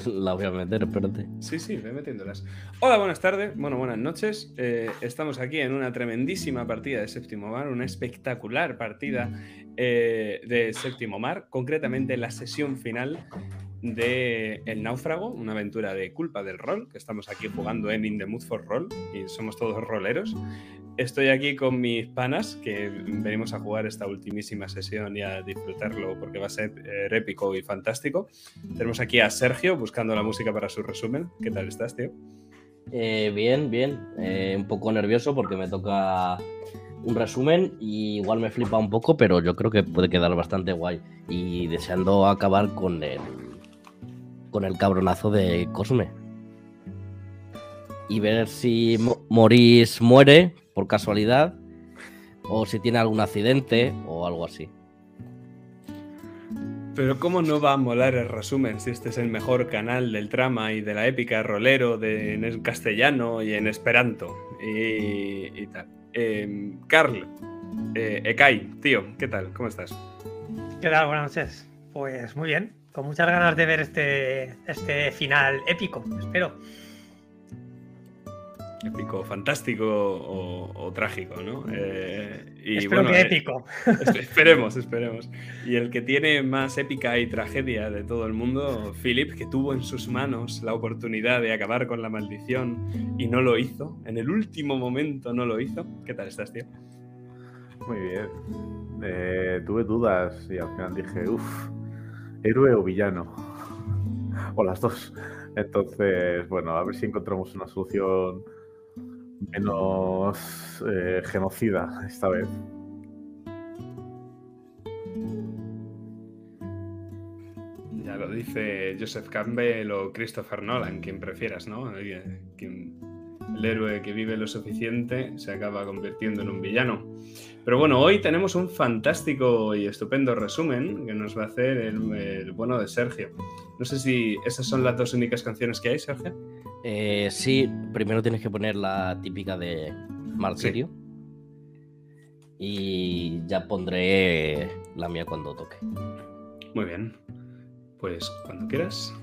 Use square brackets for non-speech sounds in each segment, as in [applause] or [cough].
[laughs] la voy a meter, espérate. Sí, sí, voy metiéndolas. Hola, buenas tardes, bueno, buenas noches. Eh, estamos aquí en una tremendísima partida de Séptimo Mar, una espectacular partida eh, de Séptimo Mar, concretamente la sesión final de El Náufrago, una aventura de culpa del rol, que estamos aquí jugando en In the Mood for Roll y somos todos roleros. Estoy aquí con mis panas, que venimos a jugar esta ultimísima sesión y a disfrutarlo porque va a ser eh, épico y fantástico. Tenemos aquí a Sergio buscando la música para su resumen. ¿Qué tal estás, tío? Eh, bien, bien. Eh, un poco nervioso porque me toca un resumen y igual me flipa un poco, pero yo creo que puede quedar bastante guay. Y deseando acabar con el, con el cabronazo de Cosme. Y ver si Morís muere por casualidad o si tiene algún accidente o algo así. Pero ¿cómo no va a molar el resumen si este es el mejor canal del trama y de la épica rolero de, en castellano y en esperanto y, tal? Eh, Carl, eh, Ekai, tío, ¿qué tal? ¿Cómo estás? ¿Qué tal? Buenas noches. Pues muy bien, con muchas ganas de ver este, este final épico, espero épico, fantástico o, trágico, ¿no? Eh, y Espero que eh, épico. esperemos, esperemos. Y el que tiene más épica y tragedia de todo el mundo, Philip, que tuvo en sus manos la oportunidad de acabar con la maldición y no lo hizo, en el último momento no lo hizo. ¿Qué tal estás, tío? Muy bien. Eh, tuve dudas y al final dije, uff, héroe o villano. [laughs] O las dos. Entonces, bueno, a ver si encontramos una solución menos eh, genocida esta vez. Ya lo dice Joseph Campbell o Christopher Nolan, quien prefieras, ¿no? el héroe que vive lo suficiente se acaba convirtiendo en un villano. Pero bueno, hoy tenemos un fantástico y estupendo resumen que nos va a hacer el, el bueno de Sergio. No sé si esas son las dos únicas canciones que hay, Sergio. Eh, sí, primero tienes que poner la típica de Martirio. Y ya pondré la mía cuando toque. Muy bien. Pues cuando quieras.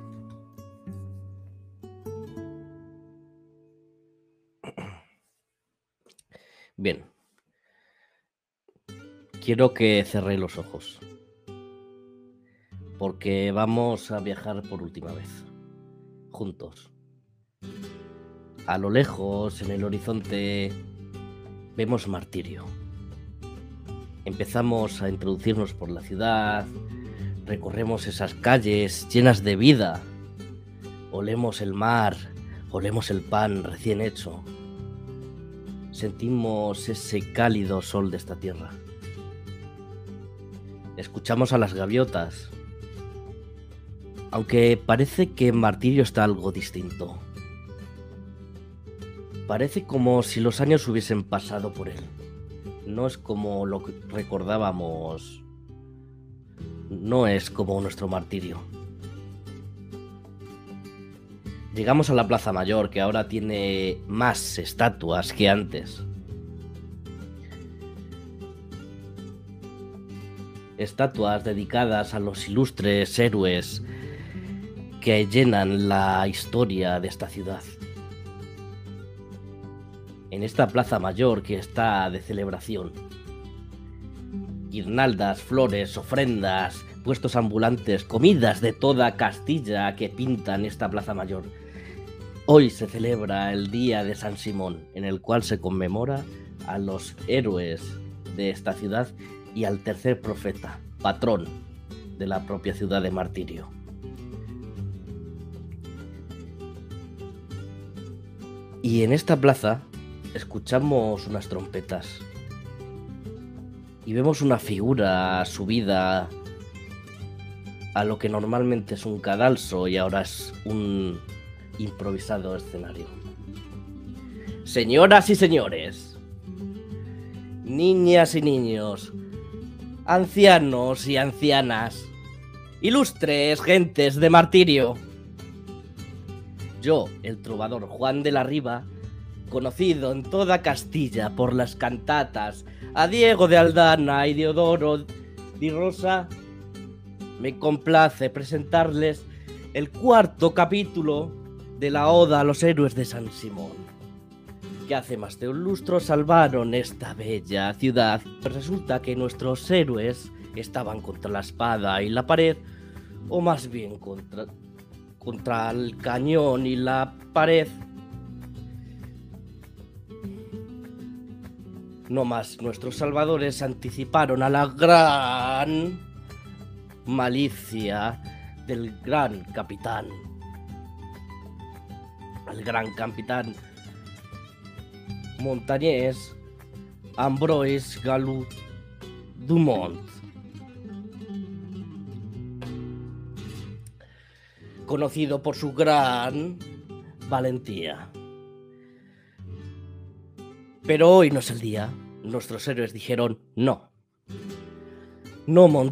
Bien. Quiero que cerréis los ojos. Porque vamos a viajar por última vez. Juntos. A lo lejos, en el horizonte, vemos martirio. Empezamos a introducirnos por la ciudad, recorremos esas calles llenas de vida, olemos el mar, olemos el pan recién hecho, sentimos ese cálido sol de esta tierra. Escuchamos a las gaviotas, aunque parece que Martirio está algo distinto. Parece como si los años hubiesen pasado por él. No es como lo que recordábamos. No es como nuestro martirio. Llegamos a la Plaza Mayor, que ahora tiene más estatuas que antes. Estatuas dedicadas a los ilustres héroes que llenan la historia de esta ciudad en esta plaza mayor que está de celebración. Guirnaldas, flores, ofrendas, puestos ambulantes, comidas de toda Castilla que pintan esta plaza mayor. Hoy se celebra el Día de San Simón, en el cual se conmemora a los héroes de esta ciudad y al tercer profeta, patrón de la propia ciudad de Martirio. Y en esta plaza escuchamos unas trompetas y vemos una figura subida a lo que normalmente es un cadalso y ahora es un improvisado escenario. Señoras y señores, niñas y niños, ancianos y ancianas, ilustres gentes de martirio. Yo, el trovador Juan de la Riva, conocido en toda Castilla por las cantatas a Diego de Aldana y Diodoro di Rosa, me complace presentarles el cuarto capítulo de la Oda a los héroes de San Simón, que hace más de un lustro salvaron esta bella ciudad. Resulta que nuestros héroes estaban contra la espada y la pared, o más bien contra, contra el cañón y la pared. No más, nuestros salvadores anticiparon a la gran malicia del gran capitán. El gran capitán montañés Ambroise Galou Dumont. Conocido por su gran valentía. Pero hoy no es el día. Nuestros héroes dijeron no. No, mon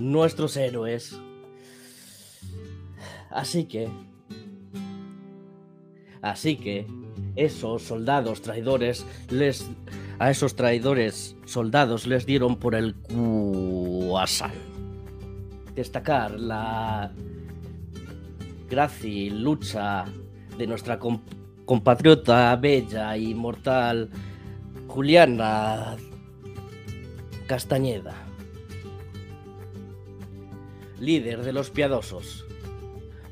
nuestros héroes. Así que... Así que esos soldados traidores les... A esos traidores soldados les dieron por el cuasal. Destacar la gracia y lucha de nuestra comp compatriota bella y mortal Juliana Castañeda, líder de los piadosos.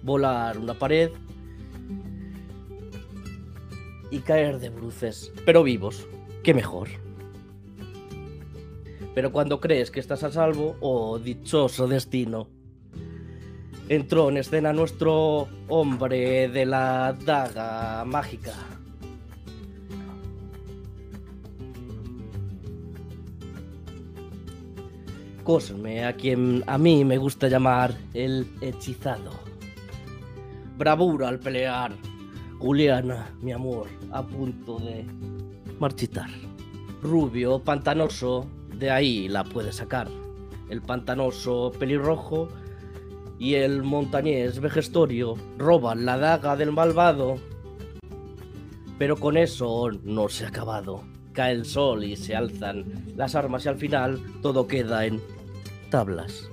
Volar una pared y caer de bruces, pero vivos, qué mejor. Pero cuando crees que estás a salvo, oh dichoso destino, entró en escena nuestro hombre de la daga mágica. Cosme, a quien a mí me gusta llamar el hechizado. Bravura al pelear. Juliana, mi amor, a punto de marchitar. Rubio, pantanoso, de ahí la puede sacar. El pantanoso pelirrojo y el montañés vejestorio roban la daga del malvado. Pero con eso no se ha acabado. Cae el sol y se alzan las armas y al final todo queda en tablas.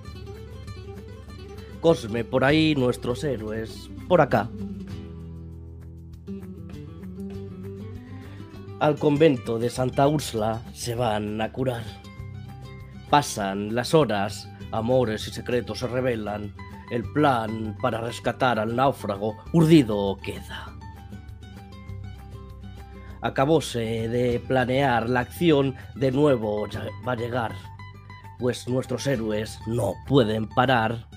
Cosme por ahí, nuestros héroes por acá. Al convento de Santa Úrsula se van a curar. Pasan las horas, amores y secretos se revelan el plan para rescatar al náufrago urdido queda. Acabóse de planear la acción, de nuevo va a llegar, pues nuestros héroes no pueden parar.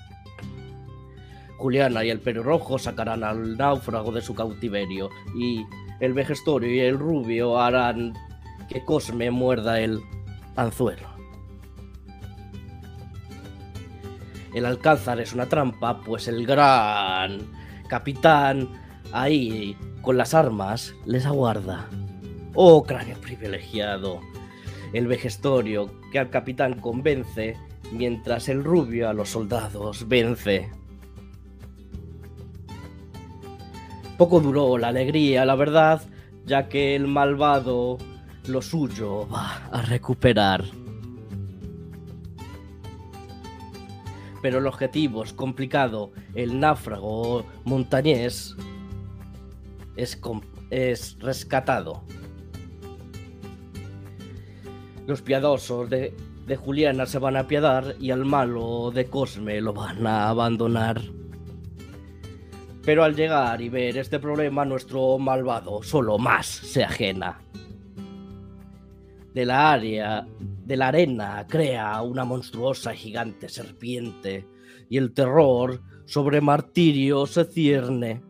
Juliana y el pelo rojo sacarán al náufrago de su cautiverio y el vejestorio y el rubio harán que Cosme muerda el anzuelo. El alcázar es una trampa, pues el gran capitán ahí con las armas les aguarda. Oh, cráneo privilegiado. El vejestorio que al capitán convence, mientras el rubio a los soldados vence. Poco duró la alegría, la verdad, ya que el malvado lo suyo va a recuperar. Pero el objetivo es complicado. El náufrago montañés es, es rescatado. Los piadosos de, de Juliana se van a apiadar y al malo de Cosme lo van a abandonar. Pero al llegar y ver este problema, nuestro malvado solo más se ajena. De la área de la arena crea una monstruosa gigante serpiente, y el terror sobre martirio se cierne.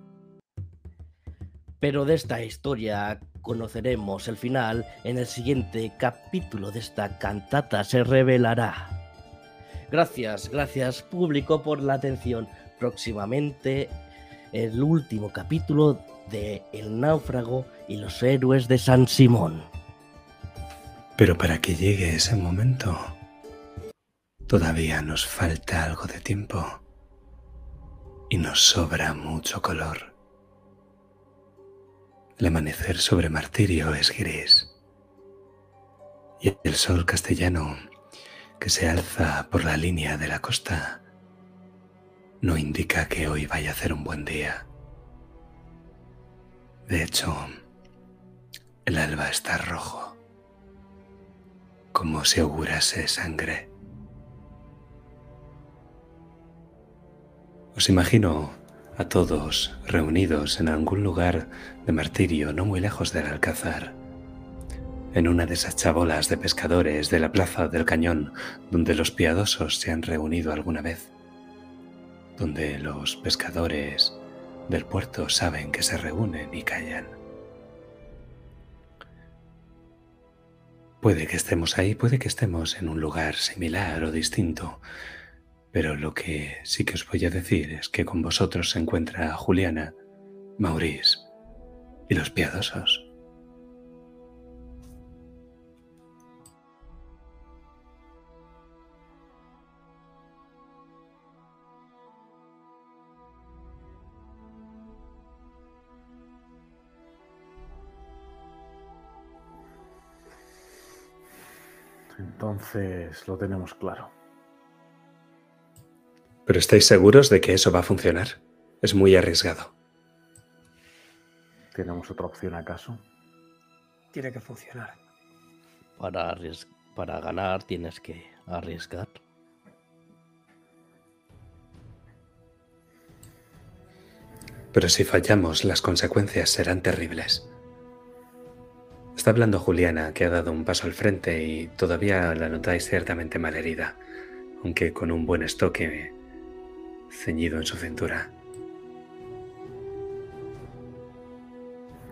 Pero de esta historia conoceremos el final en el siguiente capítulo de esta cantata se revelará. Gracias, gracias público por la atención. Próximamente el último capítulo de El náufrago y los héroes de San Simón. Pero para que llegue ese momento, todavía nos falta algo de tiempo y nos sobra mucho color. El amanecer sobre martirio es gris y el sol castellano que se alza por la línea de la costa no indica que hoy vaya a ser un buen día. De hecho, el alba está rojo, como si augurase sangre. Os imagino a todos reunidos en algún lugar de martirio no muy lejos del Alcázar, en una de esas chabolas de pescadores de la plaza del cañón donde los piadosos se han reunido alguna vez, donde los pescadores del puerto saben que se reúnen y callan. Puede que estemos ahí, puede que estemos en un lugar similar o distinto, pero lo que sí que os voy a decir es que con vosotros se encuentra Juliana, Maurice y los piadosos. Entonces lo tenemos claro. ¿Pero estáis seguros de que eso va a funcionar? Es muy arriesgado. ¿Tenemos otra opción acaso? Tiene que funcionar. Para, para ganar tienes que arriesgar. Pero si fallamos, las consecuencias serán terribles. Está hablando Juliana, que ha dado un paso al frente y todavía la notáis ciertamente malherida, aunque con un buen estoque ceñido en su cintura.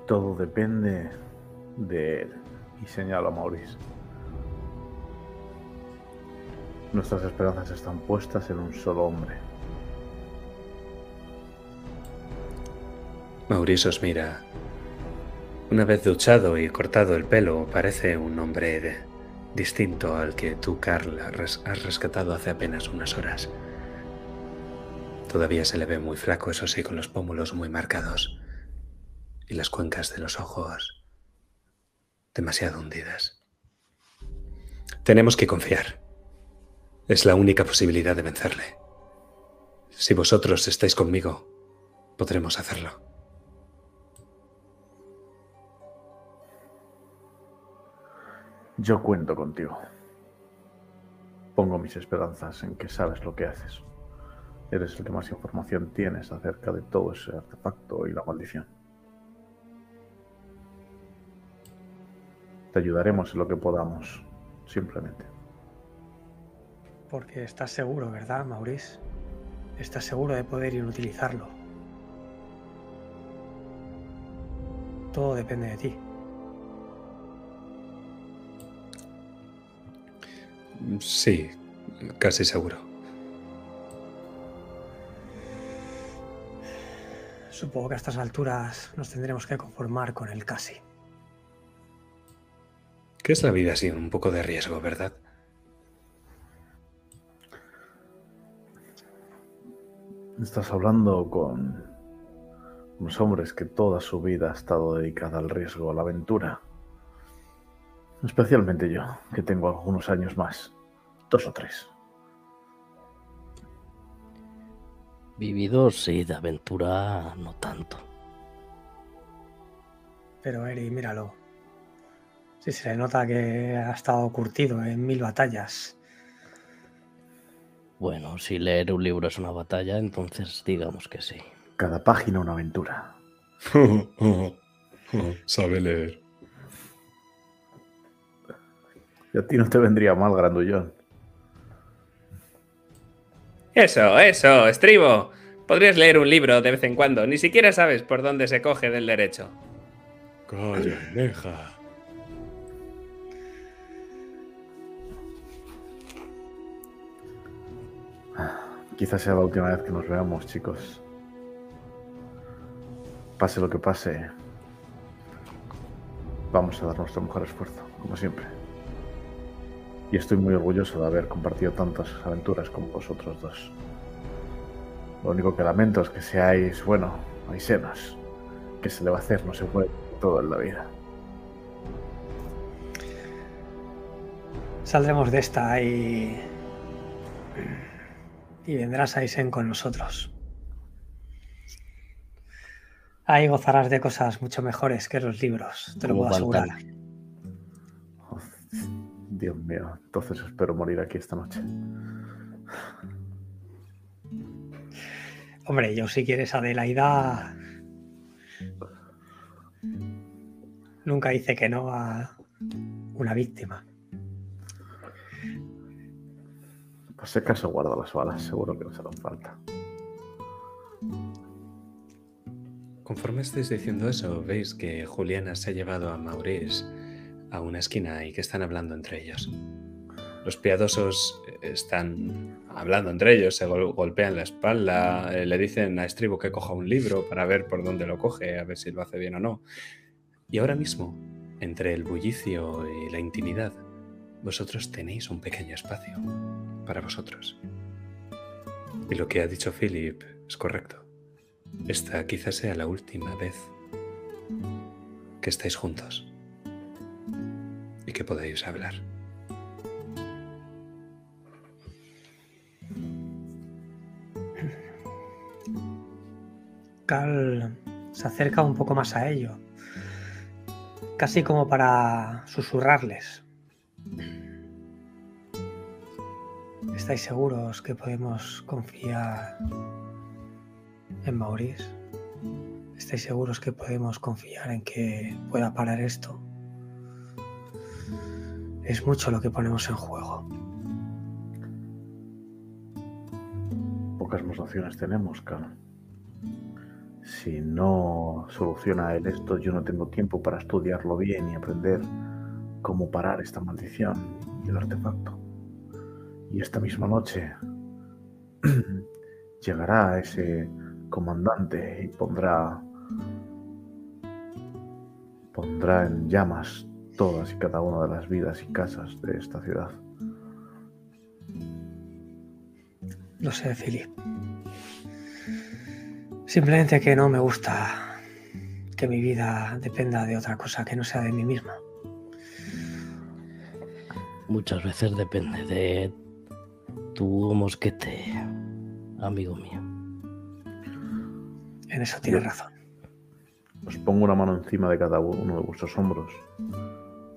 Todo depende de él. Y señalo a Maurice. Nuestras esperanzas están puestas en un solo hombre. Maurice os mira. Una vez duchado y cortado el pelo, parece un hombre distinto al que tú, Carl, has rescatado hace apenas unas horas. Todavía se le ve muy flaco, eso sí, con los pómulos muy marcados y las cuencas de los ojos demasiado hundidas. Tenemos que confiar. Es la única posibilidad de vencerle. Si vosotros estáis conmigo, podremos hacerlo. Yo cuento contigo. Pongo mis esperanzas en que sabes lo que haces. Eres el que más información tienes acerca de todo ese artefacto y la maldición. Te ayudaremos en lo que podamos, simplemente. Porque estás seguro, ¿verdad, Maurice? Estás seguro de poder inutilizarlo. Todo depende de ti. Sí, casi seguro. Supongo que a estas alturas nos tendremos que conformar con el casi. ¿Qué es la vida sin un poco de riesgo, verdad? Estás hablando con unos hombres que toda su vida ha estado dedicada al riesgo, a la aventura. Especialmente yo, que tengo algunos años más. Dos o tres. Vividos sí, de aventura no tanto. Pero Eri, míralo. Si se le nota que ha estado curtido en mil batallas. Bueno, si leer un libro es una batalla, entonces digamos que sí. Cada página una aventura. [laughs] Sabe leer. Y a ti no te vendría mal, grandullón. Eso, eso, estribo. Podrías leer un libro de vez en cuando. Ni siquiera sabes por dónde se coge del derecho. Calla, deja. Quizás sea la última vez que nos veamos, chicos. Pase lo que pase, vamos a dar nuestro mejor esfuerzo, como siempre. Y estoy muy orgulloso de haber compartido tantas aventuras con vosotros dos. Lo único que lamento es que seáis, bueno, aisenos. ¿Qué se le va a hacer? No se puede todo en la vida. Saldremos de esta y. y vendrás a Isen con nosotros. Ahí gozarás de cosas mucho mejores que los libros, te lo puedo asegurar. Dios mío, entonces espero morir aquí esta noche. Hombre, yo si quieres Adelaida... Nunca hice que no a una víctima. Pues si acaso guarda las balas, seguro que nos harán falta. Conforme estáis diciendo eso, veis que Juliana se ha llevado a Maurice a una esquina y que están hablando entre ellos. Los piadosos están hablando entre ellos, se gol- golpean la espalda, eh, le dicen a Estribo que coja un libro para ver por dónde lo coge, a ver si lo hace bien o no. Y ahora mismo, entre el bullicio y la intimidad, vosotros tenéis un pequeño espacio para vosotros. Y lo que ha dicho Philip es correcto. Esta quizás sea la última vez que estáis juntos que podáis hablar. Cal se acerca un poco más a ello, casi como para susurrarles. ¿Estáis seguros que podemos confiar en Maurice? ¿Estáis seguros que podemos confiar en que pueda parar esto? Es mucho lo que ponemos en juego. Pocas más tenemos, Cal. Si no soluciona él esto, yo no tengo tiempo para estudiarlo bien y aprender cómo parar esta maldición y el artefacto. Y esta misma noche [clears throat] llegará ese comandante y pondrá pondrá en llamas todas y cada una de las vidas y casas de esta ciudad. Lo sé, Philip. Simplemente que no me gusta que mi vida dependa de otra cosa que no sea de mí misma. Muchas veces depende de tu mosquete, amigo mío. En eso tienes razón. Os pongo una mano encima de cada uno de vuestros hombros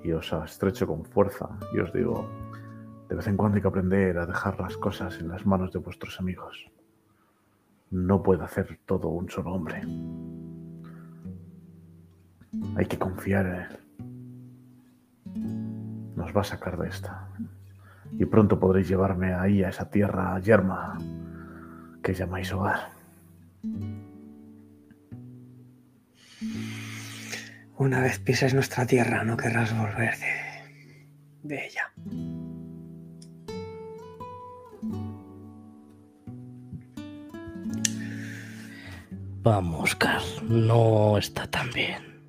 y os estrecho con fuerza y os digo, de vez en cuando hay que aprender a dejar las cosas en las manos de vuestros amigos. No puede hacer todo un solo hombre. Hay que confiar en él. Nos va a sacar de esta. Y pronto podréis llevarme ahí a esa tierra yerma que llamáis hogar. Una vez pises nuestra tierra, no querrás volver de, de ella. Vamos, Carl, no está tan bien.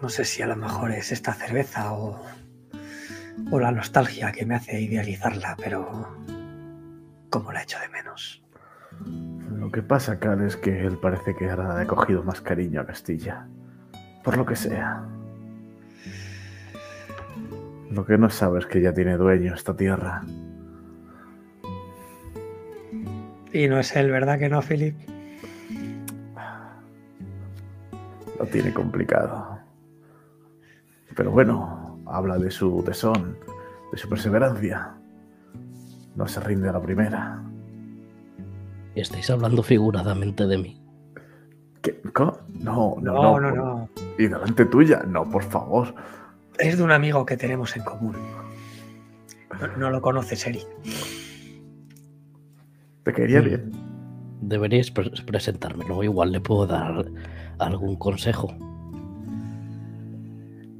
No sé si a lo mejor es esta cerveza o, o la nostalgia que me hace idealizarla, pero como la echo de menos. Lo que pasa, Cal, es que él parece que ahora ha cogido más cariño a Castilla. Por lo que sea. Lo que no sabe es que ya tiene dueño esta tierra. Y no es él, ¿verdad que no, Philip? Lo tiene complicado. Pero bueno, habla de su tesón, de su perseverancia. No se rinde a la primera. Estáis hablando figuradamente de mí. ¿Qué? ¿Co? No, no, No, no. no, por- no. Y delante tuya, no, por favor. Es de un amigo que tenemos en común. No, no lo conoces, Eric. Te quería Mm. bien. Deberíais pre- presentármelo, igual le puedo dar algún consejo.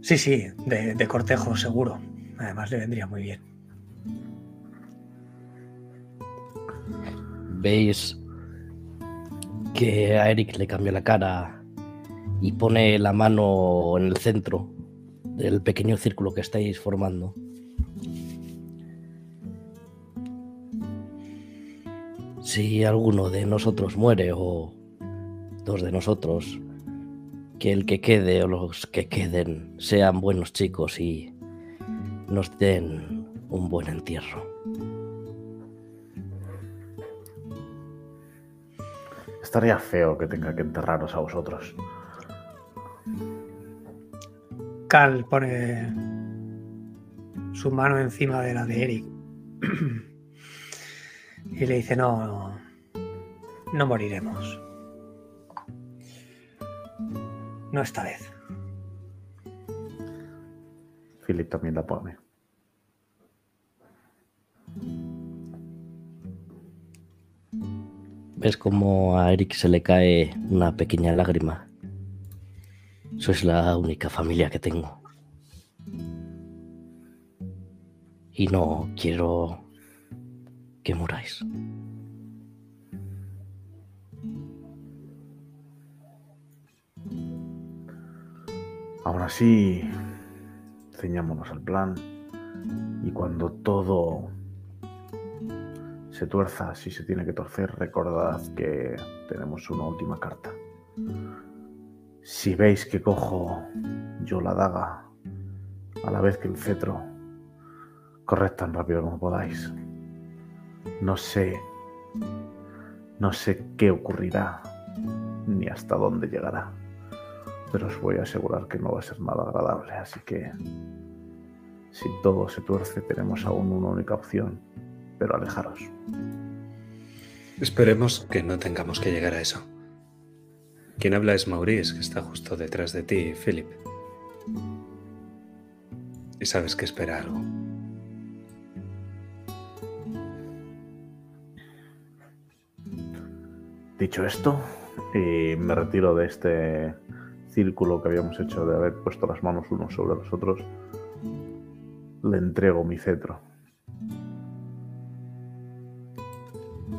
Sí, sí, de, de cortejo, seguro. Además, le vendría muy bien. Veis que a Eric le cambia la cara y pone la mano en el centro del pequeño círculo que estáis formando. Si alguno de nosotros muere o dos de nosotros, que el que quede o los que queden sean buenos chicos y nos den un buen entierro. Estaría feo que tenga que enterraros a vosotros. Cal pone su mano encima de la de Eric [clears throat] y le dice, no, no, no moriremos. No esta vez. Philip también la pone. Ves como a Eric se le cae una pequeña lágrima. Sois la única familia que tengo. Y no quiero que muráis. Aún así, ceñámonos al plan y cuando todo se tuerza, si se tiene que torcer, recordad que tenemos una última carta. Si veis que cojo yo la daga a la vez que el cetro, corred tan rápido como podáis. No sé, no sé qué ocurrirá ni hasta dónde llegará pero os voy a asegurar que no va a ser nada agradable. Así que si todo se tuerce, tenemos aún una única opción, pero alejaros. Esperemos que no tengamos que llegar a eso. Quien habla es Maurice, que está justo detrás de ti, Philip. Y sabes que espera algo. Dicho esto, y me retiro de este círculo que habíamos hecho de haber puesto las manos unos sobre los otros, le entrego mi cetro.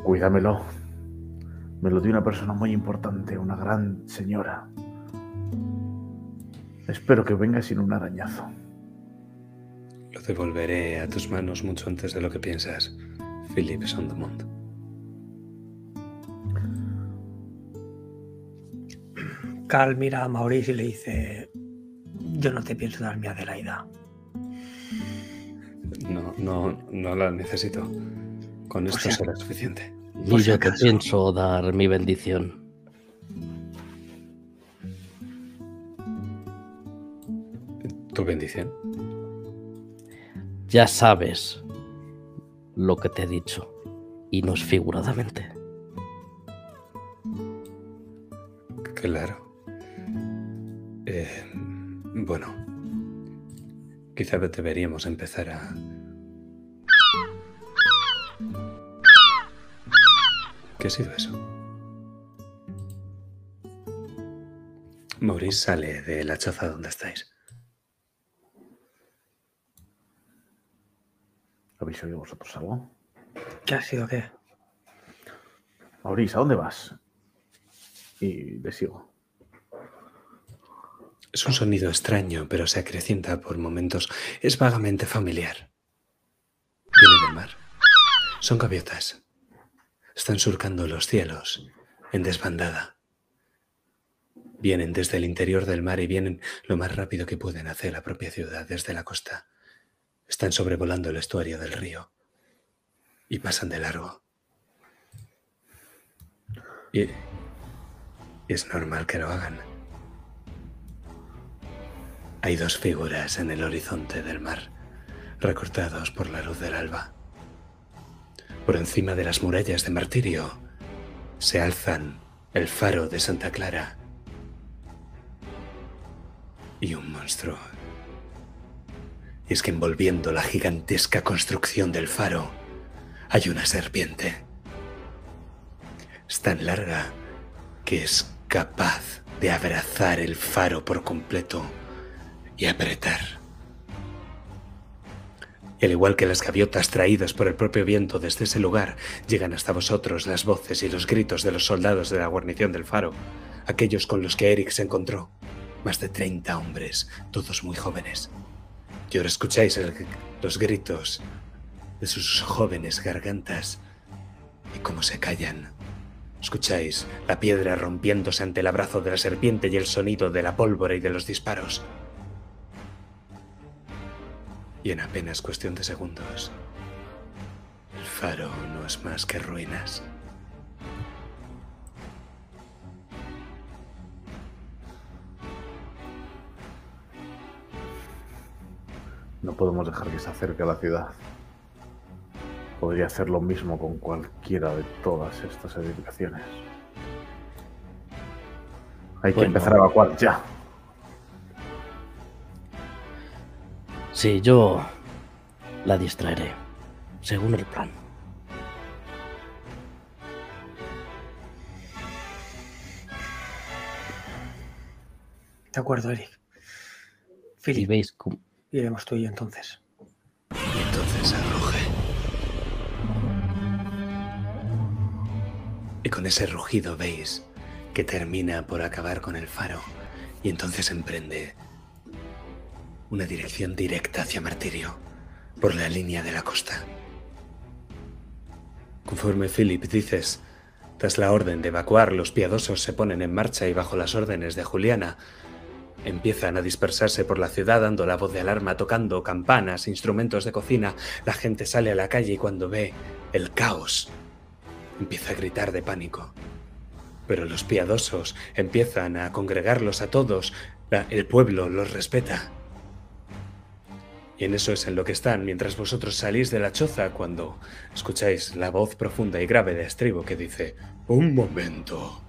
Cuídamelo. Me lo dio una persona muy importante, una gran señora. Espero que venga sin un arañazo. Lo devolveré a tus manos mucho antes de lo que piensas, Philip Sondemont. Cal mira a Maurice y le dice, yo no te pienso dar mi Adelaida. No, no, no la necesito. Con esto sea- será suficiente. Y yo te pienso dar mi bendición. ¿Tu bendición? Ya sabes lo que te he dicho. Y no es figuradamente. Claro. Eh, bueno, quizá deberíamos empezar a... ¿Qué ha sido eso? Maurice sale de la choza donde estáis. ¿Habéis oído vosotros algo? ¿Qué ha sido qué? Maurice, ¿a dónde vas? Y le sigo. Es un sonido extraño, pero se acrecienta por momentos. Es vagamente familiar. Viene del mar. Son gaviotas. Están surcando los cielos en desbandada. Vienen desde el interior del mar y vienen lo más rápido que pueden hacia la propia ciudad desde la costa. Están sobrevolando el estuario del río y pasan de largo. Y, es normal que lo hagan. Hay dos figuras en el horizonte del mar, recortados por la luz del alba. Por encima de las murallas de martirio se alzan el faro de Santa Clara y un monstruo. Y es que envolviendo la gigantesca construcción del faro hay una serpiente. Es tan larga que es capaz de abrazar el faro por completo y apretar. Al igual que las gaviotas traídas por el propio viento desde ese lugar, llegan hasta vosotros las voces y los gritos de los soldados de la guarnición del faro, aquellos con los que Eric se encontró. Más de 30 hombres, todos muy jóvenes. Y ahora escucháis los gritos de sus jóvenes gargantas y cómo se callan. Escucháis la piedra rompiéndose ante el abrazo de la serpiente y el sonido de la pólvora y de los disparos. Y en apenas cuestión de segundos, el faro no es más que ruinas. No podemos dejar que se acerque a la ciudad. Podría hacer lo mismo con cualquiera de todas estas edificaciones. Hay que empezar a evacuar ya. Sí, yo la distraeré, según el plan. De acuerdo, Eric. Y Philip, veis cómo... iremos tú y yo entonces. Y entonces arruge. Y con ese rugido veis que termina por acabar con el faro y entonces emprende una dirección directa hacia Martirio por la línea de la costa. Conforme Philip dices, tras la orden de evacuar, los piadosos se ponen en marcha y bajo las órdenes de Juliana Empiezan a dispersarse por la ciudad dando la voz de alarma, tocando campanas, instrumentos de cocina. La gente sale a la calle y cuando ve el caos, empieza a gritar de pánico. Pero los piadosos empiezan a congregarlos a todos. El pueblo los respeta. Y en eso es en lo que están mientras vosotros salís de la choza cuando escucháis la voz profunda y grave de Estribo que dice, Un momento.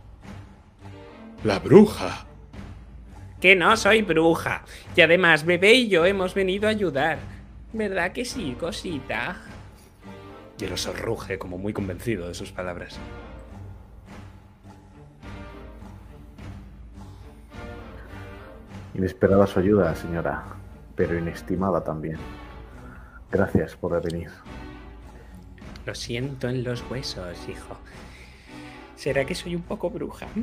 La bruja. Que no soy bruja. Y además, bebé y yo hemos venido a ayudar. ¿Verdad que sí, cosita? Y el oso ruge como muy convencido de sus palabras. Inesperada su ayuda, señora, pero inestimada también. Gracias por venir. Lo siento en los huesos, hijo. ¿Será que soy un poco bruja? [laughs]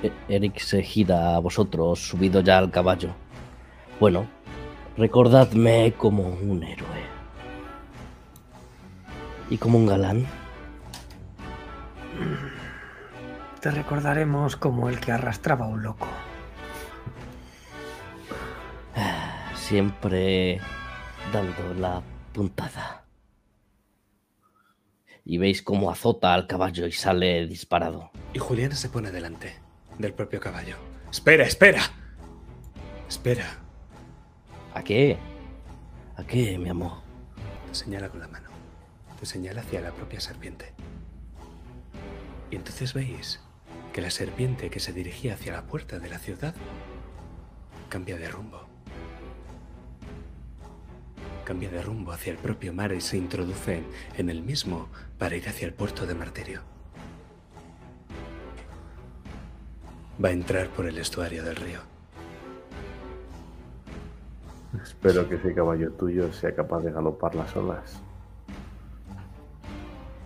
E- Eric se gira a vosotros, subido ya al caballo. Bueno, recordadme como un héroe. Y como un galán. Te recordaremos como el que arrastraba a un loco. Siempre dando la puntada. Y veis cómo azota al caballo y sale disparado. Y Juliana se pone delante del propio caballo. ¡Espera, espera! Espera. ¿A qué? ¿A qué, mi amor? Te señala con la mano. Te señala hacia la propia serpiente. Y entonces veis que la serpiente que se dirigía hacia la puerta de la ciudad cambia de rumbo. Cambia de rumbo hacia el propio mar y se introduce en el mismo para ir hacia el puerto de Martirio. Va a entrar por el estuario del río. Espero que ese caballo tuyo sea capaz de galopar las olas.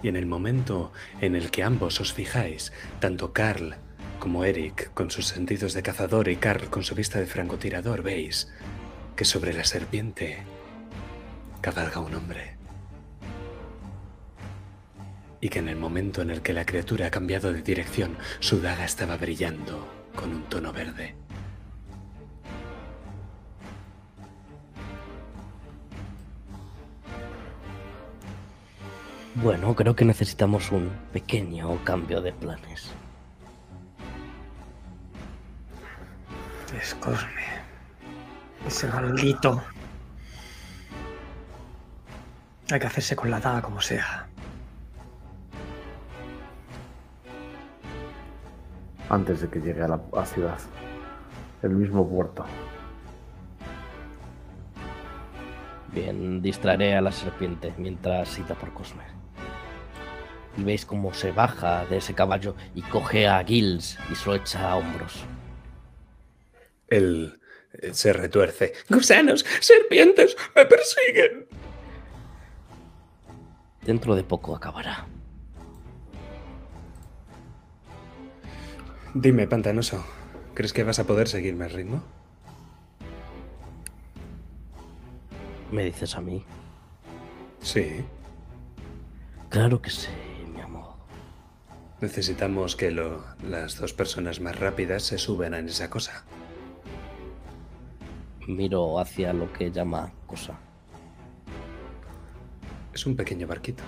Y en el momento en el que ambos os fijáis, tanto Carl como Eric con sus sentidos de cazador y Carl con su vista de francotirador, veis que sobre la serpiente cabalga un hombre. Y que en el momento en el que la criatura ha cambiado de dirección, su daga estaba brillando con un tono verde. Bueno, creo que necesitamos un pequeño cambio de planes. Es Cosme. Ese maldito. Hay que hacerse con la daga como sea. Antes de que llegue a la a ciudad. El mismo puerto. Bien, distraeré a la serpiente mientras ida por Cosme. Y veis cómo se baja de ese caballo y coge a Gills y se lo echa a hombros. Él eh, se retuerce. Gusanos, serpientes, me persiguen. Dentro de poco acabará. Dime, pantanoso, ¿crees que vas a poder seguirme el ritmo? ¿Me dices a mí? Sí. Claro que sí, mi amor. Necesitamos que lo- las dos personas más rápidas se suban en esa cosa. Miro hacia lo que llama cosa. Es un pequeño barquito.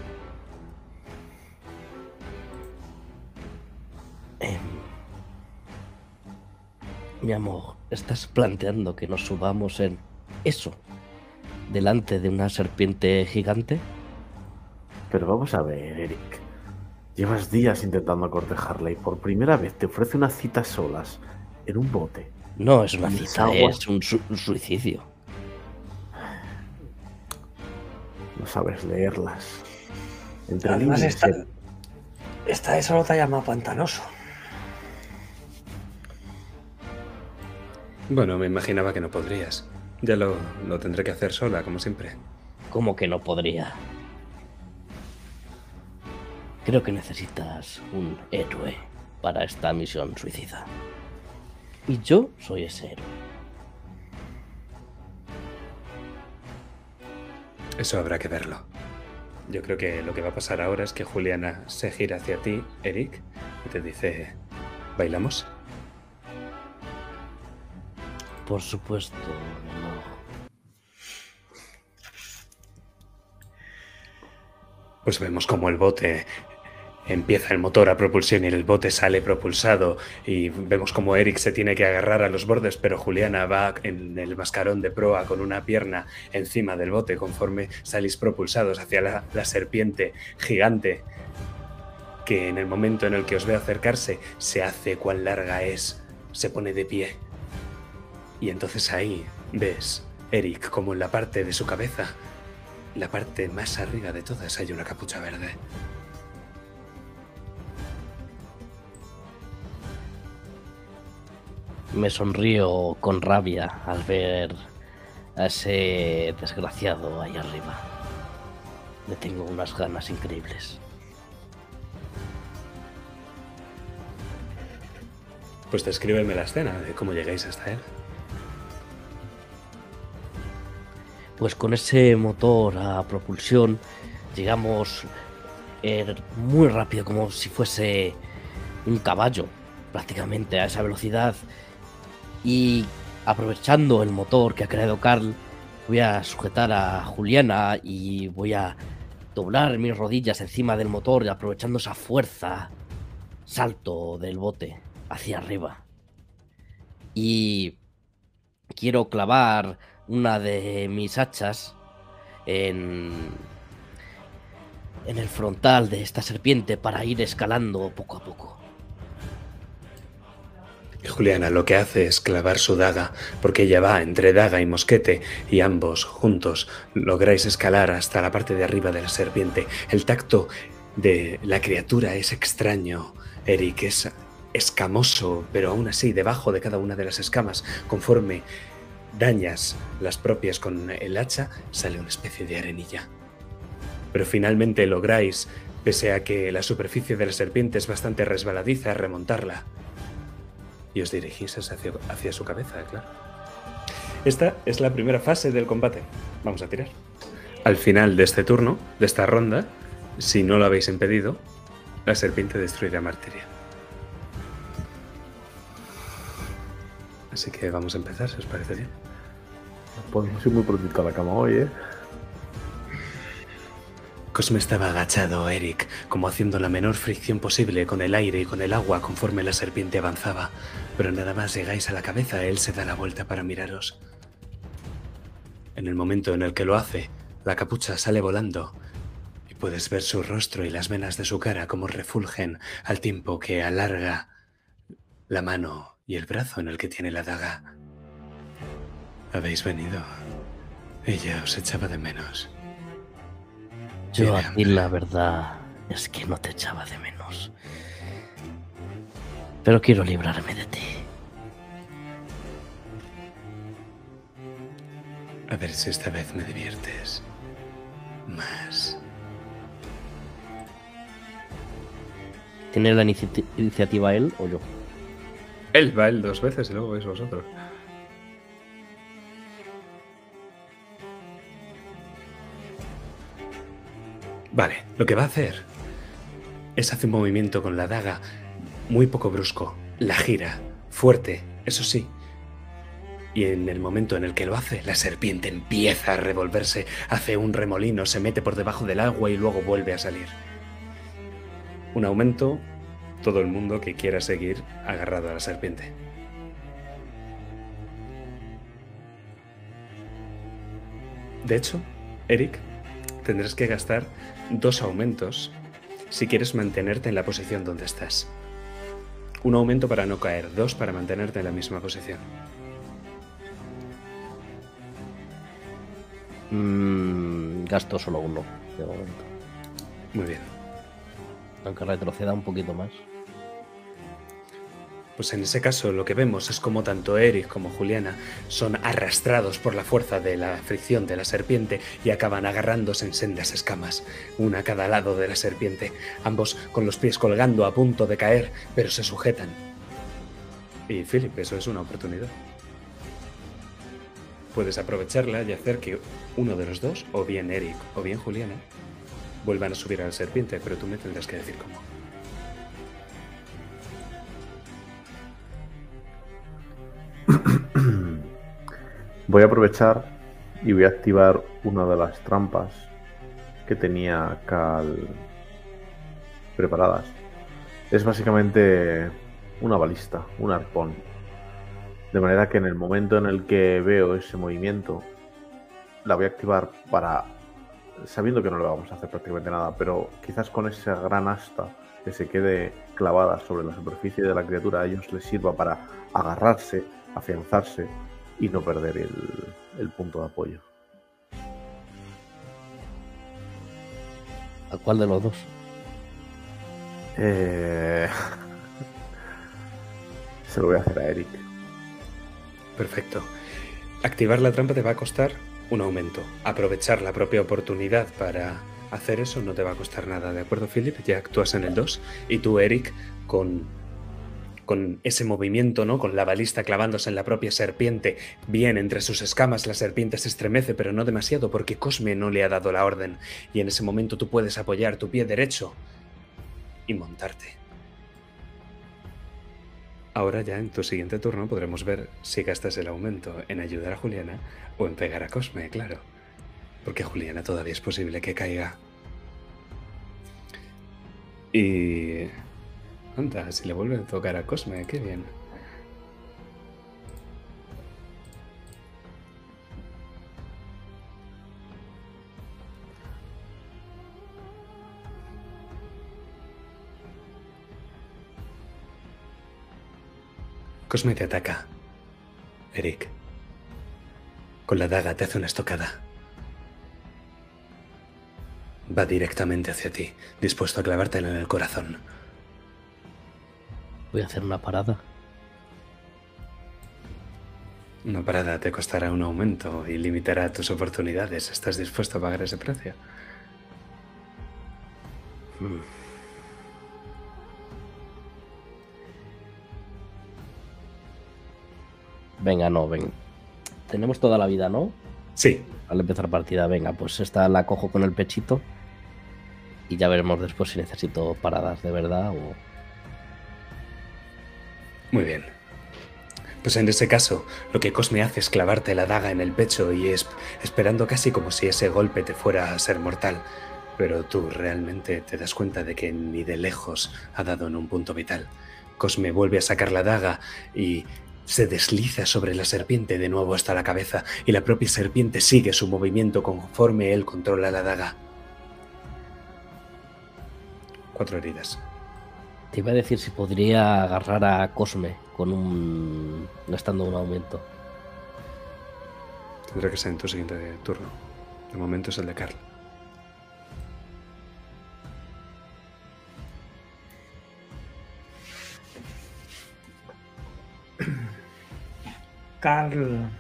Em, Mi amor, ¿estás planteando que nos subamos en eso delante de una serpiente gigante? Pero vamos a ver, Eric. Llevas días intentando cortejarla y por primera vez te ofrece una cita a solas en un bote. No es una cita, es un, su- un suicidio. Sabes leerlas. Entre Además, líneas, esta, Eric. esta de solo te ha llamado pantanoso. Bueno, me imaginaba que no podrías. Ya lo, lo tendré que hacer sola, como siempre. ¿Cómo que no podría? Creo que necesitas un héroe para esta misión suicida. Y yo soy ese héroe. Eso habrá que verlo. Yo creo que lo que va a pasar ahora es que Juliana se gira hacia ti, Eric, y te dice, ¿bailamos? Por supuesto, amor. Pues vemos como el bote empieza el motor a propulsión y el bote sale propulsado y vemos como Eric se tiene que agarrar a los bordes, pero Juliana va en el mascarón de proa con una pierna encima del bote conforme salís propulsados hacia la, la serpiente gigante que en el momento en el que os ve acercarse se hace cuán larga es, se pone de pie. Y entonces ahí ves, Eric, como en la parte de su cabeza la parte más arriba de todas hay una capucha verde. Me sonrío con rabia al ver a ese desgraciado ahí arriba. Le tengo unas ganas increíbles. Pues descríbeme la escena de cómo llegáis hasta él. Pues con ese motor a propulsión llegamos eh, muy rápido, como si fuese un caballo, prácticamente a esa velocidad. Y aprovechando el motor que ha creado Carl, voy a sujetar a Juliana y voy a doblar mis rodillas encima del motor y aprovechando esa fuerza, salto del bote hacia arriba. Y quiero clavar una de mis hachas en, en el frontal de esta serpiente para ir escalando poco a poco. Juliana lo que hace es clavar su daga, porque ella va entre daga y mosquete, y ambos juntos lográis escalar hasta la parte de arriba de la serpiente. El tacto de la criatura es extraño, Eric, es escamoso, pero aún así debajo de cada una de las escamas, conforme dañas las propias con el hacha, sale una especie de arenilla. Pero finalmente lográis, pese a que la superficie de la serpiente es bastante resbaladiza, remontarla. Y os dirigís hacia, hacia su cabeza, claro. Esta es la primera fase del combate. Vamos a tirar. Al final de este turno, de esta ronda, si no lo habéis impedido, la serpiente destruirá Martiria. Así que vamos a empezar, si os parece bien. Podemos ir muy prontito a la cama hoy, ¿eh? Cosme estaba agachado, Eric, como haciendo la menor fricción posible con el aire y con el agua conforme la serpiente avanzaba. Pero nada más llegáis a la cabeza, él se da la vuelta para miraros. En el momento en el que lo hace, la capucha sale volando y puedes ver su rostro y las venas de su cara como refulgen al tiempo que alarga la mano y el brazo en el que tiene la daga. Habéis venido. Ella os echaba de menos. Yo a ti la verdad es que no te echaba de menos. Pero quiero librarme de ti. A ver si esta vez me diviertes. Más. ¿Tiene la inici- iniciativa él o yo? Él va él dos veces y luego vais vosotros. Vale, lo que va a hacer es hacer un movimiento con la daga muy poco brusco, la gira, fuerte, eso sí. Y en el momento en el que lo hace, la serpiente empieza a revolverse, hace un remolino, se mete por debajo del agua y luego vuelve a salir. Un aumento, todo el mundo que quiera seguir agarrado a la serpiente. De hecho, Eric, tendrás que gastar dos aumentos si quieres mantenerte en la posición donde estás. Un aumento para no caer, dos para mantenerte en la misma posición. Mm, gasto solo uno de momento. Muy bien. Aunque retroceda un poquito más. Pues en ese caso lo que vemos es como tanto Eric como Juliana son arrastrados por la fuerza de la fricción de la serpiente y acaban agarrándose en sendas escamas, una a cada lado de la serpiente, ambos con los pies colgando a punto de caer, pero se sujetan. Y Philip, eso es una oportunidad. Puedes aprovecharla y hacer que uno de los dos, o bien Eric o bien Juliana, vuelvan a subir a la serpiente, pero tú me tendrás que decir cómo. [clears throat] Voy a aprovechar y voy a activar una de las trampas que tenía Cal preparadas. Es básicamente una balista, un arpón. De manera que en el momento en el que veo ese movimiento, la voy a activar para, sabiendo que no le vamos a hacer prácticamente nada, pero quizás con esa gran asta que se quede clavada sobre la superficie de la criatura, a ellos les sirva para agarrarse, afianzarse y no perder el, el punto de apoyo. ¿A cuál de los dos? Eh, [laughs] Se lo voy a hacer a Eric. Perfecto. Activar la trampa te va a costar un aumento. Aprovechar la propia oportunidad para hacer eso no te va a costar nada, ¿de acuerdo, Philip? Ya actúas en el 2 y tú, Eric, con con ese movimiento, ¿no? Con la balista clavándose en la propia serpiente. Bien, entre sus escamas la serpiente se estremece, pero no demasiado porque Cosme no le ha dado la orden. Y en ese momento tú puedes apoyar tu pie derecho y montarte. Ahora ya en tu siguiente turno podremos ver si gastas el aumento en ayudar a Juliana o en pegar a Cosme, claro. Porque Juliana todavía es posible que caiga. Y Anda, si le vuelve a tocar a Cosme, qué bien. Cosme te ataca. Eric. Con la daga te hace una estocada. Va directamente hacia ti, dispuesto a clavártela en el corazón. Voy a hacer una parada. Una parada te costará un aumento y limitará tus oportunidades. ¿Estás dispuesto a pagar ese precio? Mm. Venga, no, ven. Tenemos toda la vida, ¿no? Sí. Al empezar partida, venga, pues esta la cojo con el pechito. Y ya veremos después si necesito paradas de verdad o. Muy bien. Pues en ese caso, lo que Cosme hace es clavarte la daga en el pecho y es esperando casi como si ese golpe te fuera a ser mortal. Pero tú realmente te das cuenta de que ni de lejos ha dado en un punto vital. Cosme vuelve a sacar la daga y se desliza sobre la serpiente de nuevo hasta la cabeza y la propia serpiente sigue su movimiento conforme él controla la daga. Cuatro heridas. Te iba a decir si podría agarrar a Cosme con un. gastando un aumento. Tendrá que ser en tu siguiente turno. De momento es el de Carl. Carl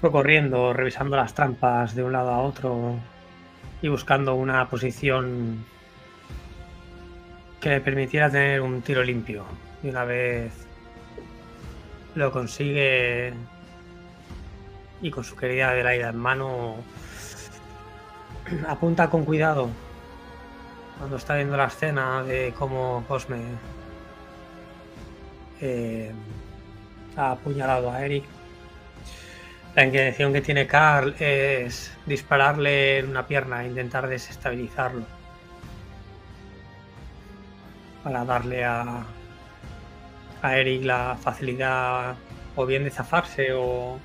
fue corriendo, revisando las trampas de un lado a otro y buscando una posición que le permitiera tener un tiro limpio. Y una vez lo consigue y con su querida Adelaida en mano, [clears throat] apunta con cuidado cuando está viendo la escena de cómo Cosme eh, ha apuñalado a Eric. La intención que tiene Carl es dispararle en una pierna e intentar desestabilizarlo. Para darle a, a Eric la facilidad o bien de zafarse o,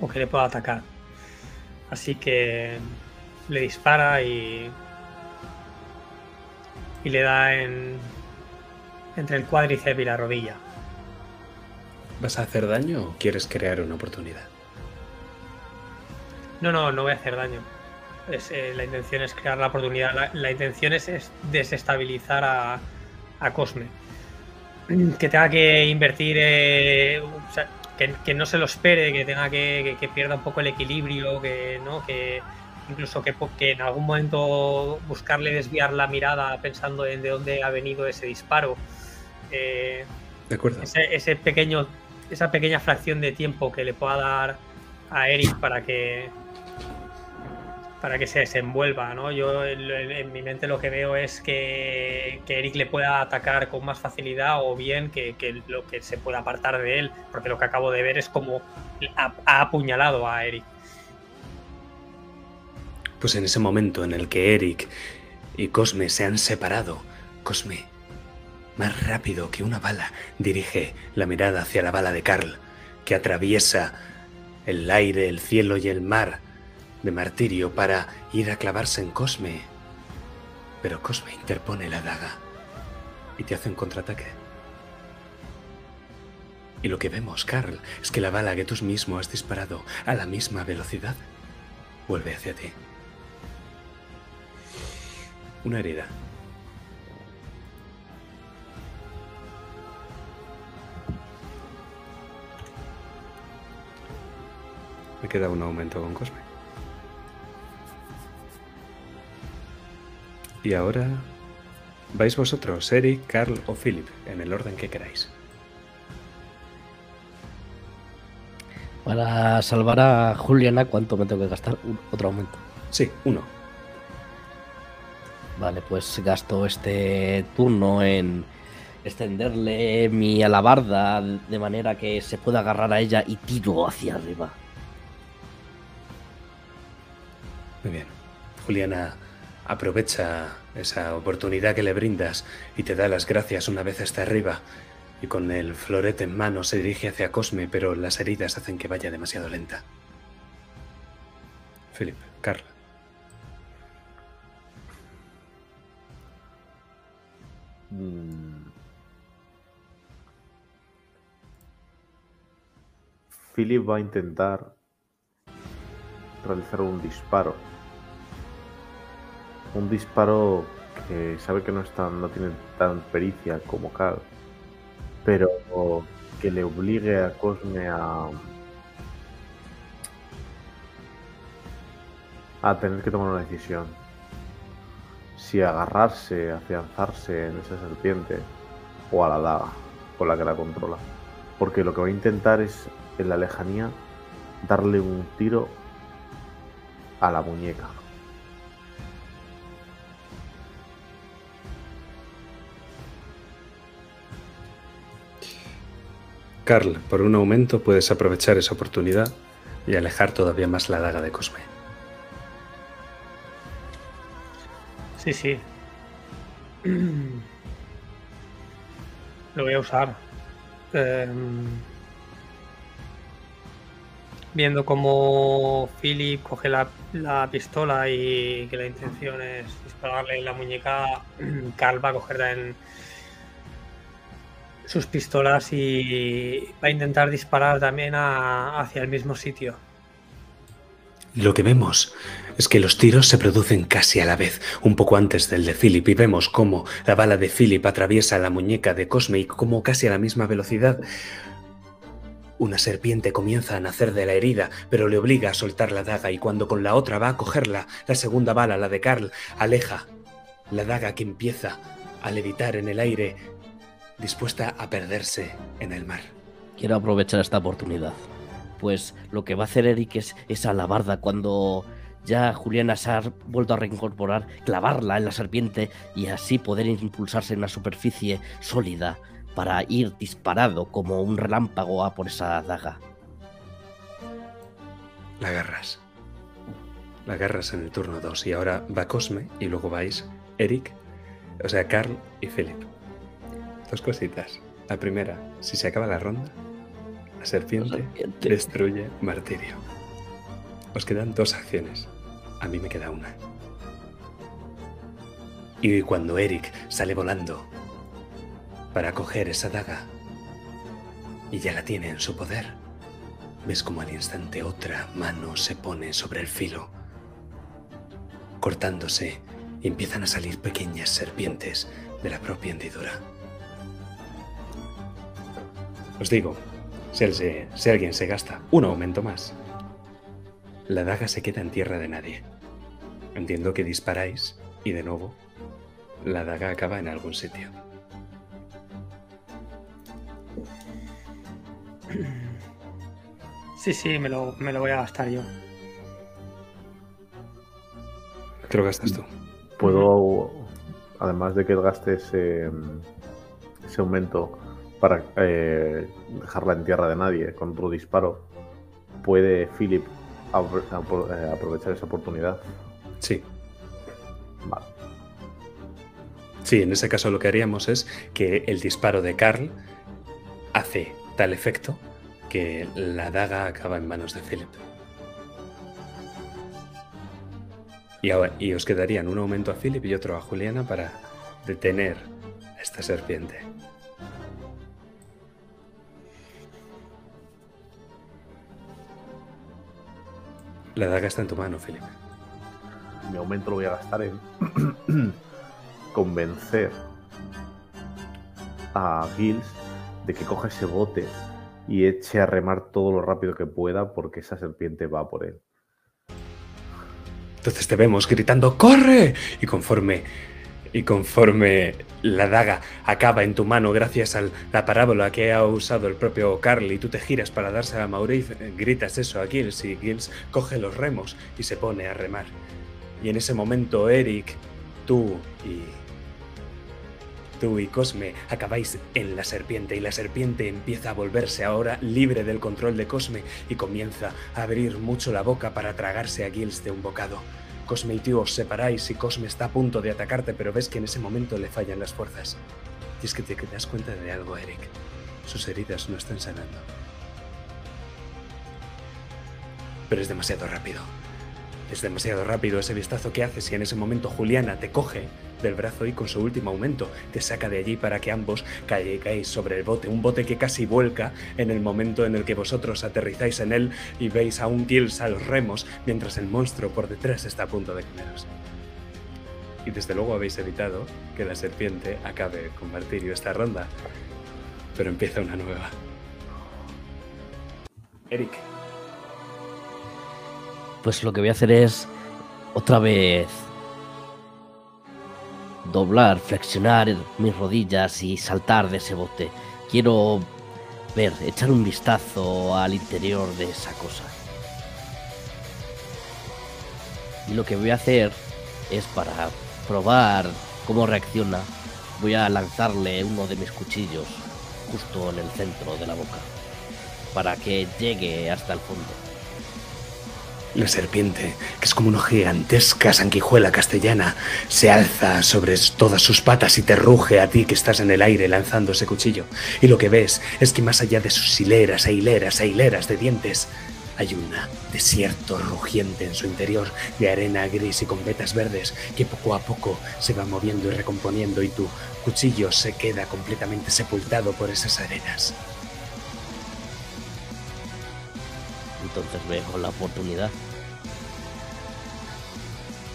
o que le pueda atacar. Así que le dispara y, y le da en, entre el cuádriceps y la rodilla. ¿Vas a hacer daño o quieres crear una oportunidad? No, no, no voy a hacer daño. Es, eh, la intención es crear la oportunidad. La, la intención es, es desestabilizar a, a Cosme. [clears throat] Que tenga que invertir, eh, o sea, que, que no se lo espere, que tenga que, que- que pierda un poco el equilibrio, que no, que incluso que, en algún momento buscarle desviar la mirada pensando en de dónde ha venido ese disparo. Eh, De acuerdo. ese, ese pequeño, esa pequeña fracción de tiempo que le pueda dar a Eric para que para que se desenvuelva, ¿no? Yo en, mi mente lo que veo es que, que Eric le pueda atacar con más facilidad o bien que, que lo que se pueda apartar de él, porque lo que acabo de ver es como ha, ha apuñalado a Eric. Pues en ese momento en el que Eric y Cosme se han separado, Cosme, más rápido que una bala, dirige la mirada hacia la bala de Carl, que atraviesa el aire, el cielo y el mar de martirio para ir a clavarse en Cosme. Pero Cosme interpone la daga y te hace un contraataque. Y lo que vemos, Carl, es que la bala que tú mismo has disparado a la misma velocidad vuelve hacia ti. Una herida. Me queda un aumento con Cosme. Y ahora vais vosotros, Eric, Carl o Philip, en el orden que queráis. Para salvar a Juliana, ¿cuánto me tengo que gastar? Un- otro aumento. Sí, uno. Vale, pues gasto este turno en extenderle mi alabarda de manera que se pueda agarrar a ella y tiro hacia arriba. Muy bien. Juliana aprovecha esa oportunidad que le brindas y te da las gracias una vez está arriba. Y con el florete en mano se dirige hacia Cosme, pero las heridas hacen que vaya demasiado lenta. Philip, Carla. Mm. Philip va a intentar realizar un disparo. Un disparo que sabe que no, es no tiene tan pericia como Carl, pero que le obligue a Cosme a, a tener que tomar una decisión. Si agarrarse, afianzarse en esa serpiente o a la daga con la que la controla. Porque lo que va a intentar es, en la lejanía, darle un tiro a la muñeca. Carl, por un aumento puedes aprovechar esa oportunidad y alejar todavía más la daga de Cosme. Sí, sí. Lo voy a usar. Em, viendo cómo Philip coge la, la pistola y que la intención es dispararle en la muñeca, Carl va a coger en sus pistolas y va a intentar disparar también a- hacia el mismo sitio. Lo que vemos es que los tiros se producen casi a la vez, un poco antes del de Philip, y vemos cómo la bala de Philip atraviesa la muñeca de Cosme y cómo casi a la misma velocidad una serpiente comienza a nacer de la herida, pero le obliga a soltar la daga y cuando con la otra va a cogerla, la segunda bala, la de Carl, aleja la daga que empieza a levitar en el aire, dispuesta a perderse en el mar. Quiero aprovechar esta oportunidad. Pues lo que va a hacer Eric es esa alabarda cuando ya Juliana se ha vuelto a reincorporar, clavarla en la serpiente y así poder impulsarse en una superficie sólida para ir disparado como un relámpago a por esa daga. La agarras. La agarras en el turno 2 y ahora va Cosme y luego vais Eric, o sea, Carl y Philip. Dos cositas. La primera, si se acaba la ronda, serpiente serpiente. destruye martirio. Os quedan dos acciones. A mí me queda una. Y cuando Eric sale volando para coger esa daga y ya la tiene en su poder, ves como al instante otra mano se pone sobre el filo, cortándose y empiezan a salir pequeñas serpientes de la propia hendidura. Os digo, si, el- si- si alguien se gasta un aumento más, la daga se queda en tierra de nadie. Entiendo que disparáis y de nuevo la daga acaba en algún sitio. Sí, sí, me lo, me lo voy a gastar yo. ¿Qué lo gastas tú? Puedo, además de que gaste ese, ese aumento para eh, dejarla en tierra de nadie con otro disparo, ¿puede Philip apro- apro- eh, aprovechar esa oportunidad? Sí. Vale. Sí, en ese caso lo que haríamos es que el disparo de Carl hace tal efecto que la daga acaba en manos de Philip. Y, ahora- y os quedarían un aumento a Philip y otro a Juliana para detener a esta serpiente. La daga está en tu mano, Philip. Mi aumento lo voy a gastar en [clears throat] convencer a Gills de que coja ese bote y eche a remar todo lo rápido que pueda porque esa serpiente va por él. Entonces te vemos gritando ¡Corre! Y conforme y conforme la daga acaba en tu mano gracias a la parábola que ha usado el propio Carl y tú te giras para dársela a Maurice, eh, gritas eso a Gilles y Gilles coge los remos y se pone a remar. Y en ese momento Eric, tú y tú y Cosme acabáis en la serpiente y la serpiente empieza a volverse ahora libre del control de Cosme y comienza a abrir mucho la boca para tragarse a Gilles de un bocado. Cosme y tú os separáis y Cosme está a punto de atacarte, pero ves que en ese momento le fallan las fuerzas. Y es que te das cuenta de algo, Eric. Sus heridas no están sanando. Pero es demasiado rápido. Es demasiado rápido ese vistazo que haces y en ese momento Juliana te coge del brazo y con su último aumento te saca de allí para que ambos caigáis sobre el bote. Un bote que casi vuelca en el momento en el que vosotros aterrizáis en él y veis a un Gills a los remos mientras el monstruo por detrás está a punto de comeros. Y desde luego habéis evitado que la serpiente acabe con Martirio esta ronda. Pero empieza una nueva. Eric, Pues lo que voy a hacer es otra vez doblar, flexionar mis rodillas y saltar de ese bote. Quiero ver, echar un vistazo al interior de esa cosa. Y lo que voy a hacer es para probar cómo reacciona, voy a lanzarle uno de mis cuchillos justo en el centro de la boca para que llegue hasta el fondo. La serpiente, que es como una gigantesca sanguijuela castellana, se alza sobre todas sus patas y te ruge a ti que estás en el aire lanzando ese cuchillo. Y lo que ves es que más allá de sus hileras e hileras e hileras de dientes, hay un desierto rugiente en su interior de arena gris y con vetas verdes que poco a poco se va moviendo y recomponiendo y tu cuchillo se queda completamente sepultado por esas arenas. Entonces veo la oportunidad.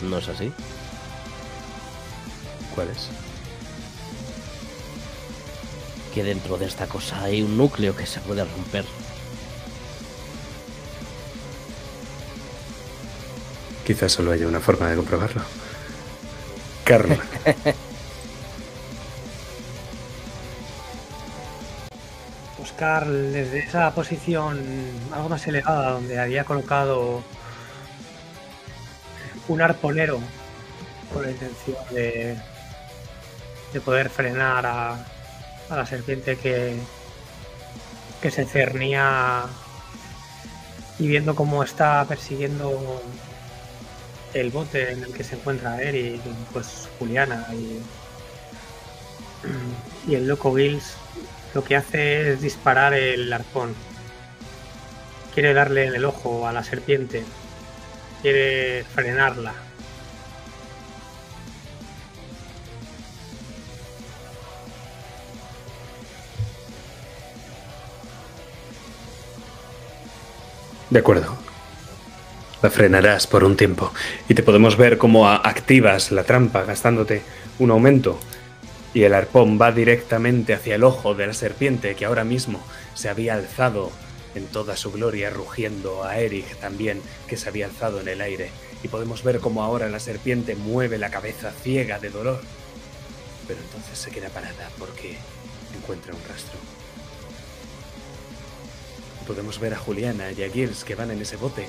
¿No es así? ¿Cuál es? Que dentro de esta cosa hay un núcleo que se puede romper. Quizás solo haya una forma de comprobarlo. Carl. [laughs] Buscar desde esa posición algo más elevada donde había colocado un arponero con la intención de, de poder frenar a, a la serpiente que, que se cernía y viendo cómo está persiguiendo el bote en el que se encuentra Eric, pues Juliana y, y el loco Bills lo que hace es disparar el arpón quiere darle en el ojo a la serpiente, quiere frenarla. De acuerdo. La frenarás por un tiempo y te podemos ver cómo activas la trampa gastándote un aumento y el arpón va directamente hacia el ojo de la serpiente que ahora mismo se había alzado en toda su gloria rugiendo a Eric también que se había alzado en el aire y podemos ver cómo ahora la serpiente mueve la cabeza ciega de dolor pero entonces se queda parada porque encuentra un rastro. Podemos ver a Juliana y a Giles que van en ese bote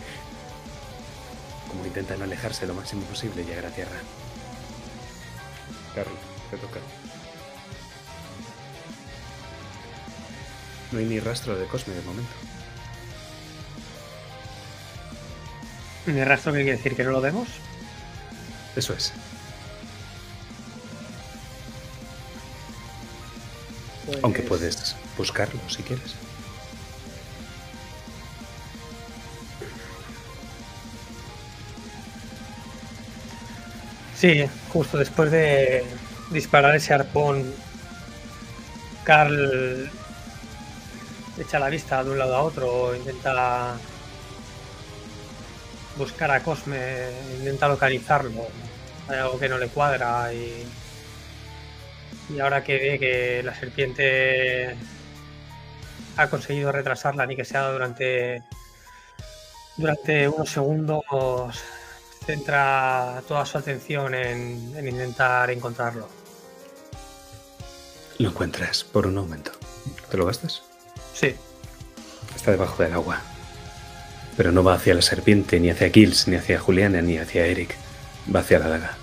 como intentan alejarse lo máximo posible y llegar a tierra. Carl, te toca. No hay ni rastro de Cosme de momento. ¿El rastro qué quiere decir? ¿Que no lo vemos? Eso es. Aunque Pues- puedes buscarlo si quieres. Sí, justo después de disparar ese arpón, Carl echa la vista de un lado a otro, intenta buscar a Cosme, intenta localizarlo. Hay algo que no le cuadra y, y ahora que ve que la serpiente ha conseguido retrasarla ni que sea durante durante unos segundos centra toda su atención en, en intentar encontrarlo. Lo encuentras por un aumento. ¿Te lo gastas? Sí, Está debajo del agua. Pero no va hacia la serpiente, ni hacia Gilles, ni hacia Juliana, ni hacia Eric. Va hacia la daga.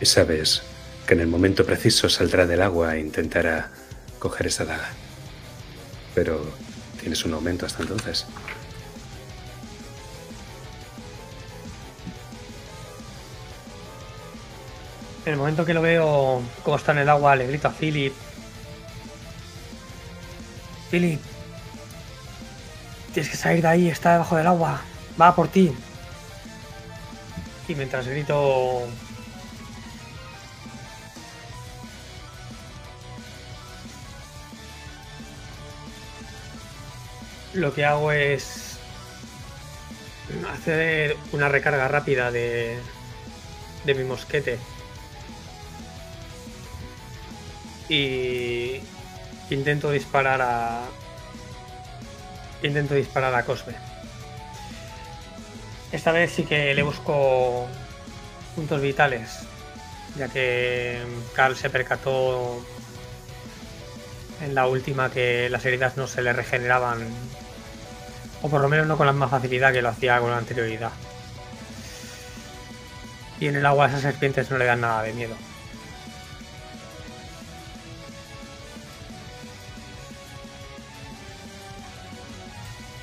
Y sabes que en el momento preciso saldrá del agua e intentará coger esa daga. Pero tienes un aumento hasta entonces. en el momento que lo veo como está en el agua, le grito a Philip. Philip, tienes que salir de ahí, está debajo del agua, va por ti. Y mientras grito... Lo que hago es hacer una recarga rápida de, de mi mosquete. Y intento disparar a. Intento disparar a Cosme. Esta vez sí que le busco puntos vitales, ya que Carl se percató en la última que las heridas no se le regeneraban, o por lo menos no con la misma facilidad que lo hacía con la anterioridad. Y en el agua esas serpientes no le dan nada de miedo.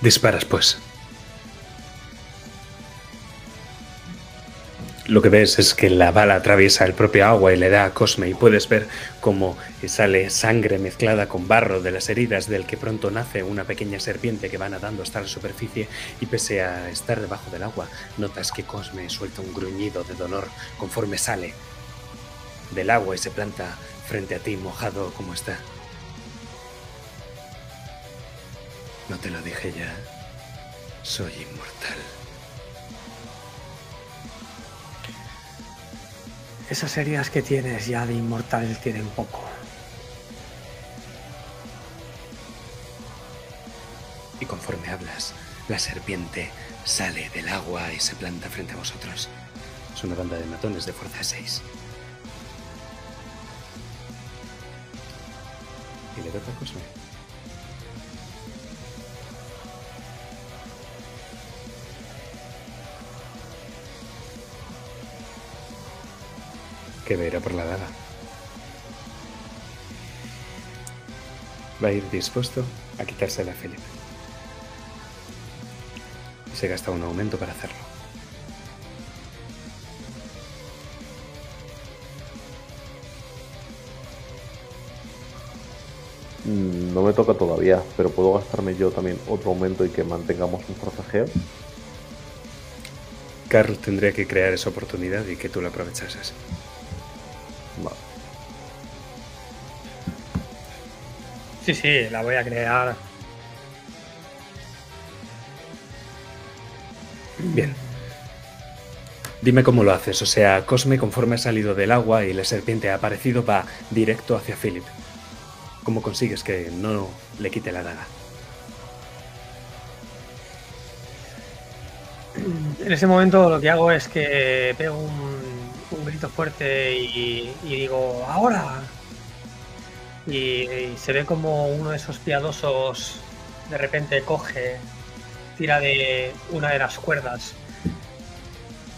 Disparas, pues. Lo que ves es que la bala atraviesa el propio agua y le da a Cosme y puedes ver cómo sale sangre mezclada con barro de las heridas del que pronto nace una pequeña serpiente que va nadando hasta la superficie y pese a estar debajo del agua notas que Cosme suelta un gruñido de dolor conforme sale del agua y se planta frente a ti mojado como está. No te lo dije ya. Soy inmortal. Esas heridas que tienes ya de inmortal tienen poco. Y conforme hablas, la serpiente sale del agua y se planta frente a vosotros. Es una banda de matones de fuerza 6. Y le toca a Cosme. Que va a ir a por la daga. Va a ir dispuesto a quitársela a Philip. Y se gasta un aumento para hacerlo. Mm, No me toca todavía, pero puedo gastarme yo también otro aumento y que mantengamos un forcejeo. Carl tendría que crear esa oportunidad y que tú la aprovechases. Sí, sí, la voy a crear. Bien. Dime cómo lo haces. O sea, Cosme, conforme ha salido del agua y la serpiente ha aparecido, va directo hacia Philip. ¿Cómo consigues que no le quite la daga? En ese momento lo que hago es que pego un, un grito fuerte y, y digo, ahora. Y, se ve como uno de esos piadosos de repente coge, tira de una de las cuerdas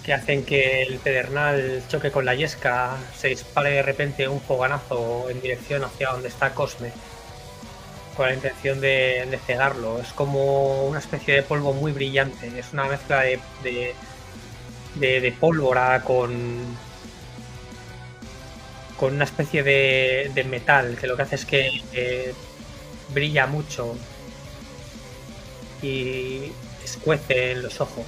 que hacen que el pedernal choque con la yesca, se dispare de repente un foganazo en dirección hacia donde está Cosme, con la intención de, cegarlo. Es como una especie de polvo muy brillante, es una mezcla de- de pólvora con, con una especie de, metal, que lo que hace es que eh, brilla mucho y escuece en los ojos.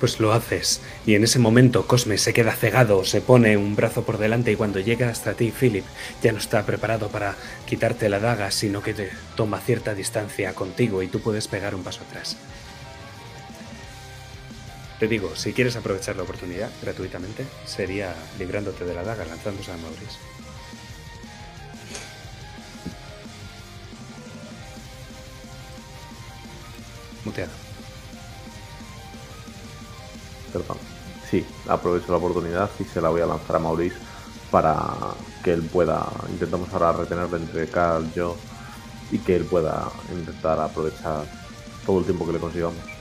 Pues lo haces, y en ese momento Cosme se queda cegado, se pone un brazo por delante y cuando llega hasta ti, Philip, ya no está preparado para quitarte la daga, sino que te toma cierta distancia contigo y tú puedes pegar un paso atrás. Te digo, si quieres aprovechar la oportunidad gratuitamente, sería librándote de la daga lanzándose a Maurice. Muteado. Perdón. Sí, aprovecho la oportunidad y se la voy a lanzar a Maurice para que él pueda. Intentamos ahora retenerle entre Carl, yo y que él pueda intentar aprovechar todo el tiempo que le consigamos.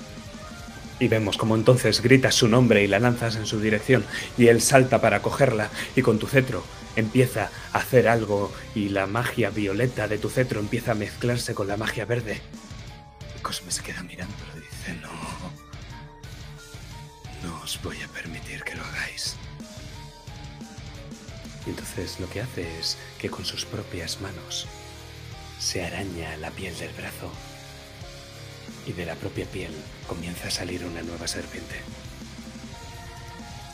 Y vemos como entonces gritas su nombre y la lanzas en su dirección y él salta para cogerla y con tu cetro empieza a hacer algo y la magia violeta de tu cetro empieza a mezclarse con la magia verde. Y Cosme se queda mirándolo y dice, no, no os voy a permitir que lo hagáis. Y entonces lo que hace es que con sus propias manos se araña la piel del brazo y de la propia piel comienza a salir una nueva serpiente.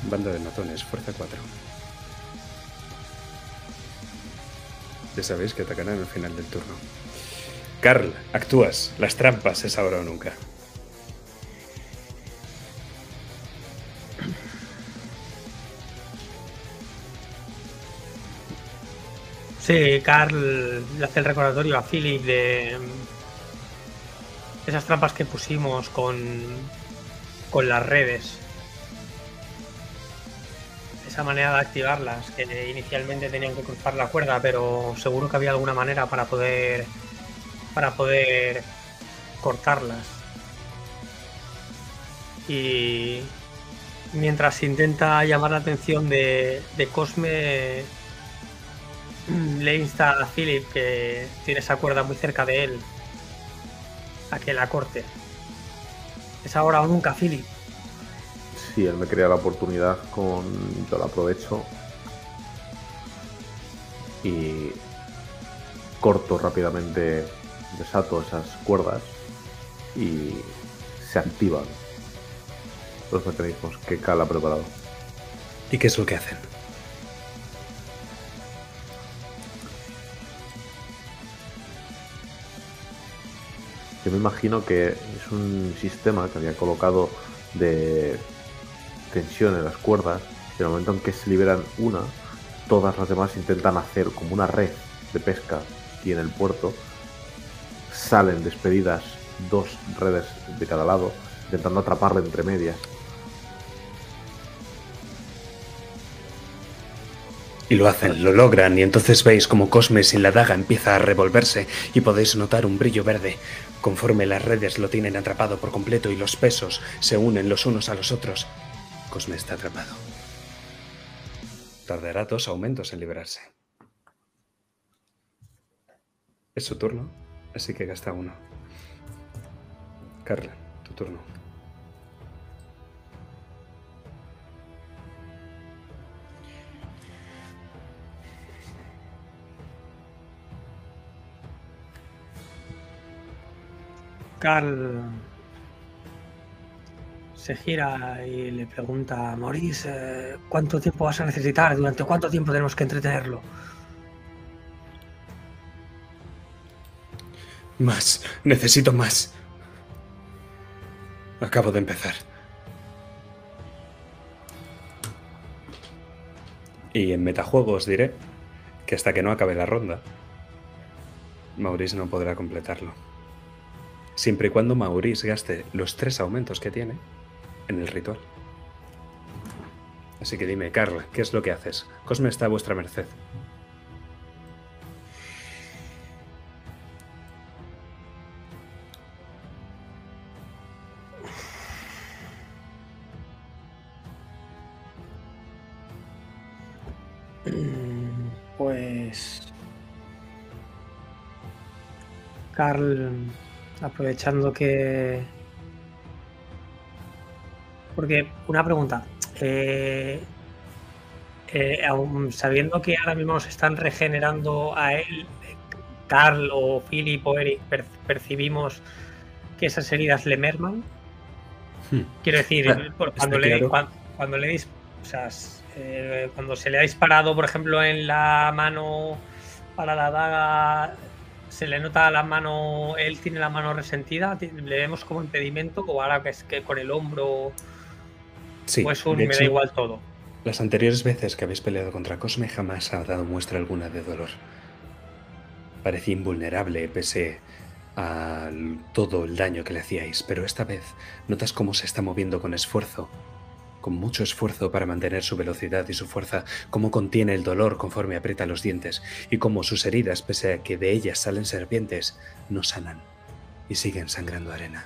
Banda de matones, fuerza 4. Ya sabéis que atacarán al final del turno. Carl, actúas. Las trampas es ahora o nunca. Sí, Carl le hace el recordatorio a Philip de esas trampas que pusimos con, con las redes. Esa manera de activarlas, que inicialmente tenían que cruzar la cuerda, pero seguro que había alguna manera para poder para poder cortarlas. Y mientras intenta llamar la atención de, de Cosme, [clears throat] le insta a Philip, que tiene esa cuerda muy cerca de él, a que la corte. Es ahora o nunca, Philip. Si él me crea la oportunidad, con yo la aprovecho y corto rápidamente, desato esas cuerdas y se activan los mecanismos que Cal ha preparado. ¿Y qué es lo que hacen? Yo me imagino que es un sistema que había colocado de tensión en las cuerdas. Y en el momento en que se liberan una, todas las demás intentan hacer como una red de pesca y en el puerto salen despedidas dos redes de cada lado, intentando atraparle entre medias. Y lo hacen, lo logran, y entonces veis como Cosme sin la daga empieza a revolverse y podéis notar un brillo verde conforme las redes lo tienen atrapado por completo y los pesos se unen los unos a los otros. Cosme está atrapado. Tardará dos aumentos en liberarse. Es su turno, así que gasta uno. Carla, tu turno. Carl se gira y le pregunta a Maurice, eh, ¿cuánto tiempo vas a necesitar? ¿Durante cuánto tiempo tenemos que entretenerlo? Más. Necesito más. Acabo de empezar. Y en metajuego os diré que hasta que no acabe la ronda, Maurice no podrá completarlo. Siempre y cuando Maurice gaste los tres aumentos que tiene en el ritual. Así que dime, Carl, ¿qué es lo que haces? Cosme está a vuestra merced. Pues. Carl, aprovechando que. Porque, una pregunta. eh, eh, sabiendo que ahora mismo se están regenerando a él, Carl o Philip o Eric, per- percibimos que esas heridas le merman. Hmm. Quiero decir, Claro, cuando, le, claro. cuando le dis- o sea, s- eh, cuando se le ha disparado, por ejemplo, en la mano para la daga, se le nota la mano, él tiene la mano resentida, ti- le vemos como impedimento, o ahora que es que con el hombro, Sí, pues un me da igual todo. Las anteriores veces que habéis peleado contra Cosme jamás ha dado muestra alguna de dolor. Parecía invulnerable pese a todo el daño que le hacíais, pero esta vez notas cómo se está moviendo con esfuerzo, con mucho esfuerzo para mantener su velocidad y su fuerza, cómo contiene el dolor conforme aprieta los dientes y cómo sus heridas, pese a que de ellas salen serpientes, no sanan y siguen sangrando arena.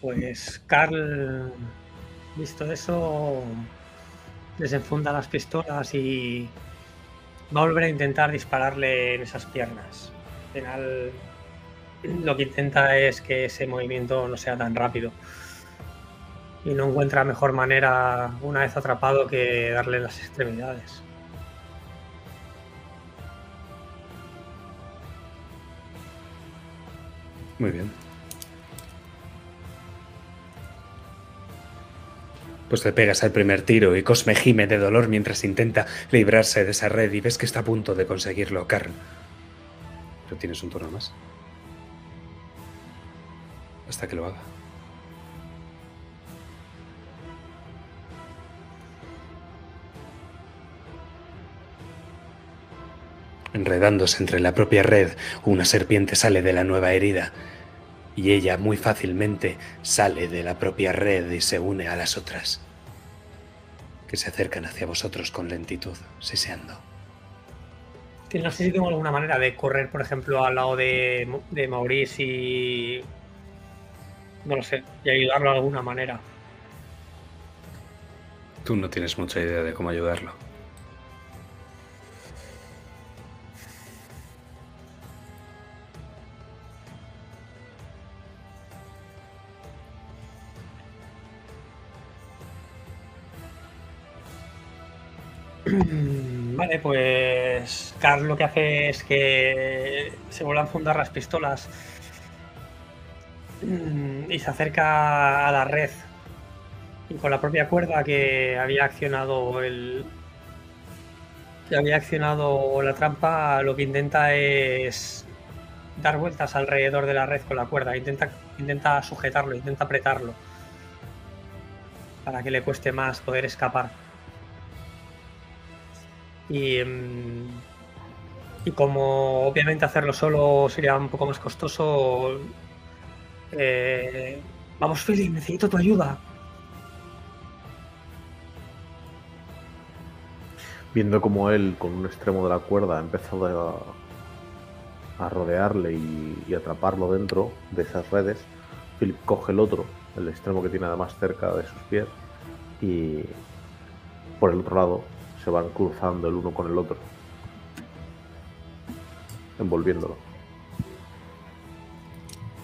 Pues Carl, visto eso, desenfunda las pistolas y va a volver a intentar dispararle en esas piernas. Al final, lo que intenta es que ese movimiento no sea tan rápido. Y no encuentra mejor manera, una vez atrapado, que darle las extremidades. Muy bien. Pues le pegas al primer tiro y Cosme gime de dolor mientras intenta librarse de esa red y ves que está a punto de conseguirlo, Carl. Pero tienes un turno más. Hasta que lo haga. Enredándose entre la propia red, una serpiente sale de la nueva herida y ella muy fácilmente sale de la propia red y se une a las otras, que se acercan hacia vosotros con lentitud, siseando. Que no sé si tengo alguna manera de correr, por ejemplo, al lado de, de Maurice y. No lo sé, y ayudarlo de alguna manera. Tú no tienes mucha idea de cómo ayudarlo. [clears throat] Vale, pues Carl lo que hace es que se vuelve a enfundar las pistolas mm, y se acerca a la red. Y con la propia cuerda que había accionado el. que había accionado la trampa, lo que intenta es dar vueltas alrededor de la red con la cuerda. Intenta, intenta sujetarlo, intenta apretarlo. Para que le cueste más poder escapar. Y, mm, y como obviamente hacerlo solo sería un poco más costoso, eh, vamos Philip, necesito tu ayuda. Viendo como él, con un extremo de la cuerda, ha empezado a, a rodearle y, y atraparlo dentro de esas redes, Philip coge el otro, el extremo que tiene además cerca de sus pies, y por el otro lado se van cruzando el uno con el otro, envolviéndolo.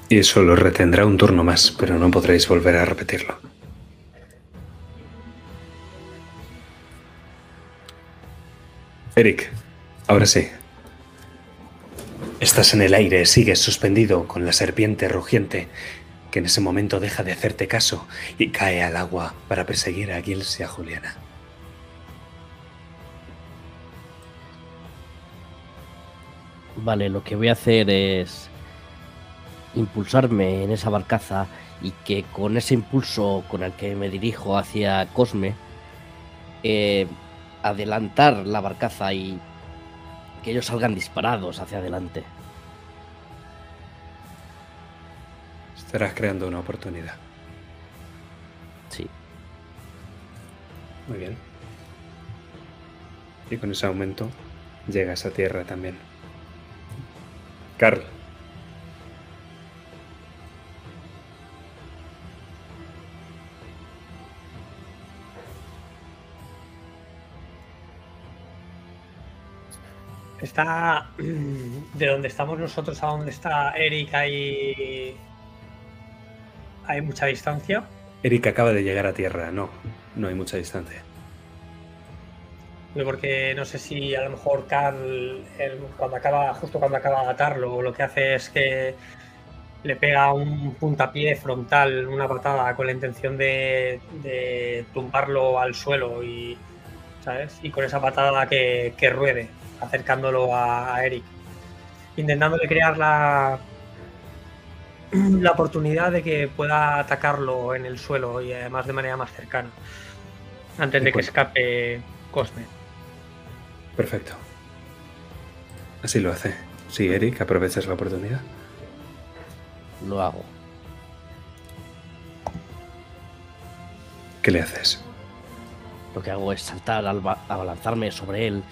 Y eso lo retendrá un turno más, pero no podréis volver a repetirlo. Eric, ahora sí. Estás en el aire, sigues suspendido con la serpiente rugiente, que en ese momento deja de hacerte caso y cae al agua para perseguir a Gils y a Juliana. Vale, lo que voy a hacer es impulsarme en esa barcaza y que con ese impulso con el que me dirijo hacia Cosme, eh, adelantar la barcaza y que ellos salgan disparados hacia adelante. Estarás creando una oportunidad. Sí. Muy bien. Y con ese aumento llegas a tierra también. Carl. Está [clears throat] de donde estamos nosotros a donde está Eric hay hay mucha distancia. Eric acaba de llegar a tierra, no, no hay mucha distancia. Porque no sé si a lo mejor Carl, él, cuando acaba, justo cuando acaba de atarlo, lo que hace es que le pega un puntapié frontal, una patada, con la intención de, de tumbarlo al suelo y, ¿sabes? Y con esa patada que, que ruede, acercándolo a, a Eric. Intentándole crear la, [clears throat] la oportunidad de que pueda atacarlo en el suelo y además de manera más cercana. Antes de que escape Cosme. Perfecto. Así lo hace. Sí, Eric, aprovechas la oportunidad. Lo hago. ¿Qué le haces? Lo que hago es saltar, al ba- abalanzarme sobre él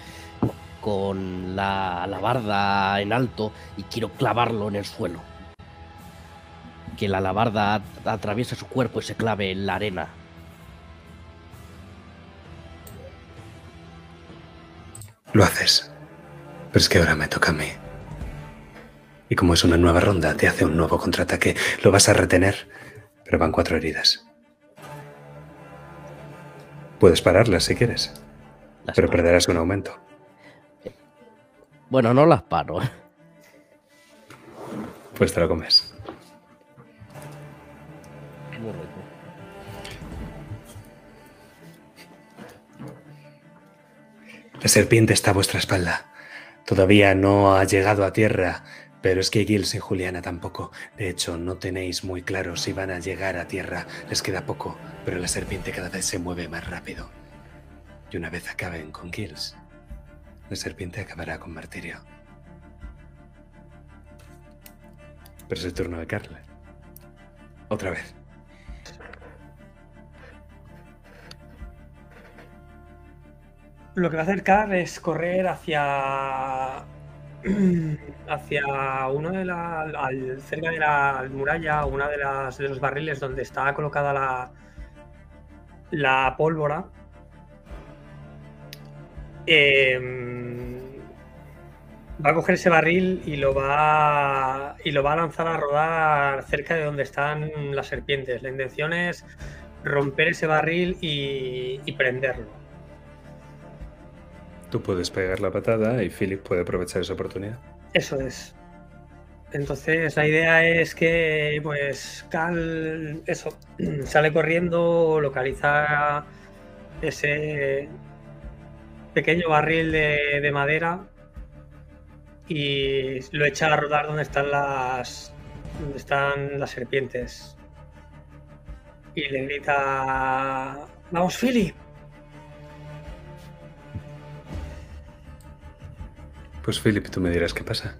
con la alabarda en alto y quiero clavarlo en el suelo. Que la alabarda at- atraviese su cuerpo y se clave en la arena. Lo haces. Pero es que ahora me toca a mí. Y como es una nueva ronda, te hace un nuevo contraataque. Lo vas a retener, pero van cuatro heridas. Puedes pararlas si quieres, Las pero paro. perderás un aumento. Bueno, no las paro. Pues te lo comes. La serpiente está a vuestra espalda. Todavía no ha llegado a tierra, pero es que Gils y Juliana tampoco. De hecho, no tenéis muy claro si van a llegar a tierra. Les queda poco, pero la serpiente cada vez se mueve más rápido. Y una vez acaben con Gils, la serpiente acabará con Martirio. Pero es el turno de Carl. Otra vez. Lo que va a hacer Carl es correr hacia. [clears throat] hacia una de las. cerca de la muralla, una de las de los barriles donde está colocada la. la pólvora. Em, va a coger ese barril y lo va y lo va a lanzar a rodar cerca de donde están las serpientes. La intención es romper ese barril y prenderlo. Tú puedes pegar la patada y Philip puede aprovechar esa oportunidad. Eso es. Entonces la idea es que pues Cal eso [clears throat] sale corriendo, localiza ese pequeño barril de, de madera y lo echa a rodar donde están las donde están las serpientes. Y le grita Vamos Philip. Pues Philip, tú me dirás qué pasa.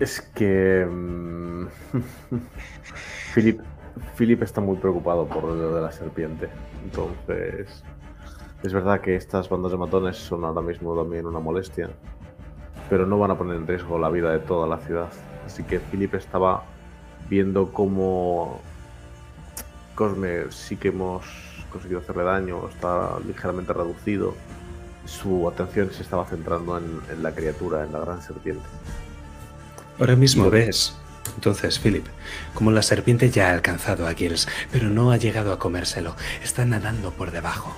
Es que. mm, [laughs] Philip, Philip está muy preocupado por lo de la serpiente. Entonces. Es verdad que estas bandas de matones son ahora mismo también una molestia. Pero no van a poner en riesgo la vida de toda la ciudad. Así que Philip estaba viendo cómo. Cosme sí que hemos conseguido hacerle daño, está ligeramente reducido. Su atención se estaba centrando en, en la criatura, en la gran serpiente. Ahora mismo ves Entonces, Philip, como la serpiente ya ha alcanzado a Gills, pero no ha llegado a comérselo, está nadando por debajo.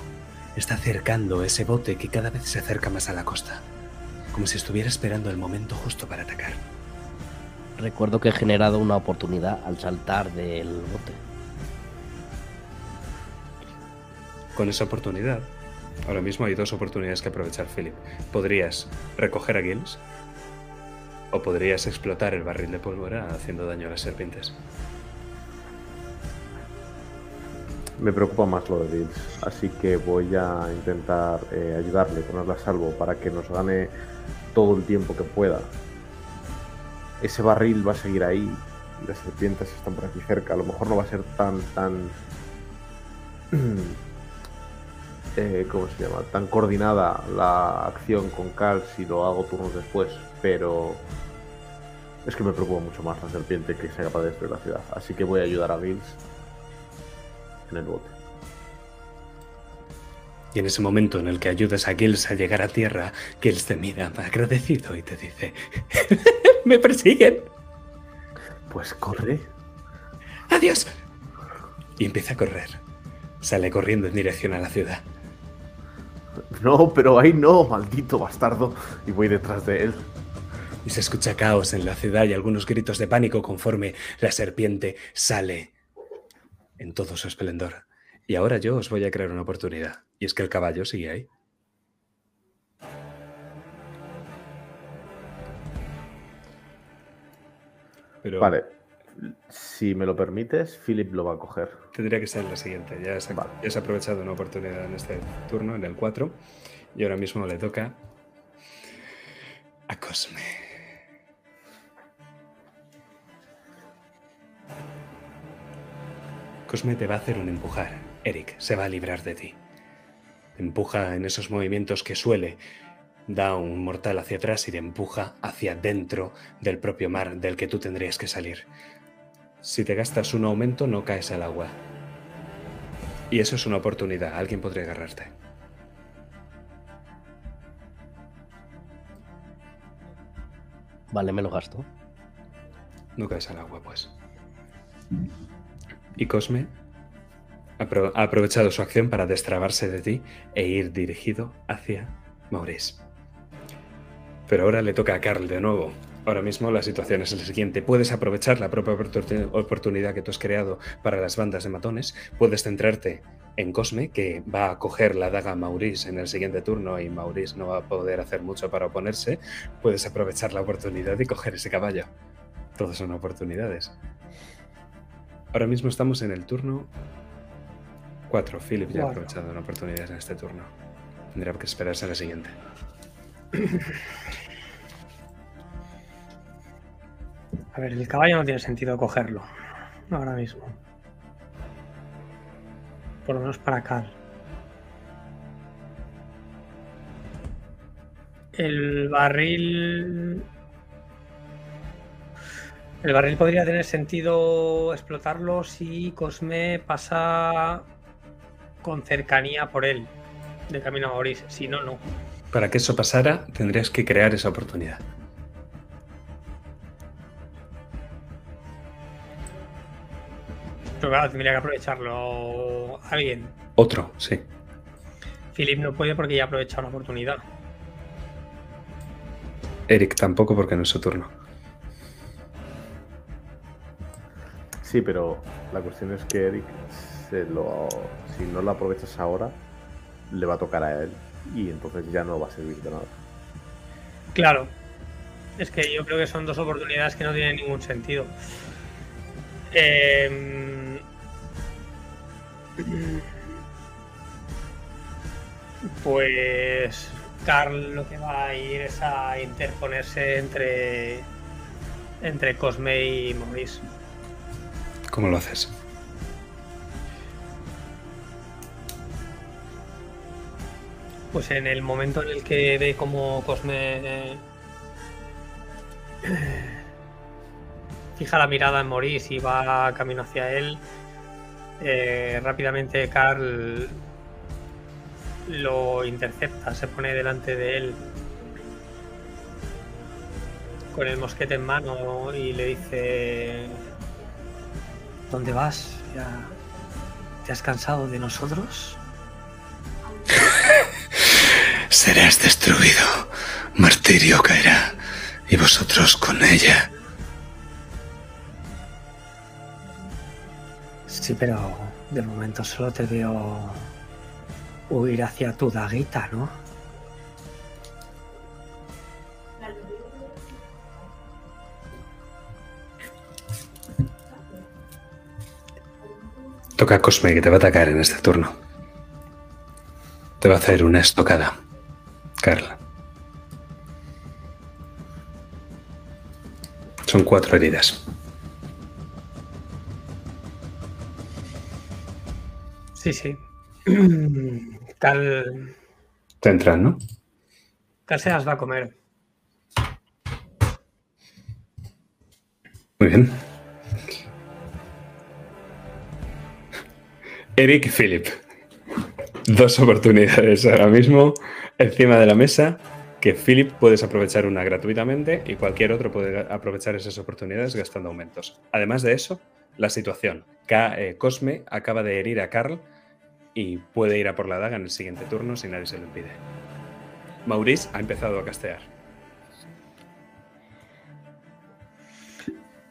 Está acercando ese bote que cada vez se acerca más a la costa, como si estuviera esperando el momento justo para atacar. Recuerdo que he generado una oportunidad al saltar del bote. Con esa oportunidad, ahora mismo hay dos oportunidades que aprovechar, Philip. Podrías recoger a Gills o podrías explotar el barril de pólvora haciendo daño a las serpientes. Me preocupa más lo de Bills, así que voy a intentar eh, ayudarle, ponerla a salvo para que nos gane todo el tiempo que pueda. Ese barril va a seguir ahí, las serpientes están por aquí cerca, a lo mejor no va a ser tan, tan... [clears throat] eh, ¿Cómo se llama? Tan coordinada la acción con Cal si lo hago turnos después, pero es que me preocupa mucho más la serpiente que sea capaz de destruir la ciudad. Así que voy a ayudar a Bills en el bote. Y en ese momento en el que ayudas a Gills a llegar a tierra, Gills te mira agradecido y te dice: [laughs] ¡Me persiguen! Pues corre. ¡Adiós! Y empieza a correr. Sale corriendo en dirección a la ciudad. [laughs] No, pero ahí no, maldito bastardo. Y voy detrás de él. Y se escucha caos en la ciudad y algunos gritos de pánico conforme la serpiente sale en todo su esplendor. Y ahora yo os voy a crear una oportunidad. Y es que el caballo sigue ahí. Pero Vale. Si me lo permites, Philip lo va a coger. tendría que ser la siguiente. Ya has, Vale. ya has aprovechado una oportunidad en este turno, en el 4. Y ahora mismo le toca a Cosme. Cosme te va a hacer un empujar. Eric se va a librar de ti. Te empuja en esos movimientos que suele. Da un mortal hacia atrás y te empuja hacia dentro del propio mar del que tú tendrías que salir. Si te gastas un aumento, no caes al agua. Y eso es una oportunidad. Alguien podría agarrarte. Vale, me lo gasto. No caes al agua, pues. Y Cosme apro- ha aprovechado su acción para destrabarse de ti e ir dirigido hacia Maurice. Pero ahora le toca a Carl de nuevo. Ahora mismo la situación es la siguiente. Puedes aprovechar la propia oportun- oportunidad que tú has creado para las bandas de matones. Puedes centrarte en Cosme, que va a coger la daga a Maurice en el siguiente turno y Maurice no va a poder hacer mucho para oponerse. Puedes aprovechar la oportunidad y coger ese caballo. Todas son oportunidades. Ahora mismo estamos en el turno 4. Philip ya ha aprovechado una oportunidad en este turno. Tendrá que esperarse a la siguiente. [laughs] A ver, el caballo no tiene sentido cogerlo. Ahora mismo. Por lo menos para Cal. El barril. El barril podría tener sentido explotarlo si Cosme pasa con cercanía por él, de camino a Maurice. Si no, no. Para que eso pasara, tendrías que crear esa oportunidad. Pero claro, tendría que aprovecharlo alguien. Otro, sí. Philip no puede porque ya ha aprovechado la oportunidad. Eric tampoco porque no es su turno. Sí, pero la cuestión es que Eric, se lo, si no lo aprovechas ahora, le va a tocar a él y entonces ya no va a servir de nada. Claro. Es que yo creo que son dos oportunidades que no tienen ningún sentido. Em, Pues Carl lo que va a ir es a interponerse entre entre Cosme y Maurice. ¿Cómo lo haces? Pues en el momento en el que ve como Cosme eh, [clears throat] fija la mirada en Maurice y va camino hacia él, eh, rápidamente Carl lo intercepta, se pone delante de él con el mosquete en mano y le dice: ¿Dónde vas? ¿Ya te has cansado de nosotros? [laughs] Serás destruido. Martirio caerá. Y vosotros con ella. Sí, pero de momento solo te veo huir hacia tu daguita, ¿no? Toca Cosme que te va a atacar en este turno. Te va a hacer una estocada. Carla. Son cuatro heridas. Sí, sí. [clears throat] Cal, Te entran, ¿no? Cal se las va a comer. Muy bien. Eric y Philip. Dos oportunidades ahora mismo encima de la mesa que Philip puedes aprovechar una gratuitamente y cualquier otro puede aprovechar esas oportunidades gastando aumentos. Además de eso, la situación. Eh, Cosme acaba de herir a Carl y puede ir a por la daga en el siguiente turno si nadie se lo impide. Maurice ha empezado a castear.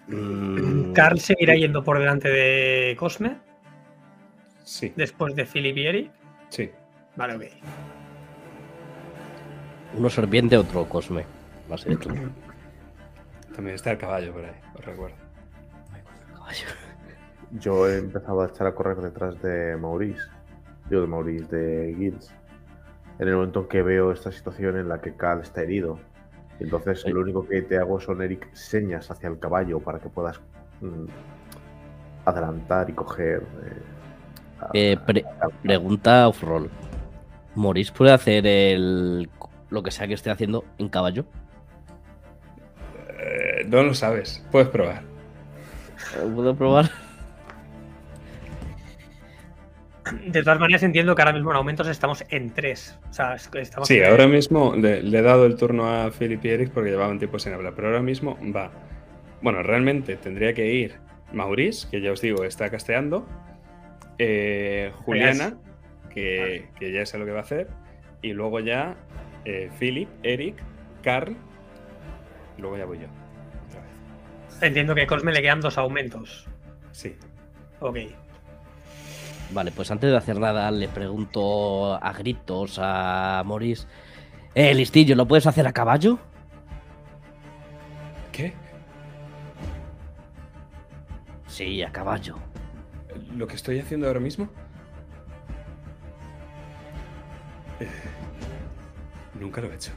Mm, Carl seguirá yendo por delante de Cosme, Sí, después de Philip y Eric. sí. Vale, ok. Uno serpiente, otro cosme. Va a ser tú. También está el caballo por ahí, os recuerdo. Yo he empezado a echar a correr detrás de Maurice. Yo de Maurice, de Gils. En el momento en que veo esta situación en la que Cal está herido. Entonces Sí. lo único que te hago son, Eric, señas hacia el caballo para que puedas mm, adelantar y coger. eh, a- Eh, pre- a- pregunta off-roll. ¿Morís puede hacer el lo que sea que esté haciendo en caballo? Eh, no lo sabes, puedes probar. ¿Puedo probar? [laughs] [clears throat] De todas maneras, entiendo que ahora mismo en aumentos estamos en tres. O sea, estamos Sí, en- ahora mismo le, le he dado el turno a Philip y Eric porque llevaban tiempo sin hablar, pero ahora mismo va. Bueno, realmente tendría que ir Maurice, que ya os digo, está casteando, eh, Juliana, que, que ya sé lo que va a hacer, y luego ya eh, Philip, Eric, Carl, y luego ya voy yo. Otra vez. Entiendo que a Cosme le quedan dos aumentos. Sí. Ok. Vale, pues antes de hacer nada, le pregunto a gritos a Morís. Eh, listillo, ¿lo puedes hacer a caballo? ¿Qué? Sí, a caballo. ¿Lo que estoy haciendo ahora mismo? Eh, nunca lo he hecho.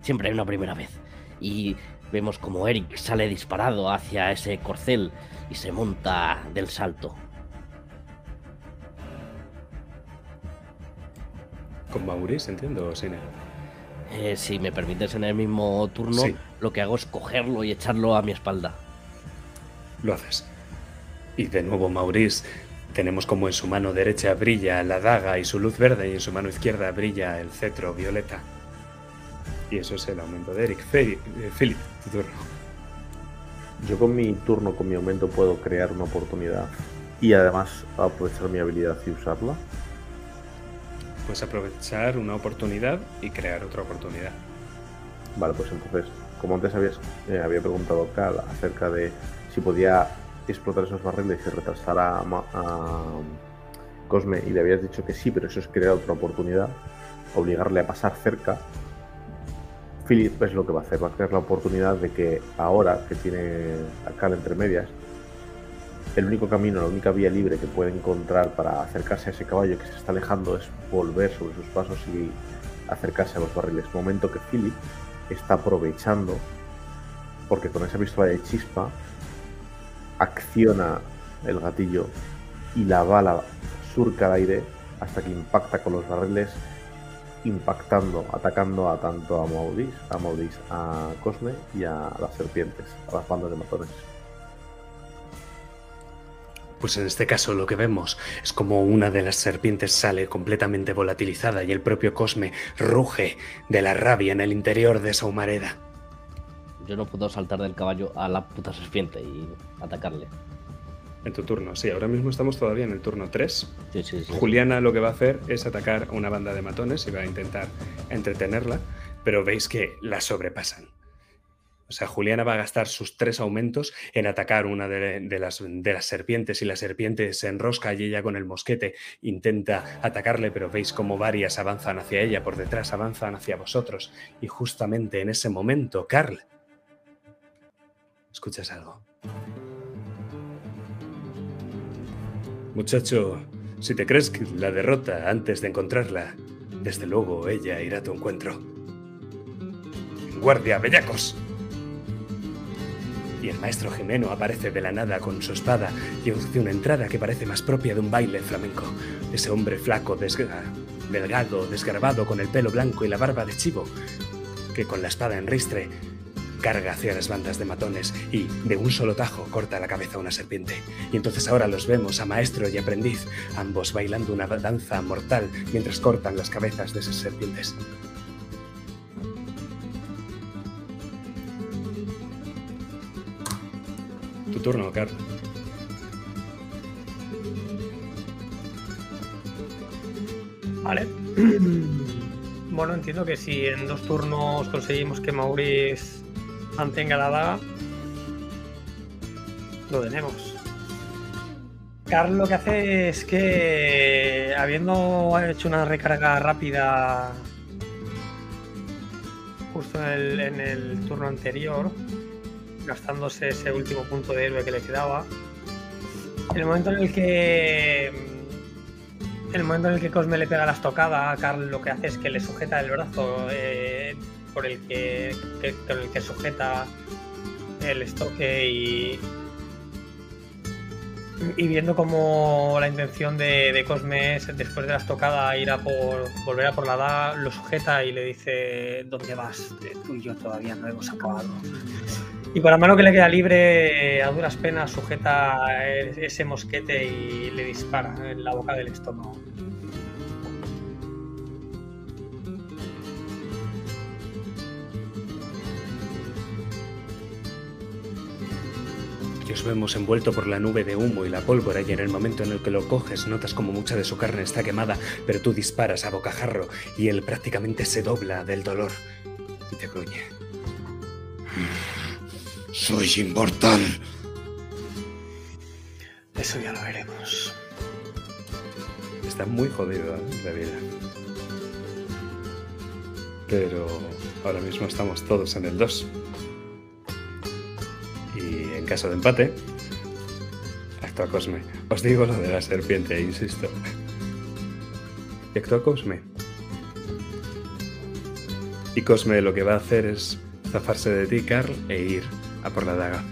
Siempre hay una primera vez. Y vemos como Eric sale disparado hacia ese corcel y se monta del salto. Con Maurice, entiendo, él. Eh, si me permites en el mismo turno, Sí. lo que hago es cogerlo y echarlo a mi espalda. Lo haces. Y de nuevo, Maurice, tenemos como en su mano derecha brilla la daga y su luz verde, y en su mano izquierda brilla el cetro violeta. Y eso es el aumento de Eric. Fe- eh, Philip, tu turno. Yo con mi turno, con mi aumento, puedo crear una oportunidad y además aprovechar mi habilidad y usarla. Puedes aprovechar una oportunidad y crear otra oportunidad. Vale, pues entonces, como antes habías, eh, había preguntado Cal acerca de si podía explotar esos barriles y retrasar a, a Cosme y le habías dicho que sí, pero eso es crear otra oportunidad, obligarle a pasar cerca. Philip es lo que va a hacer, va a crear la oportunidad de que ahora que tiene a Cal entre medias, el único camino, la única vía libre que puede encontrar para acercarse a ese caballo que se está alejando es volver sobre sus pasos y acercarse a los barriles. Momento que Philip está aprovechando, porque con esa pistola de chispa acciona el gatillo y la bala surca el aire hasta que impacta con los barriles, impactando, atacando a tanto a Maurice, a Maurice, a Cosme y a las serpientes, a las bandas de matones. Pues en este caso lo que vemos es como una de las serpientes sale completamente volatilizada y el propio Cosme ruge de la rabia en el interior de esa humareda. Yo no puedo saltar del caballo a la puta serpiente y atacarle. En tu turno, sí, ahora mismo estamos todavía en el turno 3. Sí, sí, sí. Juliana lo que va a hacer es atacar a una banda de matones y va a intentar entretenerla, pero veis que la sobrepasan. O sea, Juliana va a gastar sus tres aumentos en atacar una de, las serpientes y la serpiente se enrosca y ella con el mosquete intenta atacarle, pero veis como varias avanzan hacia ella, por detrás avanzan hacia vosotros. Y justamente en ese momento, Carl, escuchas algo. Muchacho, si te crees que la derrota antes de encontrarla, desde luego ella irá a tu encuentro. ¡Guardia, bellacos! Y el maestro Jimeno aparece de la nada con su espada y hace una entrada que parece más propia de un baile flamenco. Ese hombre flaco, delgado, desgarbado, con el pelo blanco y la barba de chivo, que con la espada en ristre carga hacia las bandas de matones y de un solo tajo corta la cabeza a una serpiente. Y entonces ahora los vemos a maestro y aprendiz, ambos bailando una danza mortal mientras cortan las cabezas de esas serpientes. Tu turno, Carl. Vale. [clears throat] Bueno, entiendo que si en dos turnos conseguimos que Maurice mantenga la daga, lo tenemos. Carl lo que hace es que, habiendo hecho una recarga rápida justo en el, en el turno anterior, gastándose ese último punto de héroe que le quedaba, en el momento en el que en el momento en el que Cosme le pega la estocada, Carl lo que hace es que le sujeta el brazo eh, por el que, que- con el que sujeta el estoque y, y viendo como la intención de, Cosme es después de la estocada ir a por volver a por la daga, lo sujeta y le dice ¿dónde vas? Tú y yo todavía no hemos acabado. Y con la mano que le queda libre, a duras penas, sujeta e- ese mosquete y le dispara en la boca del estómago. Y os vemos envuelto por la nube de humo y la pólvora y en el momento en el que lo coges notas como mucha de su carne está quemada, pero tú disparas a bocajarro y él prácticamente se dobla del dolor y te gruñe. Soy inmortal. Eso ya lo veremos. Está muy jodido ¿eh? la vida. Pero ahora mismo estamos todos en el 2. Y en caso de empate, actúa Cosme. Os digo lo de la serpiente, insisto. Y actúa Cosme. Y Cosme lo que va a hacer es zafarse de ti, Carl, e ir a por la daga.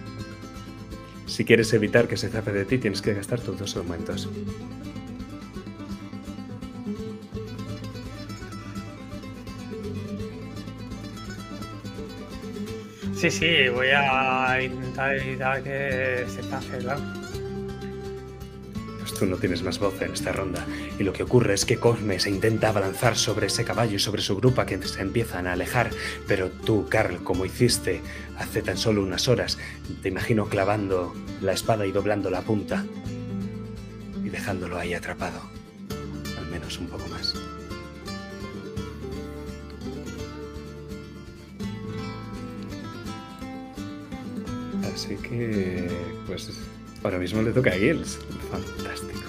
Si quieres evitar que se zafe de ti, tienes que gastar tus dos aumentos. Sí, sí, voy a intentar evitar que se zafe, claro. No tienes más voz en esta ronda. Y lo que ocurre es que Cosme se intenta abalanzar sobre ese caballo y sobre su grupa que se empiezan a alejar. Pero tú, Carl, como hiciste hace tan solo unas horas, te imagino clavando la espada y doblando la punta. Y dejándolo ahí atrapado. Al menos un poco más. Así que, pues, ahora mismo le toca a Gilles. Fantástico.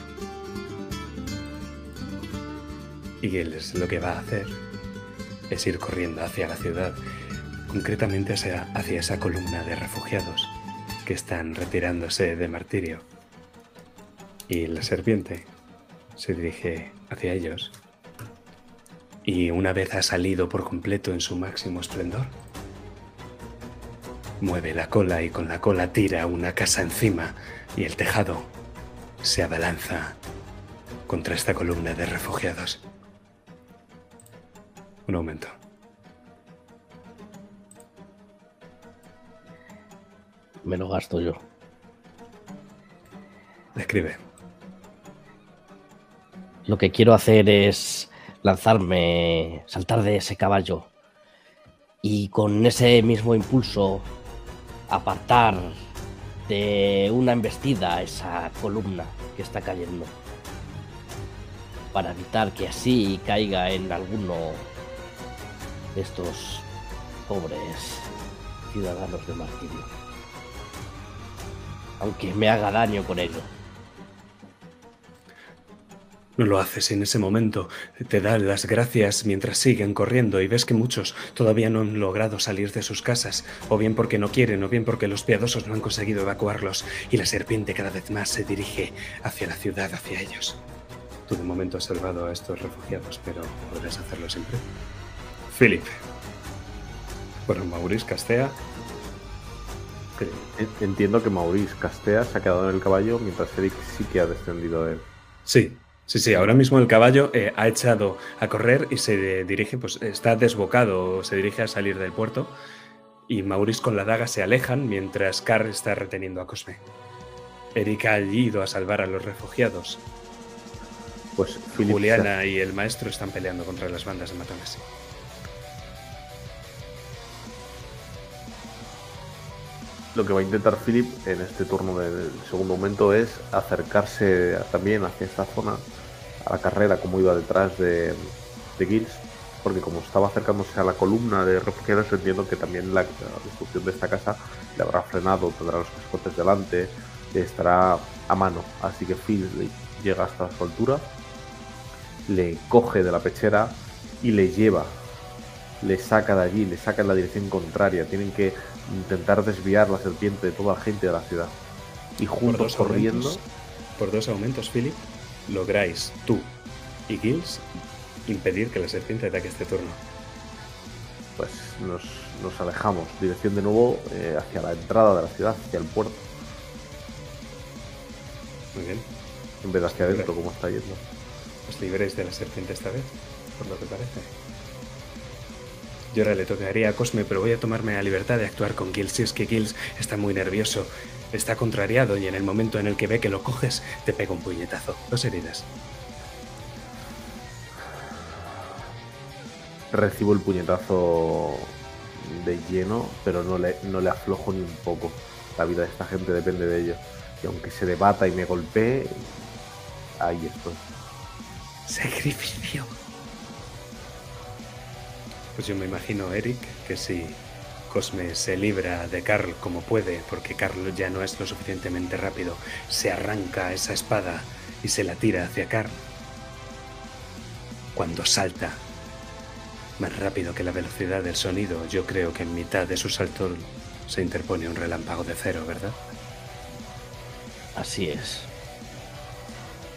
Y Gilles lo que va a hacer es ir corriendo hacia la ciudad, concretamente hacia, hacia esa columna de refugiados que están retirándose de martirio. Y la serpiente se dirige hacia ellos. Y una vez ha salido por completo en su máximo esplendor, Mueve la cola y con la cola tira una casa encima y el tejado se abalanza contra esta columna de refugiados. Un aumento. Me lo gasto yo. Describe. Lo que quiero hacer es lanzarme, saltar de ese caballo y con ese mismo impulso apartar de una embestida esa columna que está cayendo para evitar que así caiga en alguno de estos pobres ciudadanos de martirio. Aunque me haga daño con ello. No lo haces en ese momento. Te da las gracias mientras siguen corriendo y ves que muchos todavía no han logrado salir de sus casas, o bien porque no quieren, o bien porque los piadosos no han conseguido evacuarlos, y la serpiente cada vez más se dirige hacia la ciudad, hacia ellos. Tú de momento has salvado a estos refugiados, pero podrás hacerlo siempre. Philip. Bueno, Maurice castea. En- Entiendo que Maurice Castea se ha quedado en el caballo mientras Eric sí que ha descendido de él. Sí, sí, sí. Ahora mismo el caballo eh, ha echado a correr y se dirige, pues está desbocado, se dirige a salir del puerto. Y Maurice con la daga se alejan mientras Carr está reteniendo a Cosme. Eric ha ido a salvar a los refugiados. Pues Philip Juliana y el maestro están peleando contra las bandas de matones. Lo que va a intentar Philip en este turno del segundo momento es acercarse también hacia esta zona, a la carrera, como iba detrás de, de Gills, porque como estaba acercándose a la columna de refugiados, entiendo que también la, destrucción de esta casa le habrá frenado, tendrá los cascotes delante, estará a mano. Así que Phil le llega hasta su altura, le coge de la pechera y le lleva, le saca de allí, le saca en la dirección contraria. Tienen que intentar desviar la serpiente de toda la gente de la ciudad. Y juntos corriendo, aumentos- por dos aumentos, Philip, lográis tú y Gills impedir que la serpiente ataque este turno. pues nos, nos alejamos. Dirección de nuevo eh, hacia la entrada de la ciudad, hacia el puerto, Muy bien. en vez de hacia adentro, como está yendo. Os liberéis de la serpiente esta vez, por lo que parece. Yo ahora le tocaría a Cosme, pero voy a tomarme la libertad de actuar con Gills. Si es que Gills está muy nervioso, está contrariado y en el momento en el que ve que lo coges, te pega un puñetazo. Dos heridas. Recibo el puñetazo de lleno, pero no le, no le aflojo ni un poco. La vida de esta gente depende de ello. Y aunque se debata y me golpee, ahí estoy. Sacrificio. Pues yo me imagino, Eric, que si Cosme se libra de Carl como puede, porque Carl ya no es lo suficientemente rápido, se arranca esa espada y se la tira hacia Carl. Cuando salta, más rápido que la velocidad del sonido, yo creo que en mitad de su salto se interpone un relámpago de cero, ¿verdad? Así es.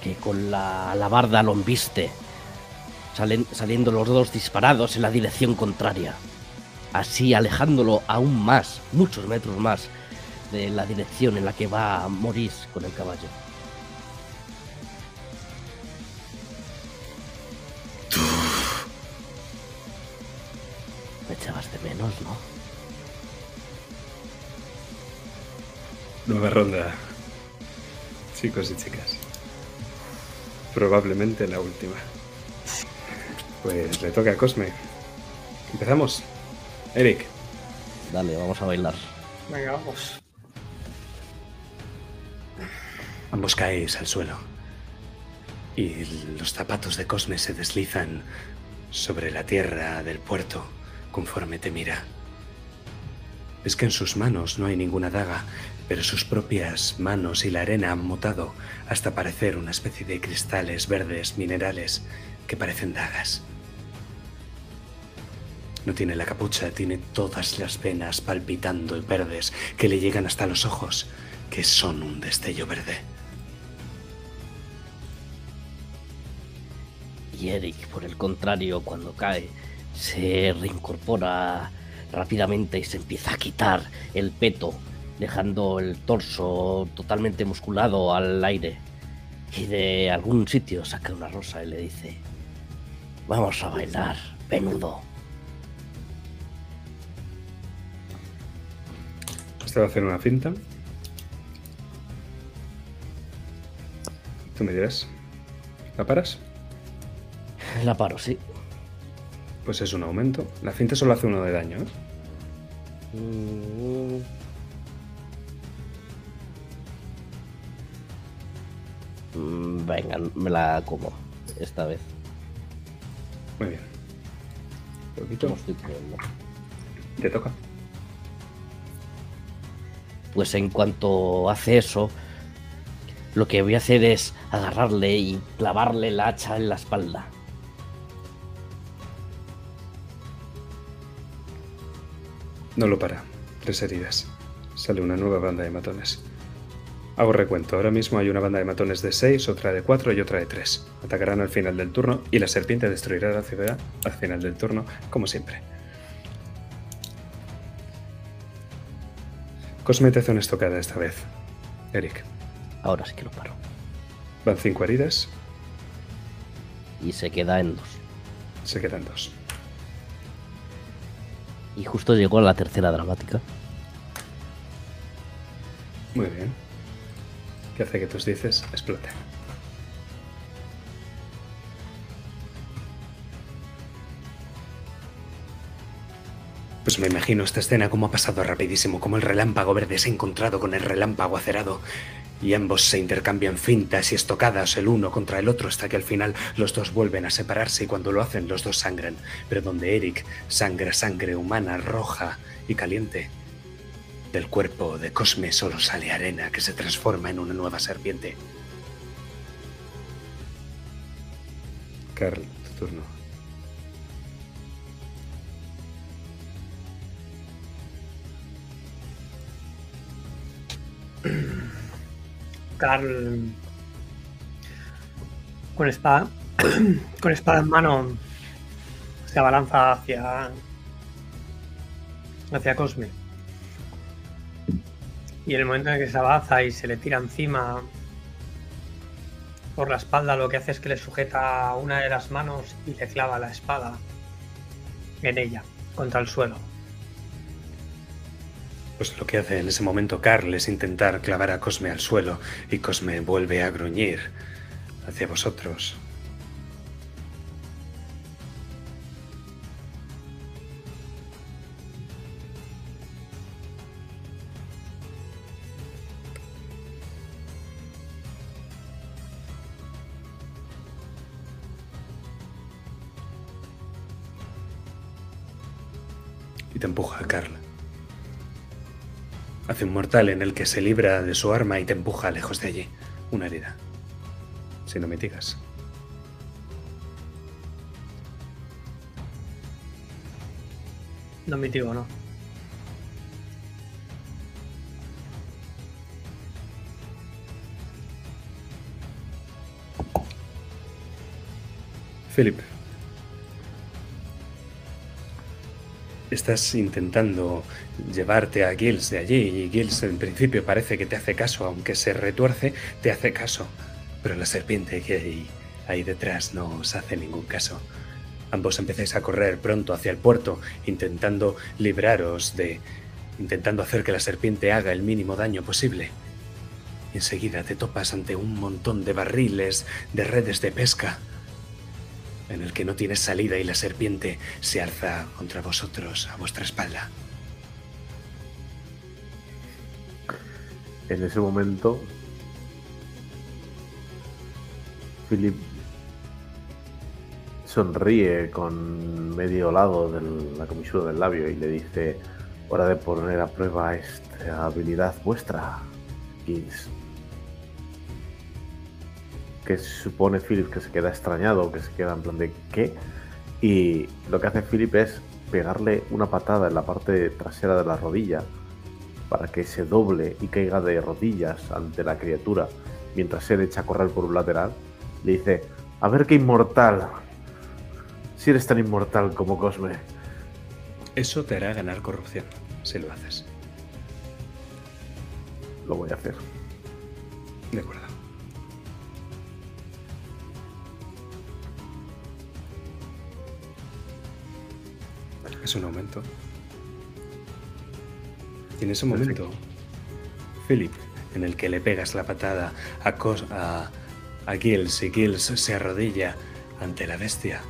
Que con la alabarda lo embiste, salen- saliendo los dos disparados en la dirección contraria, así alejándolo aún más, muchos metros más, de la dirección en la que va a morir con el caballo. Me echabas de menos, ¿no? Nueva ronda. Chicos y chicas. Probablemente la última. Pues le toca a Cosme. Empezamos. Eric, Dale, vamos a bailar. Venga, vamos. ambos caéis al suelo. Y los zapatos de Cosme se deslizan sobre la tierra del puerto conforme te mira. Es que en sus manos no hay ninguna daga, pero sus propias manos y la arena han mutado hasta parecer una especie de cristales verdes minerales que parecen dagas. No tiene la capucha, tiene todas las venas palpitando y verdes que le llegan hasta los ojos, que son un destello verde. Y Eric, por el contrario, cuando cae, se reincorpora rápidamente y se empieza a quitar el peto, dejando el torso totalmente musculado al aire. Y de algún sitio saca una rosa y le dice, vamos a bailar, venudo. Este va a hacer una finta. Tú me dirás. ¿La paras? La paro, sí. Pues es un aumento. La cinta solo hace uno de daño, ¿eh? Mm. Mm, Venga, me la como esta vez. Muy bien. Poquito. Te toca. Pues en cuanto hace eso, lo que voy a hacer es agarrarle y clavarle la hacha en la espalda. No lo para. Tres heridas. Sale una nueva banda de matones. Hago recuento. Ahora mismo hay una banda de matones de 6, otra de 4 y otra de 3. Atacarán al final del turno y la serpiente destruirá la ciudad al final del turno, como siempre. Cosme te hace una estocada esta vez. Eric. Ahora sí que lo paro. Van 5 heridas, Y se queda en dos. se quedan dos. Y justo llegó a la tercera dramática. Muy bien. Que hace que tus dices exploten. Pues me imagino esta escena como ha pasado rapidísimo, como el relámpago verde se ha encontrado con el relámpago acerado. Y ambos se intercambian fintas y estocadas el uno contra el otro hasta que al final los dos vuelven a separarse y cuando lo hacen los dos sangran. Pero donde Eric sangra sangre humana roja y caliente, del cuerpo de Cosme solo sale arena que se transforma en una nueva serpiente. Carl, tu turno. [clears throat] Carl con espada [clears throat] con espada en mano se abalanza hacia hacia Cosme. Y en el momento en que se avanza y se le tira encima por la espalda lo que hace es que le sujeta una de las manos y le clava la espada en ella contra el suelo Pues lo que hace en ese momento Carl es intentar clavar a Cosme al suelo y Cosme vuelve a gruñir hacia vosotros. Y te empuja a Carl. Hace un mortal en el que se libra de su arma y te empuja lejos de allí. Una herida. Si no mitigas. no mitigo no Philip. Estás intentando llevarte a Gills de allí y Gills en principio parece que te hace caso, aunque se retuerce, te hace caso. Pero la serpiente que hay ahí detrás no os hace ningún caso. Ambos empezáis a correr pronto hacia el puerto, intentando libraros de... intentando hacer que la serpiente haga el mínimo daño posible. Enseguida te topas ante un montón de barriles, de redes de pesca en el que no tienes salida y la serpiente se alza contra vosotros a vuestra espalda. En ese momento, Philip sonríe con medio lado de la comisura del labio y le dice, hora de poner a prueba esta habilidad vuestra, Gilles. Que supone Philip que se queda extrañado, que se queda en plan de ¿qué? Y lo que hace Philip es pegarle una patada en la parte trasera de la rodilla para que se doble y caiga de rodillas ante la criatura mientras él echa a correr por un lateral. Le dice, a ver qué inmortal. Si eres tan inmortal como Cosme. Eso te hará ganar corrupción, si lo haces. Lo voy a hacer. De acuerdo. Es un aumento. Y en ese momento, Philip, en el que le pegas la patada a, Cos- a, a Gills y Gills se arrodilla ante la bestia,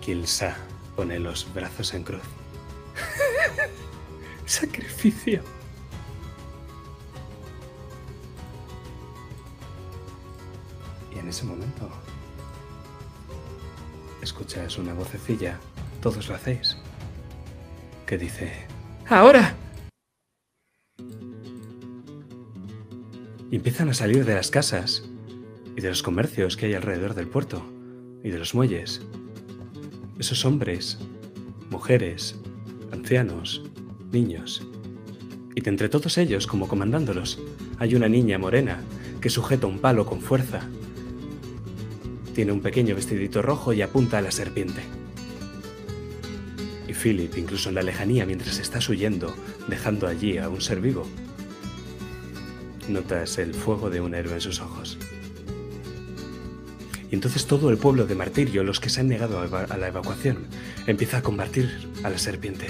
Gilsa Pone los brazos en cruz. [laughs] Sacrificio. Y en ese momento escuchas una vocecilla, todos lo hacéis, que dice, Ahora. y empiezan a salir de las casas y de los comercios que hay alrededor del puerto y de los muelles. Esos hombres, mujeres, ancianos, niños. Y de entre todos ellos, como comandándolos, hay una niña morena que sujeta un palo con fuerza. Tiene un pequeño vestidito rojo y apunta a la serpiente. Philip, incluso en la lejanía, mientras estás huyendo, dejando allí a un ser vivo, notas el fuego de un héroe en sus ojos. Y entonces todo el pueblo de Martirio, los que se han negado a la evacuación, empieza a combatir a la serpiente.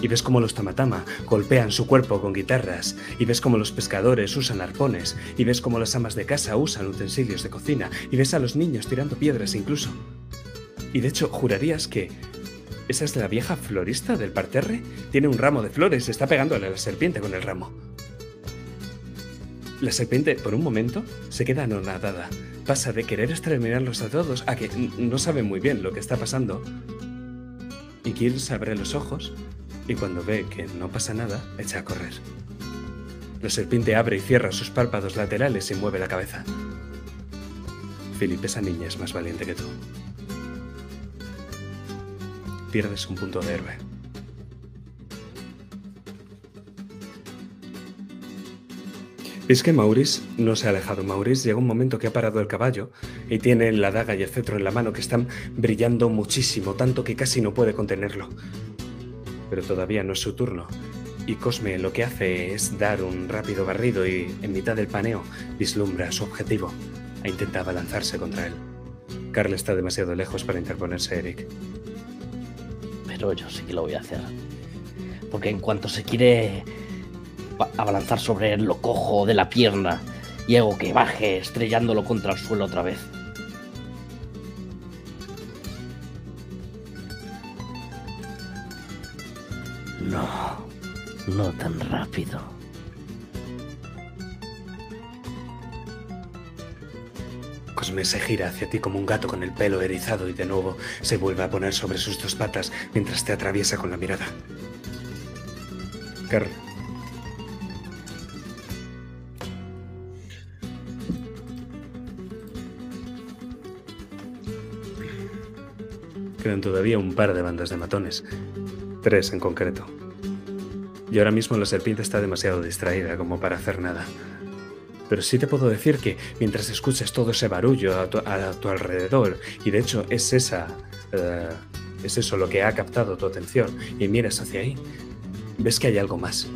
Y ves cómo los tamatama golpean su cuerpo con guitarras, y ves cómo los pescadores usan arpones, y ves cómo las amas de casa usan utensilios de cocina, y ves a los niños tirando piedras incluso. Y de hecho, jurarías que esa es la vieja florista del parterre. Tiene un ramo de flores, está pegándole a la serpiente con el ramo. La serpiente, por un momento, se queda anonadada. Pasa de querer exterminarlos a todos a que no sabe muy bien lo que está pasando. Y Kill abre los ojos y cuando ve que no pasa nada, echa a correr. La serpiente abre y cierra sus párpados laterales y mueve la cabeza. Philip, esa niña es más valiente que tú. Pierdes un punto de héroe. Es que Maurice no se ha alejado. Maurice llega un momento que ha parado el caballo y tiene la daga y el cetro en la mano que están brillando muchísimo, tanto que casi no puede contenerlo. Pero todavía no es su turno. Y Cosme lo que hace es dar un rápido barrido y, en mitad del paneo, vislumbra su objetivo e intenta abalanzarse contra él. Carl está demasiado lejos para interponerse, Eric. Pero yo sí que lo voy a hacer. Porque en cuanto se quiere ba- abalanzar sobre él, lo cojo de la pierna y hago que baje estrellándolo contra el suelo otra vez. No, no tan rápido. Cosme se gira hacia ti como un gato con el pelo erizado y de nuevo se vuelve a poner sobre sus dos patas mientras te atraviesa con la mirada. Carl, quedan todavía un par de bandas de matones. Tres en concreto. Y ahora mismo la serpiente está demasiado distraída como para hacer nada. Pero sí te puedo decir que mientras escuchas todo ese barullo a tu, a tu alrededor, y de hecho es esa. eh, es eso lo que ha captado tu atención, y miras hacia ahí, ves que hay algo más.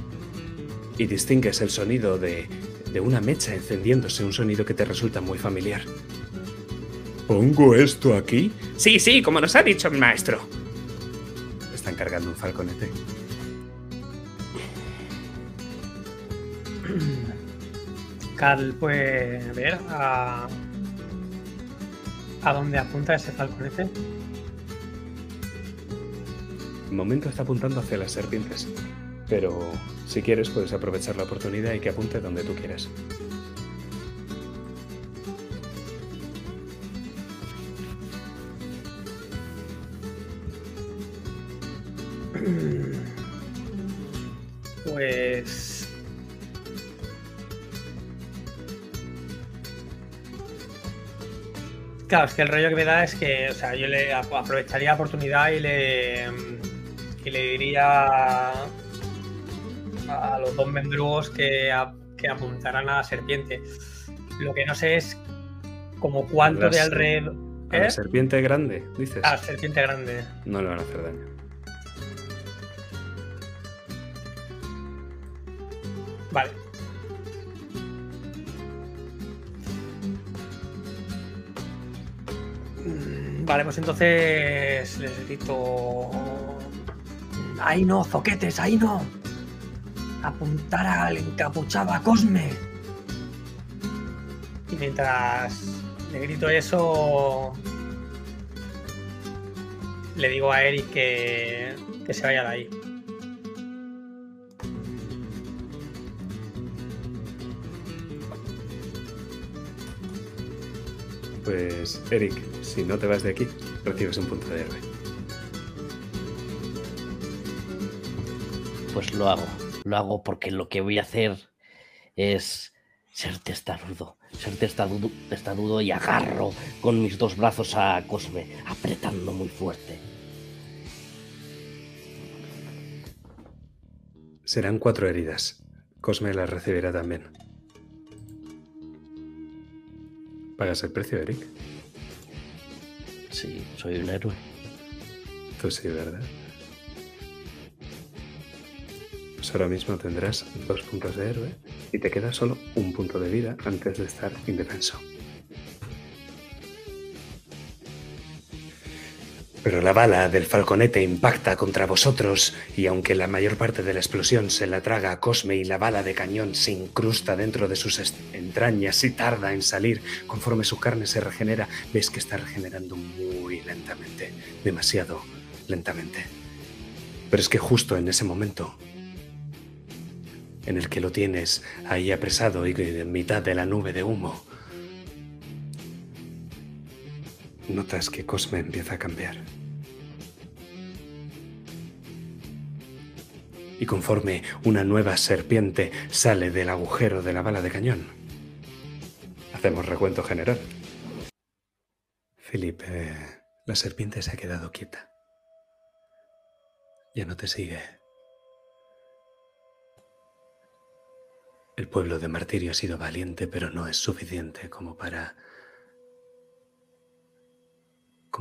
Y distingues el sonido de, de una mecha encendiéndose, un sonido que te resulta muy familiar. ¿Pongo esto aquí? Sí, sí, como nos ha dicho el maestro. Están cargando un falconete. Carl puede ver a, a dónde apunta ese falconete. De momento está apuntando hacia las serpientes. Pero si quieres puedes aprovechar la oportunidad y que apunte donde tú quieras. [clears throat] Pues. Claro, es que el rollo que me da es que, o sea, yo le ap- aprovecharía la oportunidad y le. y le diría a los dos mendrugos que, ap- que apuntaran a la serpiente. Lo que no sé es como cuánto Las- de alrededor. A la ¿Eh? serpiente grande, dices. A la serpiente grande. No le van a hacer daño. Vale. Vale, pues entonces les grito. ¡Ahí no, zoquetes! ¡Ahí no! Apuntar al encapuchado a Cosme. Y mientras le grito eso. le digo a Eric que, que se vaya de ahí. Pues, Eric, si no te vas de aquí, recibes un punto de héroe. Pues lo hago. Lo hago porque lo que voy a hacer es ser testarudo. Ser testarudo, testarudo y agarro con mis dos brazos a Cosme, apretando muy fuerte. Serán cuatro heridas. Cosme las recibirá también. ¿Pagas el precio, Eric? Sí, soy un héroe. Tú sí, ¿verdad? Pues ahora mismo tendrás dos puntos de héroe y te queda solo un punto de vida antes de estar indefenso. Pero la bala del falconete impacta contra vosotros y aunque la mayor parte de la explosión se la traga a Cosme y la bala de cañón se incrusta dentro de sus entrañas y tarda en salir, conforme su carne se regenera, ves que está regenerando muy lentamente, demasiado lentamente. Pero es que justo en ese momento en el que lo tienes ahí apresado y en mitad de la nube de humo, notas que Cosme empieza a cambiar. Y conforme una nueva serpiente sale del agujero de la bala de cañón, hacemos recuento general. Felipe, la serpiente se ha quedado quieta. Ya no te sigue. El pueblo de Martirio ha sido valiente, pero no es suficiente como para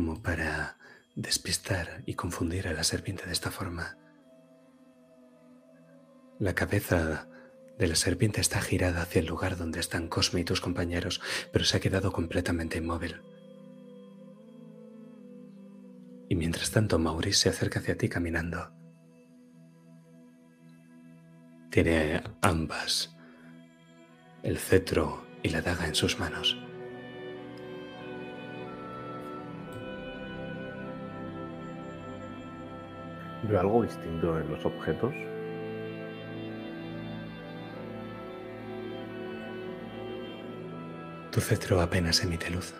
como para despistar y confundir a la serpiente de esta forma. La cabeza de la serpiente está girada hacia el lugar donde están Cosme y tus compañeros, pero se ha quedado completamente inmóvil. Y mientras tanto, Maurice se acerca hacia ti caminando. Tiene ambas, el cetro y la daga en sus manos. ¿Veo algo distinto en los objetos? Tu cetro apenas emite luz.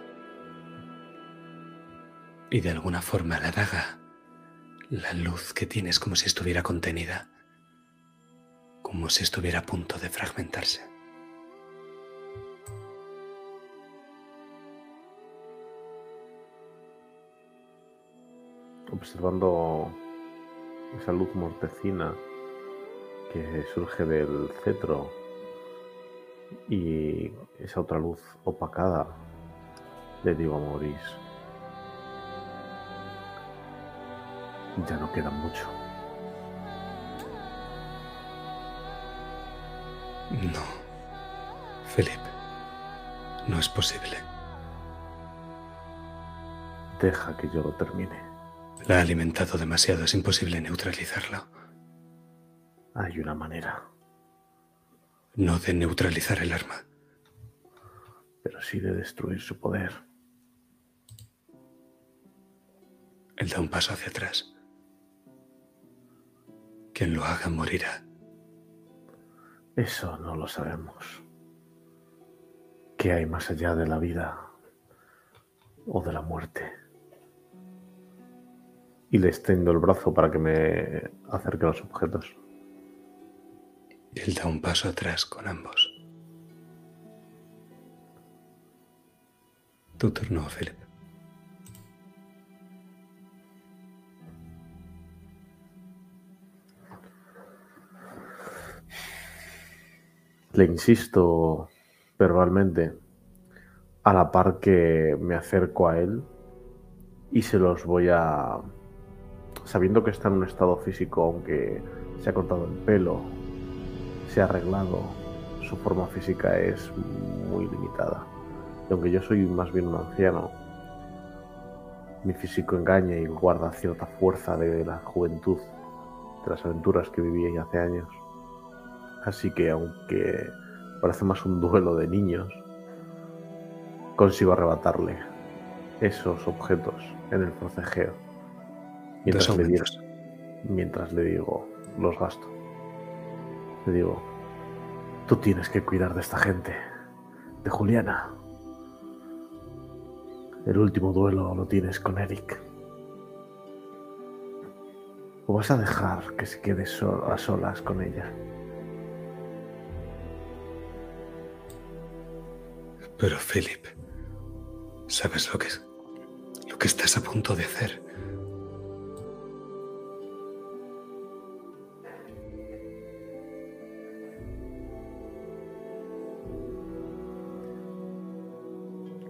Y de alguna forma la daga, la luz que tienes como si estuviera contenida, como si estuviera a punto de fragmentarse. Observando esa luz mortecina que surge del cetro y esa otra luz opacada, le digo a Maurice, ya no queda mucho. No, Philip, no es posible. Deja que yo lo termine. La ha alimentado demasiado, es imposible neutralizarlo. Hay una manera, No de neutralizar el arma. pero sí de destruir su poder. Él da un paso hacia atrás. Quien lo haga morirá. Eso no lo sabemos. ¿Qué hay más allá de la vida o de la muerte? Y le extiendo el brazo para que me acerque a los objetos. Él da un paso atrás con ambos. Tu turno, Philip. Le insisto verbalmente a la par que me acerco a él y se los voy a... Sabiendo que está en un estado físico, aunque se ha cortado el pelo, se ha arreglado, su forma física es muy limitada. Y aunque yo soy más bien un anciano, mi físico engaña y guarda cierta fuerza de la juventud, de las aventuras que viví hace años. Así que aunque parece más un duelo de niños, consigo arrebatarle esos objetos en el forcejeo Mientras le, digo, mientras le digo, los gasto. Le digo, tú tienes que cuidar de esta gente, de Juliana. El último duelo lo tienes con Eric. ¿O vas a dejar que se quede a solas con ella? Pero Philip, ¿sabes lo que es? Lo que estás a punto de hacer.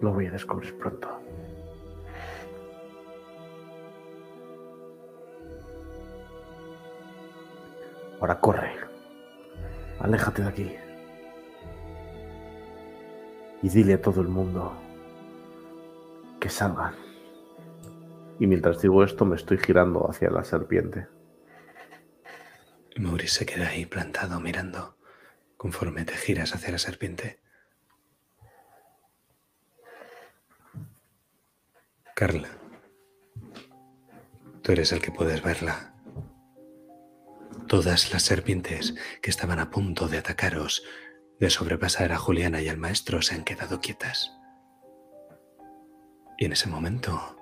Lo voy a descubrir pronto. Ahora corre. Aléjate de aquí. Y dile a todo el mundo que salgan. Y mientras digo esto me estoy girando hacia la serpiente. Maurice se queda ahí plantado mirando conforme te giras hacia la serpiente. Carla, tú eres el que puedes verla. Todas las serpientes que estaban a punto de atacaros, de sobrepasar a Juliana y al maestro, se han quedado quietas. Y en ese momento,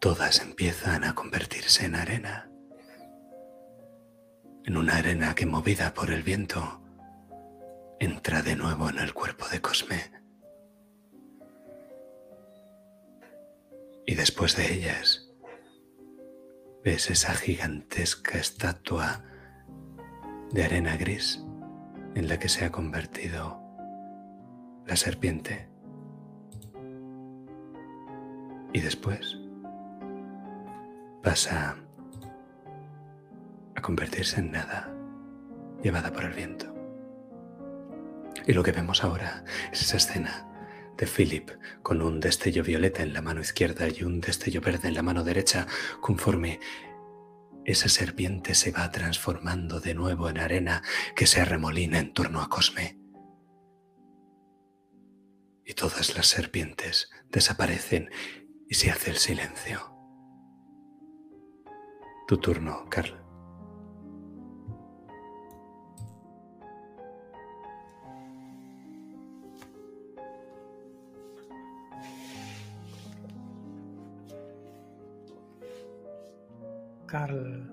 todas empiezan a convertirse en arena en una arena que movida por el viento entra de nuevo en el cuerpo de Cosme. Y después de ellas, ves esa gigantesca estatua de arena gris en la que se ha convertido la serpiente. Y después pasa a convertirse en nada, llevada por el viento. Y lo que vemos ahora es esa escena de Philip con un destello violeta en la mano izquierda y un destello verde en la mano derecha, conforme esa serpiente se va transformando de nuevo en arena que se arremolina en torno a Cosme. Y todas las serpientes desaparecen y se hace el silencio. Tu turno, Carl. Carl.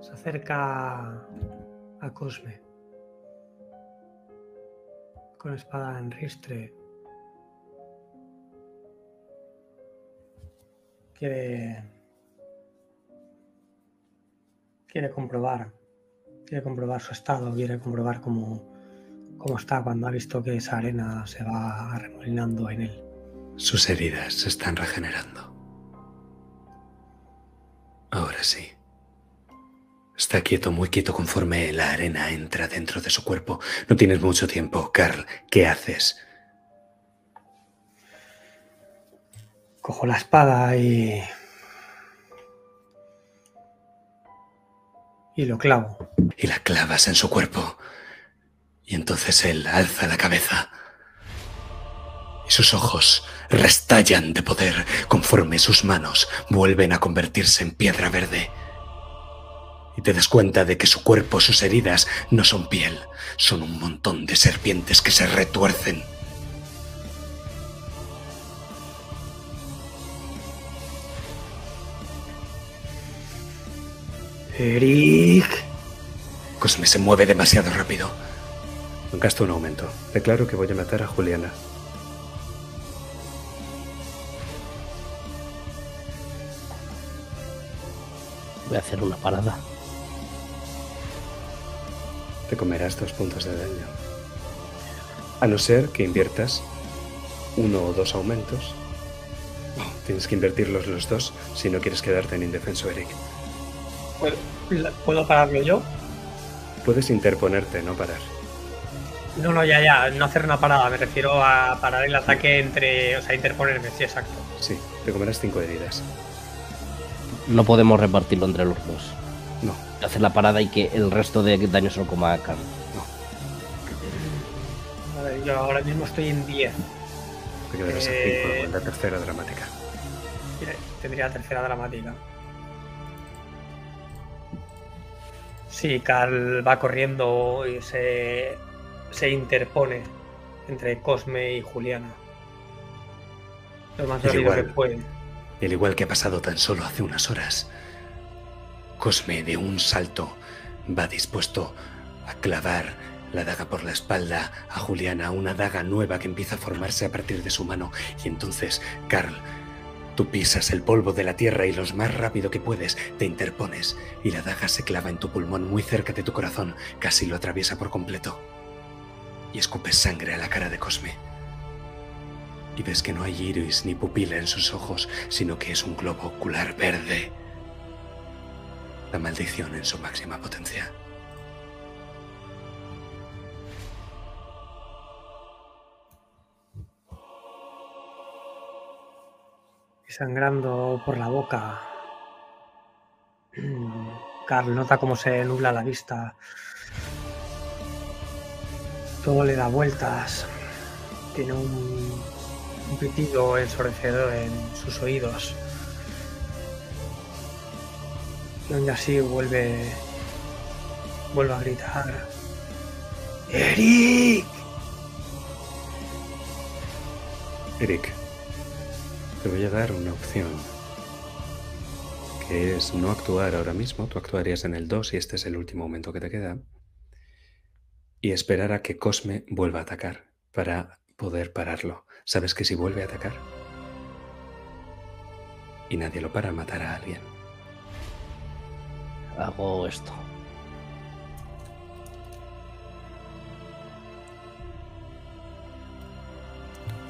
Se acerca a Cosme. Con espada en ristre. Quiere. Quiere comprobar. Quiere comprobar su estado. Quiere comprobar cómo cómo está cuando ha visto que esa arena se va arremolinando en él. Sus heridas se están regenerando. Ahora sí. Está quieto, muy quieto conforme la arena entra dentro de su cuerpo. No tienes mucho tiempo, Carl. ¿Qué haces? Cojo la espada y. y lo clavo. Y la clavas en su cuerpo. Y entonces él alza la cabeza. Y sus ojos restallan de poder conforme sus manos vuelven a convertirse en piedra verde. Y te das cuenta de que su cuerpo, sus heridas, no son piel, son un montón de serpientes que se retuercen. Eric. Cosme se mueve demasiado rápido. Gasto un aumento. Declaro que voy a matar a Juliana. Voy a hacer una parada. Te comerás dos puntos de daño. A no ser que inviertas uno o dos aumentos. Oh, tienes que invertirlos los dos si no quieres quedarte en indefenso, Eric. ¿Puedo, ¿puedo pararlo yo? Puedes interponerte, no parar. No, no, ya, ya. No hacer una parada. Me refiero a parar el ataque entre. O sea, interponerme, sí, exacto. Sí, te comerás cinco heridas. No podemos repartirlo entre los dos. No, Hacer la parada y que el resto de daño se lo coma a Carl. Madre Eh, yo ahora mismo estoy en 10. Te quedarás a Eh, 5 en la tercera dramática. Tendría tercera dramática. Sí, Carl va corriendo y se, se interpone entre Cosme y Juliana. Lo más Es rápido que igual. puede. Al igual que ha pasado tan solo hace unas horas, Cosme de un salto va dispuesto a clavar la daga por la espalda a Juliana, una daga nueva que empieza a formarse a partir de su mano. Y entonces, Carl, tú pisas el polvo de la tierra y lo más rápido que puedes te interpones y la daga se clava en tu pulmón muy cerca de tu corazón, casi lo atraviesa por completo. Y escupes sangre a la cara de Cosme. Y ves que no hay iris ni pupila en sus ojos, sino que es un globo ocular verde. La maldición en su máxima potencia. Y sangrando por la boca. Carl nota cómo se nubla la vista. Todo le da vueltas. Tiene un, un pitido ensordecedor en sus oídos. Y aún así vuelve. Vuelve a gritar. ¡Eric! Eric, te voy a dar una opción. Que es no actuar ahora mismo, tú actuarías en el 2 y este es el último momento que te queda. Y esperar a que Cosme vuelva a atacar para poder pararlo. Sabes que si vuelve a atacar y nadie lo para, matará a alguien. Hago esto.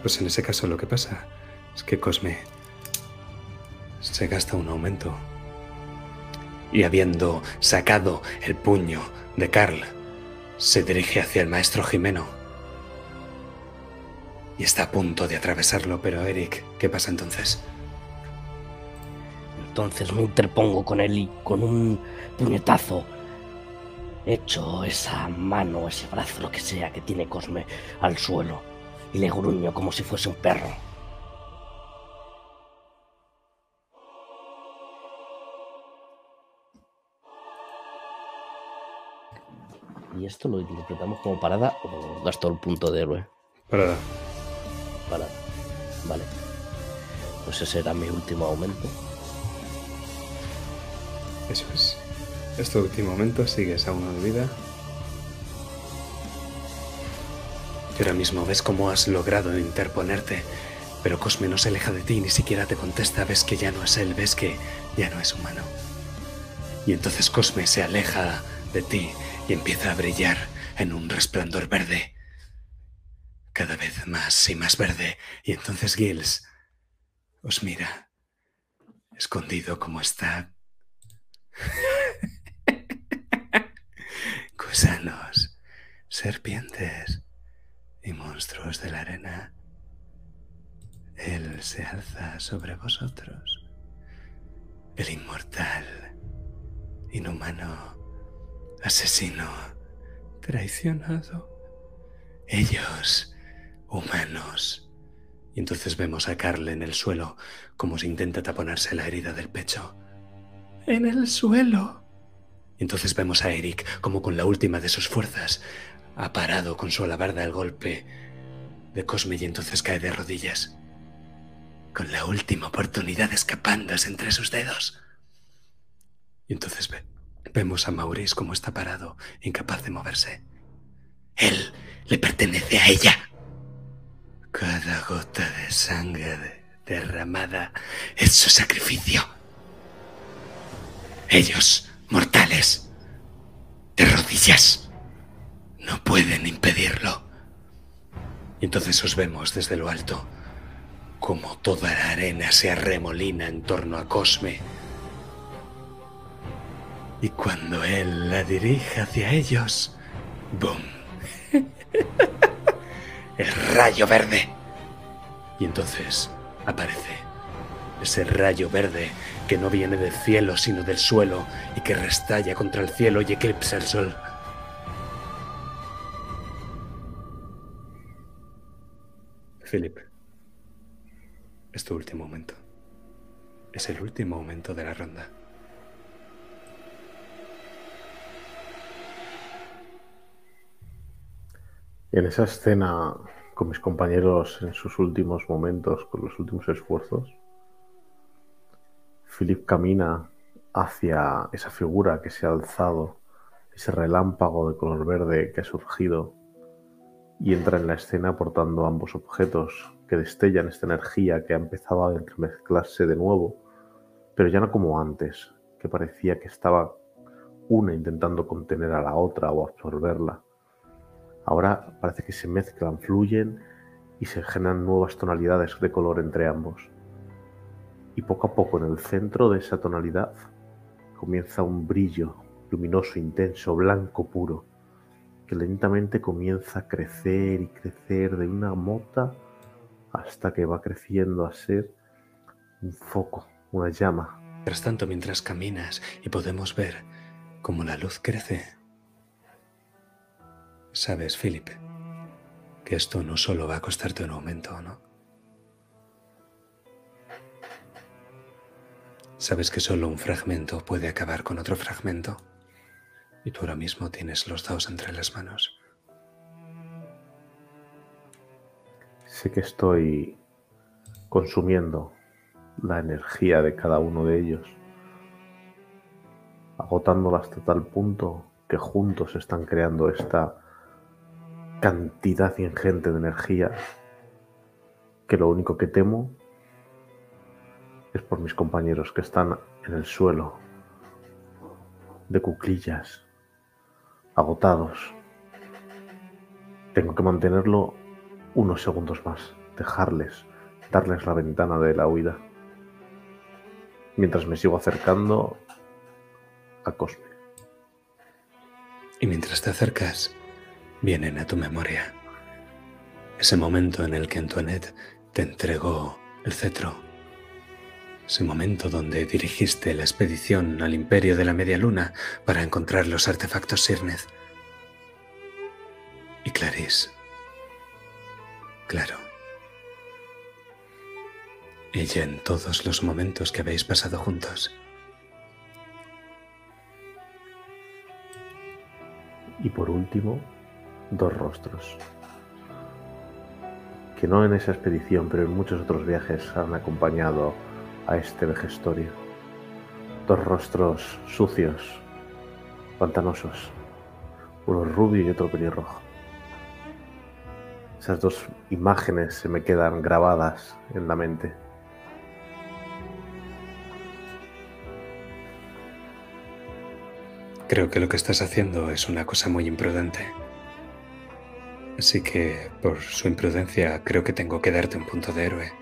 Pues en ese caso lo que pasa es que Cosme se gasta un aumento. Y habiendo sacado el puño de Carl, se dirige hacia el maestro Jimeno. Y está a punto de atravesarlo, pero Eric, ¿qué pasa entonces? Entonces me interpongo con él y con un puñetazo echo esa mano, ese brazo, lo que sea que tiene Cosme al suelo y le gruño como si fuese un perro. ¿Y esto lo interpretamos como parada o gasto el punto de héroe? Parada. Parada. Vale. Pues ese era mi último aumento. Eso es. Este último momento sigues a uno de vida. Y ahora mismo ves cómo has logrado interponerte, pero Cosme no se aleja de ti, ni siquiera te contesta, ves que ya no es él, ves que ya no es humano. Y entonces Cosme se aleja de ti y empieza a brillar en un resplandor verde, cada vez más y más verde, y entonces Gilles os mira, escondido como está [laughs] gusanos, serpientes y monstruos de la arena. Él se alza sobre vosotros, el inmortal, inhumano, asesino, traicionado. Ellos, humanos. Y entonces vemos a Carl en el suelo como si intenta taponarse la herida del pecho. En el suelo. Y entonces vemos a Eric como con la última de sus fuerzas ha parado con su alabarda el golpe de Cosme y entonces cae de rodillas. Con la última oportunidad escapándose entre sus dedos. Y entonces ve- vemos a Maurice como está parado, incapaz de moverse. Él le pertenece a ella. Cada gota de sangre de- derramada es su sacrificio. Ellos, mortales, de rodillas, no pueden impedirlo. Y entonces os vemos desde lo alto, como toda la arena se arremolina en torno a Cosme. Y cuando él la dirige hacia ellos, ¡boom! [laughs] El rayo verde. Y entonces aparece ese rayo verde que no viene del cielo sino del suelo y que restalla contra el cielo y eclipsa el sol. Philip, es tu último momento. Es el último momento de la ronda. En esa escena con mis compañeros en sus últimos momentos, con los últimos esfuerzos, Philip camina hacia esa figura que se ha alzado, ese relámpago de color verde que ha surgido y entra en la escena portando ambos objetos que destellan esta energía que ha empezado a entremezclarse de nuevo, pero ya no como antes, que parecía que estaba una intentando contener a la otra o absorberla. Ahora parece que se mezclan, fluyen y se generan nuevas tonalidades de color entre ambos. Y poco a poco en el centro de esa tonalidad comienza un brillo luminoso, intenso, blanco puro, que lentamente comienza a crecer y crecer de una mota hasta que va creciendo a ser un foco, una llama. Mientras tanto, mientras caminas y podemos ver cómo la luz crece, sabes, Philip, que esto no solo va a costarte un aumento, ¿no? Sabes que solo un fragmento puede acabar con otro fragmento y tú ahora mismo tienes los dos entre las manos. Sé que estoy consumiendo la energía de cada uno de ellos, agotándola hasta tal punto que juntos están creando esta cantidad ingente de energía que lo único que temo es por mis compañeros que están en el suelo, de cuclillas, agotados. Tengo que mantenerlo unos segundos más, dejarles, darles la ventana de la huida, mientras me sigo acercando a Cosme. Y mientras te acercas, vienen a tu memoria ese momento en el que Antoinette te entregó el cetro, ese momento donde dirigiste la expedición al imperio de la media luna para encontrar los artefactos Sirnez. Y Clarice, claro, ella en todos los momentos que habéis pasado juntos. Y por último, dos rostros. Que no en esa expedición, pero en muchos otros viajes han acompañado a este vejestorio. Dos rostros sucios, pantanosos, uno rubio y otro pelirrojo. Esas dos imágenes se me quedan grabadas en la mente. Creo que lo que estás haciendo es una cosa muy imprudente. Así que, por su imprudencia, creo que tengo que darte un punto de héroe.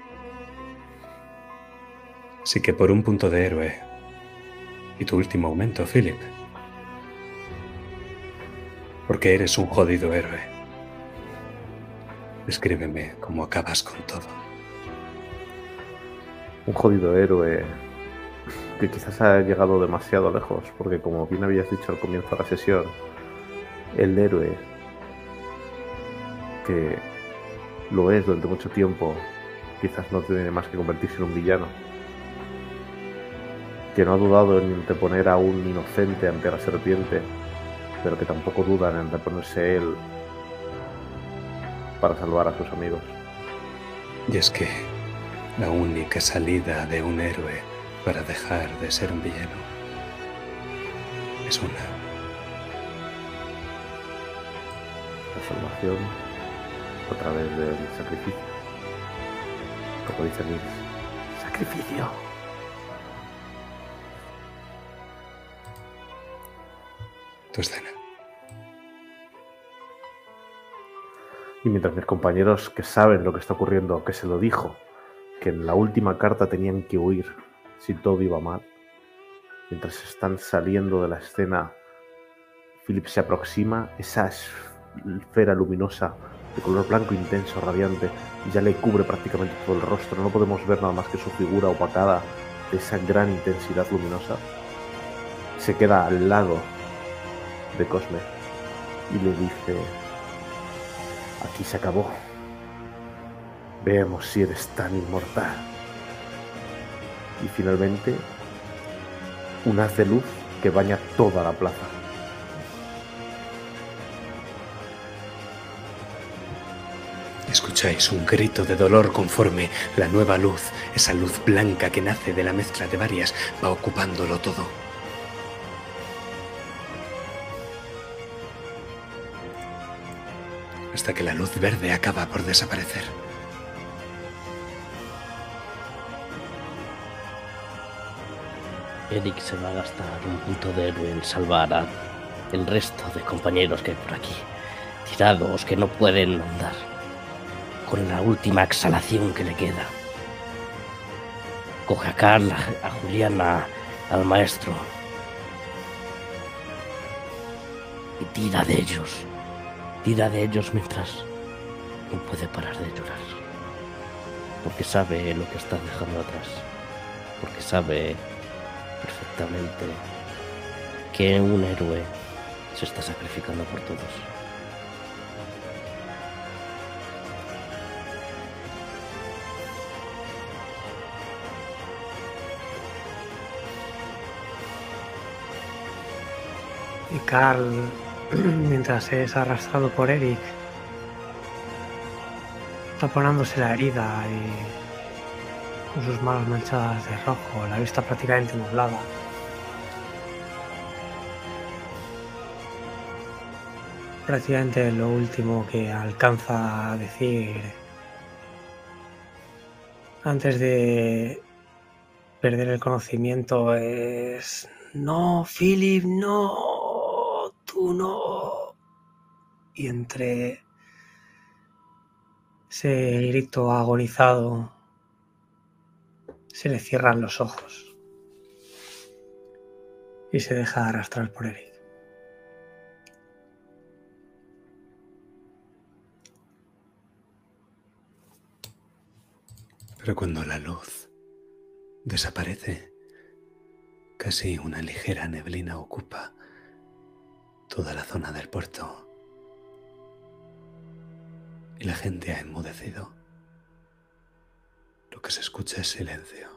Así que por un punto de héroe y tu último aumento, Philip. Porque eres un jodido héroe. Escríbeme cómo acabas con todo. Un jodido héroe que quizás ha llegado demasiado lejos, porque como bien habías dicho al comienzo de la sesión, el héroe que lo es durante mucho tiempo, quizás no tiene más que convertirse en un villano, que no ha dudado en anteponer a un inocente ante la serpiente, pero que tampoco duda en anteponerse él para salvar a sus amigos. Y es que la única salida de un héroe para dejar de ser un villano es una. La salvación a través del sacrificio. Como dice Nils, sacrificio. Tu escena. Y mientras mis compañeros que saben lo que está ocurriendo, que se lo dijo, que en la última carta tenían que huir si todo iba mal, mientras están saliendo de la escena, Philip se aproxima, esa esfera luminosa de color blanco intenso, radiante, ya le cubre prácticamente todo el rostro, no podemos ver nada más que su figura opacada de esa gran intensidad luminosa. Se queda al lado de Cosme y le dice, aquí se acabó. Veamos si eres tan inmortal. Y finalmente, un haz de luz que baña toda la plaza. Escucháis un grito de dolor conforme la nueva luz, esa luz blanca que nace de la mezcla de varias, va ocupándolo todo. Hasta que la luz verde acaba por desaparecer. Eric se va a gastar un punto de héroe en salvar a el resto de compañeros que hay por aquí, tirados que no pueden andar, con la última exhalación que le queda. Coge a Carla, a Juliana, al maestro y tira de ellos, tira de ellos mientras no puede parar de llorar, porque sabe lo que está dejando atrás, porque sabe perfectamente que un héroe se está sacrificando por todos. Carl, [clears throat] mientras es arrastrado por Eric, taponándose la herida y con sus manos manchadas de rojo, la vista prácticamente nublada. Prácticamente lo último que alcanza a decir antes de perder el conocimiento es no, Philip, no, tú no. Y entre ese grito agonizado se le cierran los ojos y se deja arrastrar por Eric. Pero cuando la luz desaparece, casi una ligera neblina ocupa toda la zona del puerto. Y la gente ha enmudecido. Lo que se escucha es silencio.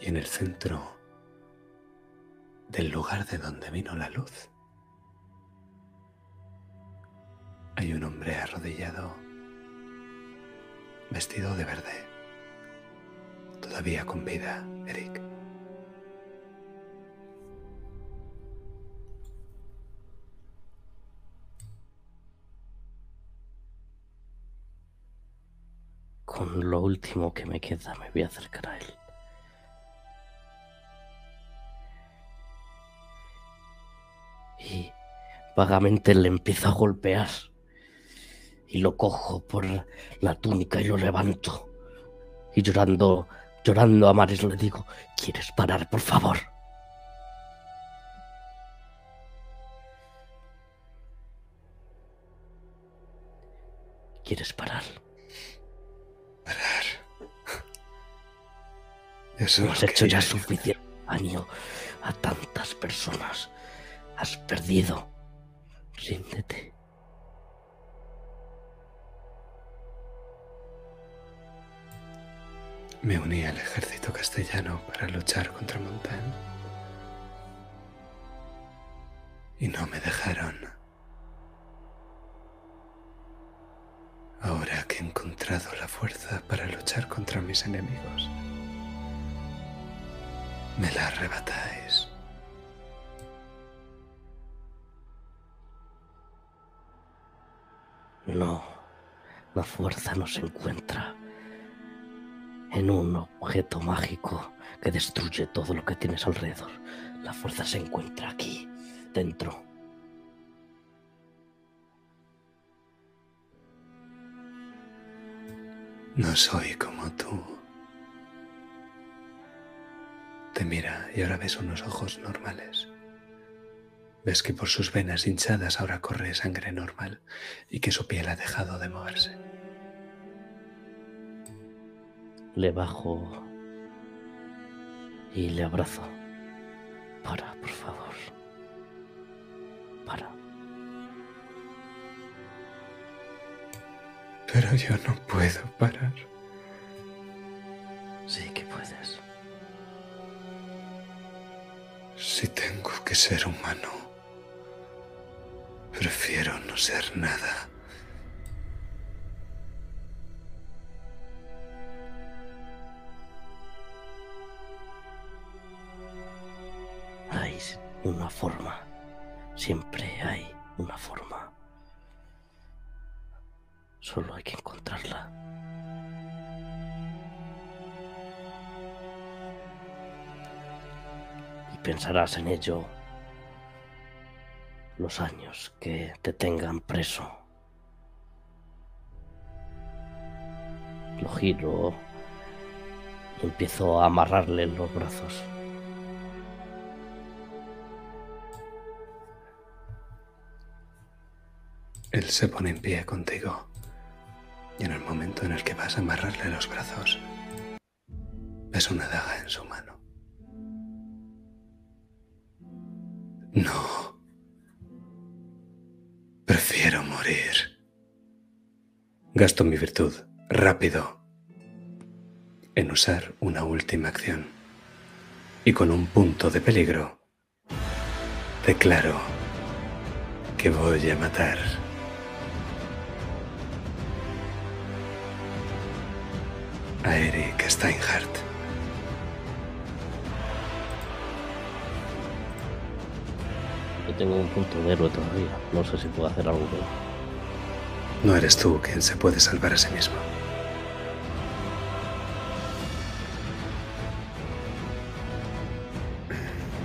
Y en el centro del lugar de donde vino la luz, hay un hombre arrodillado, vestido de verde, todavía con vida, Eric. Con lo último que me queda me voy a acercar a él. Y vagamente le empiezo a golpear. Y lo cojo por la túnica y lo levanto. Y llorando, llorando a mares le digo, ¿quieres parar, por favor? ¿Quieres parar? Eso Has hecho ya suficiente daño a tantas personas. Has perdido. Ríndete. Me uní al ejército castellano para luchar contra Montaigne. Y no me dejaron. Ahora que he encontrado la fuerza para luchar contra mis enemigos, me la arrebatáis. No, la fuerza no se encuentra en un objeto mágico que destruye todo lo que tienes alrededor. La fuerza se encuentra aquí, dentro. No soy como tú. Te mira y ahora ves unos ojos normales. Ves que por sus venas hinchadas ahora corre sangre normal y que su piel ha dejado de moverse. Le bajo y le abrazo. Para, por favor. Para. Pero yo no puedo parar. Sí que puedes. Si tengo que ser humano, prefiero no ser nada. Hay una forma. Siempre hay una forma. Solo hay que encontrarla. Y pensarás en ello los años que te tengan preso. Lo giro y empiezo a amarrarle los brazos. Él se pone en pie contigo. Y en el momento en el que vas a amarrarle los brazos, ves una daga en su mano. No. Prefiero morir. Gasto mi virtud rápido en usar una última acción. Y con un punto de peligro, declaro que voy a matar. A Eric Steinhardt. Yo tengo un punto de héroe todavía. No sé si puedo hacer algo. pero- No eres tú quien se puede salvar a sí mismo.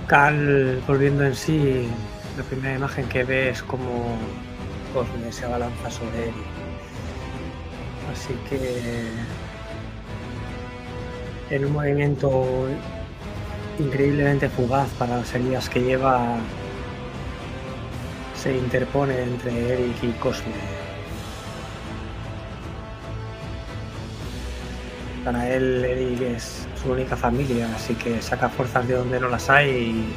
Cal, volviendo en sí, la primera imagen que ve es como Cosme se abalanza sobre él. Así que en un movimiento increíblemente fugaz para las heridas que lleva, se interpone entre Eric y Cosme. Para él, Eric es su única familia, así que saca fuerzas de donde no las hay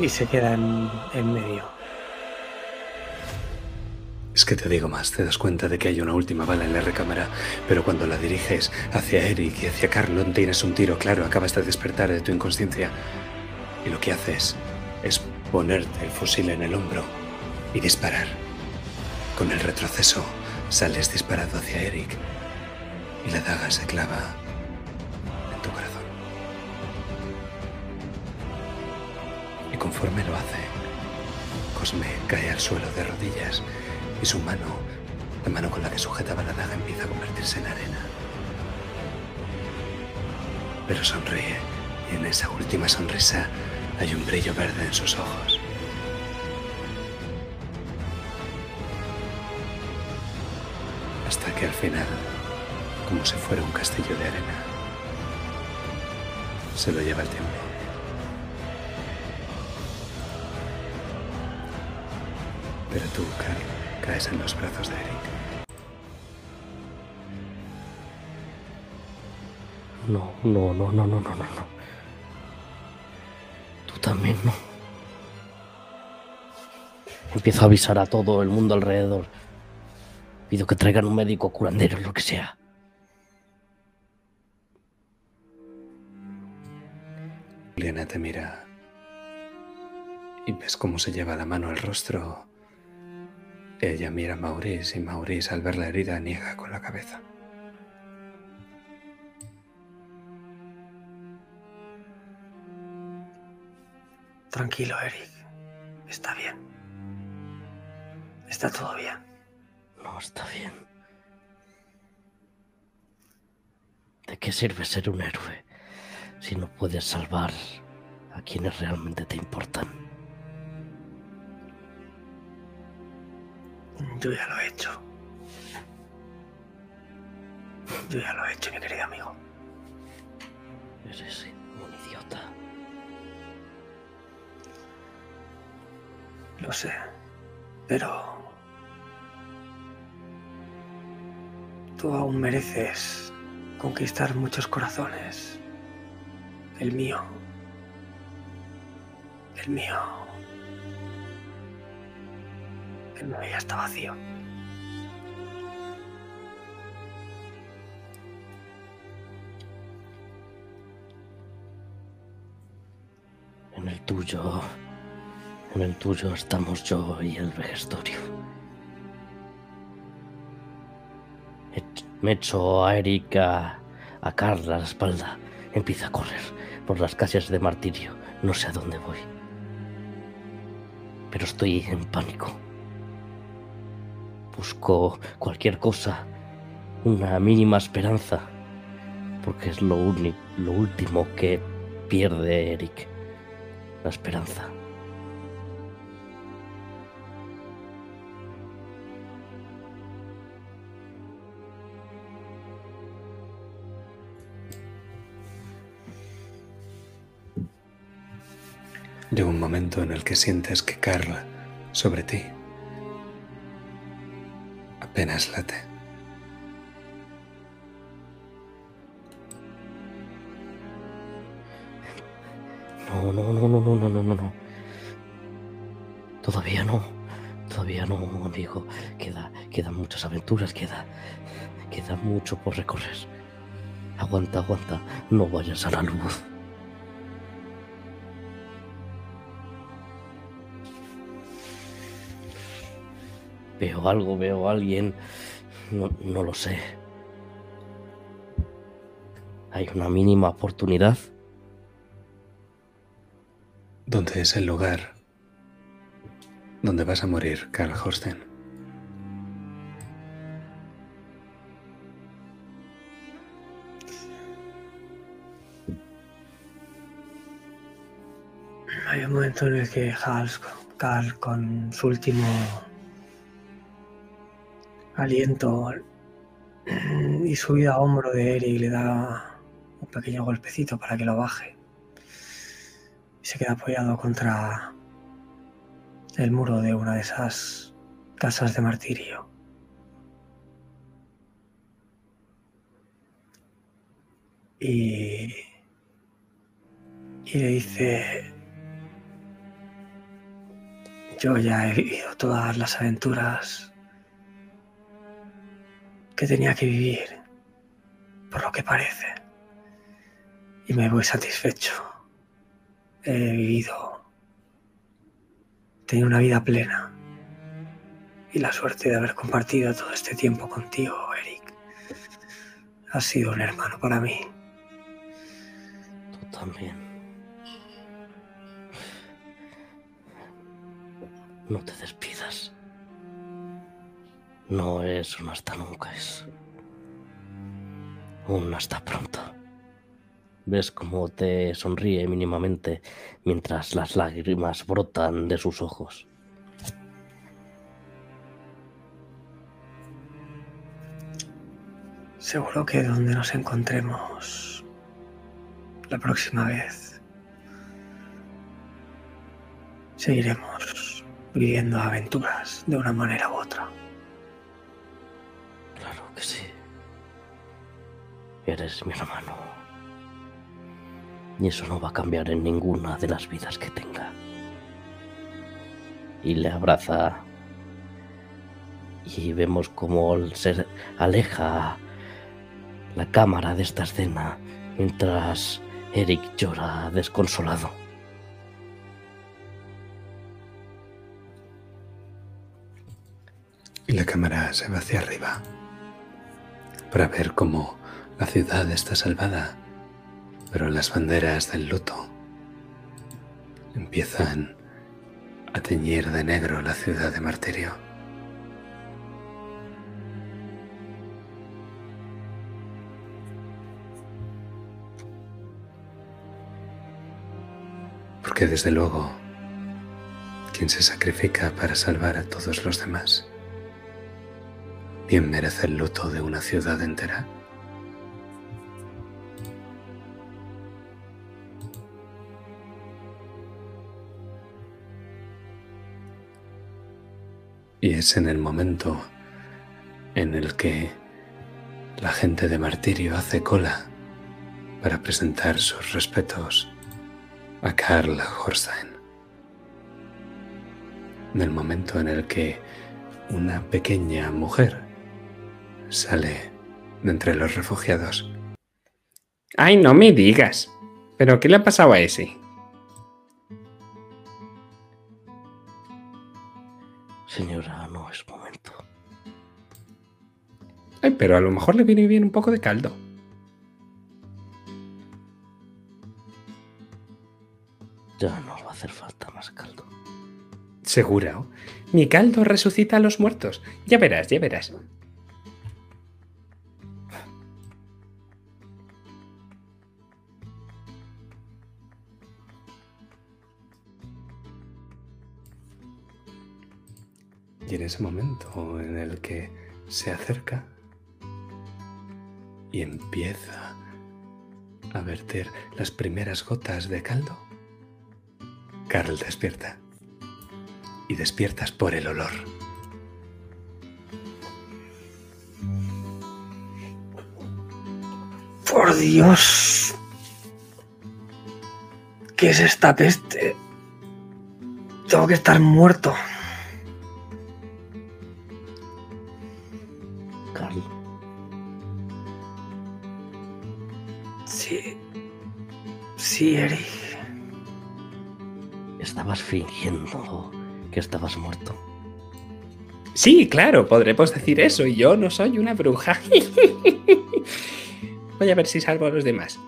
y, [clears throat] se queda en medio. Que te digo más, te das cuenta de que hay una última bala en la recámara, pero cuando la diriges hacia Eric y hacia Carlon tienes un tiro claro, acabas de despertar de tu inconsciencia. Y lo que haces es ponerte el fusil en el hombro y disparar. Con el retroceso sales disparado hacia Eric y la daga se clava en tu corazón. Y conforme lo hace, Cosme cae al suelo de rodillas y su mano, la mano con la que sujetaba la daga, empieza a convertirse en arena. Pero sonríe y en esa última sonrisa hay un brillo verde en sus ojos. Hasta que al final, como si fuera un castillo de arena, se lo lleva el tiempo. Pero tú, Carl, caes en los brazos de Eric. No, no, no, no, no, no, no, no. Tú también no. Empiezo a avisar a todo el mundo alrededor. Pido que traigan un médico curandero, lo que sea. Juliana te mira y ves cómo se lleva la mano al rostro. Ella mira a Maurice y Maurice al ver la herida niega con la cabeza. Tranquilo, Eric. Está bien. Está todo bien. No está bien. ¿De qué sirve ser un héroe si no puedes salvar a quienes realmente te importan? Yo ya lo he hecho. Yo ya lo he hecho, mi querido amigo. Eres un idiota. Lo sé. Pero... Tú aún mereces conquistar muchos corazones. El mío. El mío. Ya está vacío. En el tuyo. En el tuyo estamos yo y el vejestorio. Me echo a Erika, a Carla a la espalda. Empieza a correr por las calles de martirio. No sé a dónde voy. Pero estoy en pánico. Busco cualquier cosa, una mínima esperanza, porque es lo, uni- lo último que pierde Eric, la esperanza. Llega un momento en el que sientes que Carla, sobre ti, apenas late. No, no, no, no, no, no, no, no. Todavía no. Todavía no, amigo. Queda, quedan muchas aventuras, queda, queda mucho por recorrer. Aguanta, aguanta. No vayas a la luz. Veo algo, veo a alguien. No, no lo sé. Hay una mínima oportunidad. ¿Dónde es el lugar donde vas a morir, Karl Horsten? Hay un momento en el que Hals, Carl, con su último aliento y subida a hombro de Eric, le da un pequeño golpecito para que lo baje. Y se queda apoyado contra el muro de una de esas casas de martirio. Y, y le dice, yo ya he vivido todas las aventuras que tenía que vivir, por lo que parece, y me voy satisfecho. He vivido, tenido una vida plena y la suerte de haber compartido todo este tiempo contigo, Eric. Has sido un hermano para mí. Tú también. No te despidas. No es un hasta nunca, es un hasta pronto. Ves cómo te sonríe mínimamente mientras las lágrimas brotan de sus ojos. Seguro que donde nos encontremos la próxima vez seguiremos viviendo aventuras de una manera u otra. Que sí. Eres mi hermano. Y eso no va a cambiar en ninguna de las vidas que tenga. Y le abraza. Y vemos cómo se aleja la cámara de esta escena mientras Eric llora desconsolado. Y la cámara se va hacia arriba para ver cómo la ciudad está salvada, pero las banderas del luto empiezan a teñir de negro la ciudad de martirio. Porque desde luego, quien se sacrifica para salvar a todos los demás, bien merece el luto de una ciudad entera. Y es en el momento en el que la gente de Martirio hace cola para presentar sus respetos a Karl Horstein. En el momento en el que una pequeña mujer sale de entre los refugiados. Ay, no me digas. ¿Pero qué le ha pasado a ese? Señora, no es momento. Ay, pero a lo mejor le viene bien un poco de caldo. Ya no va a hacer falta más caldo. ¿Seguro? Mi caldo resucita a los muertos. Ya verás, ya verás. Y en ese momento en el que se acerca y empieza a verter las primeras gotas de caldo, Carl despierta. Y despiertas por el olor. Por Dios. ¿Qué es esta peste? Tengo que estar muerto. Estabas fingiendo que estabas muerto. Sí, claro, podremos decir eso. Y yo no soy una bruja. [laughs] Voy a ver si salvo a los demás.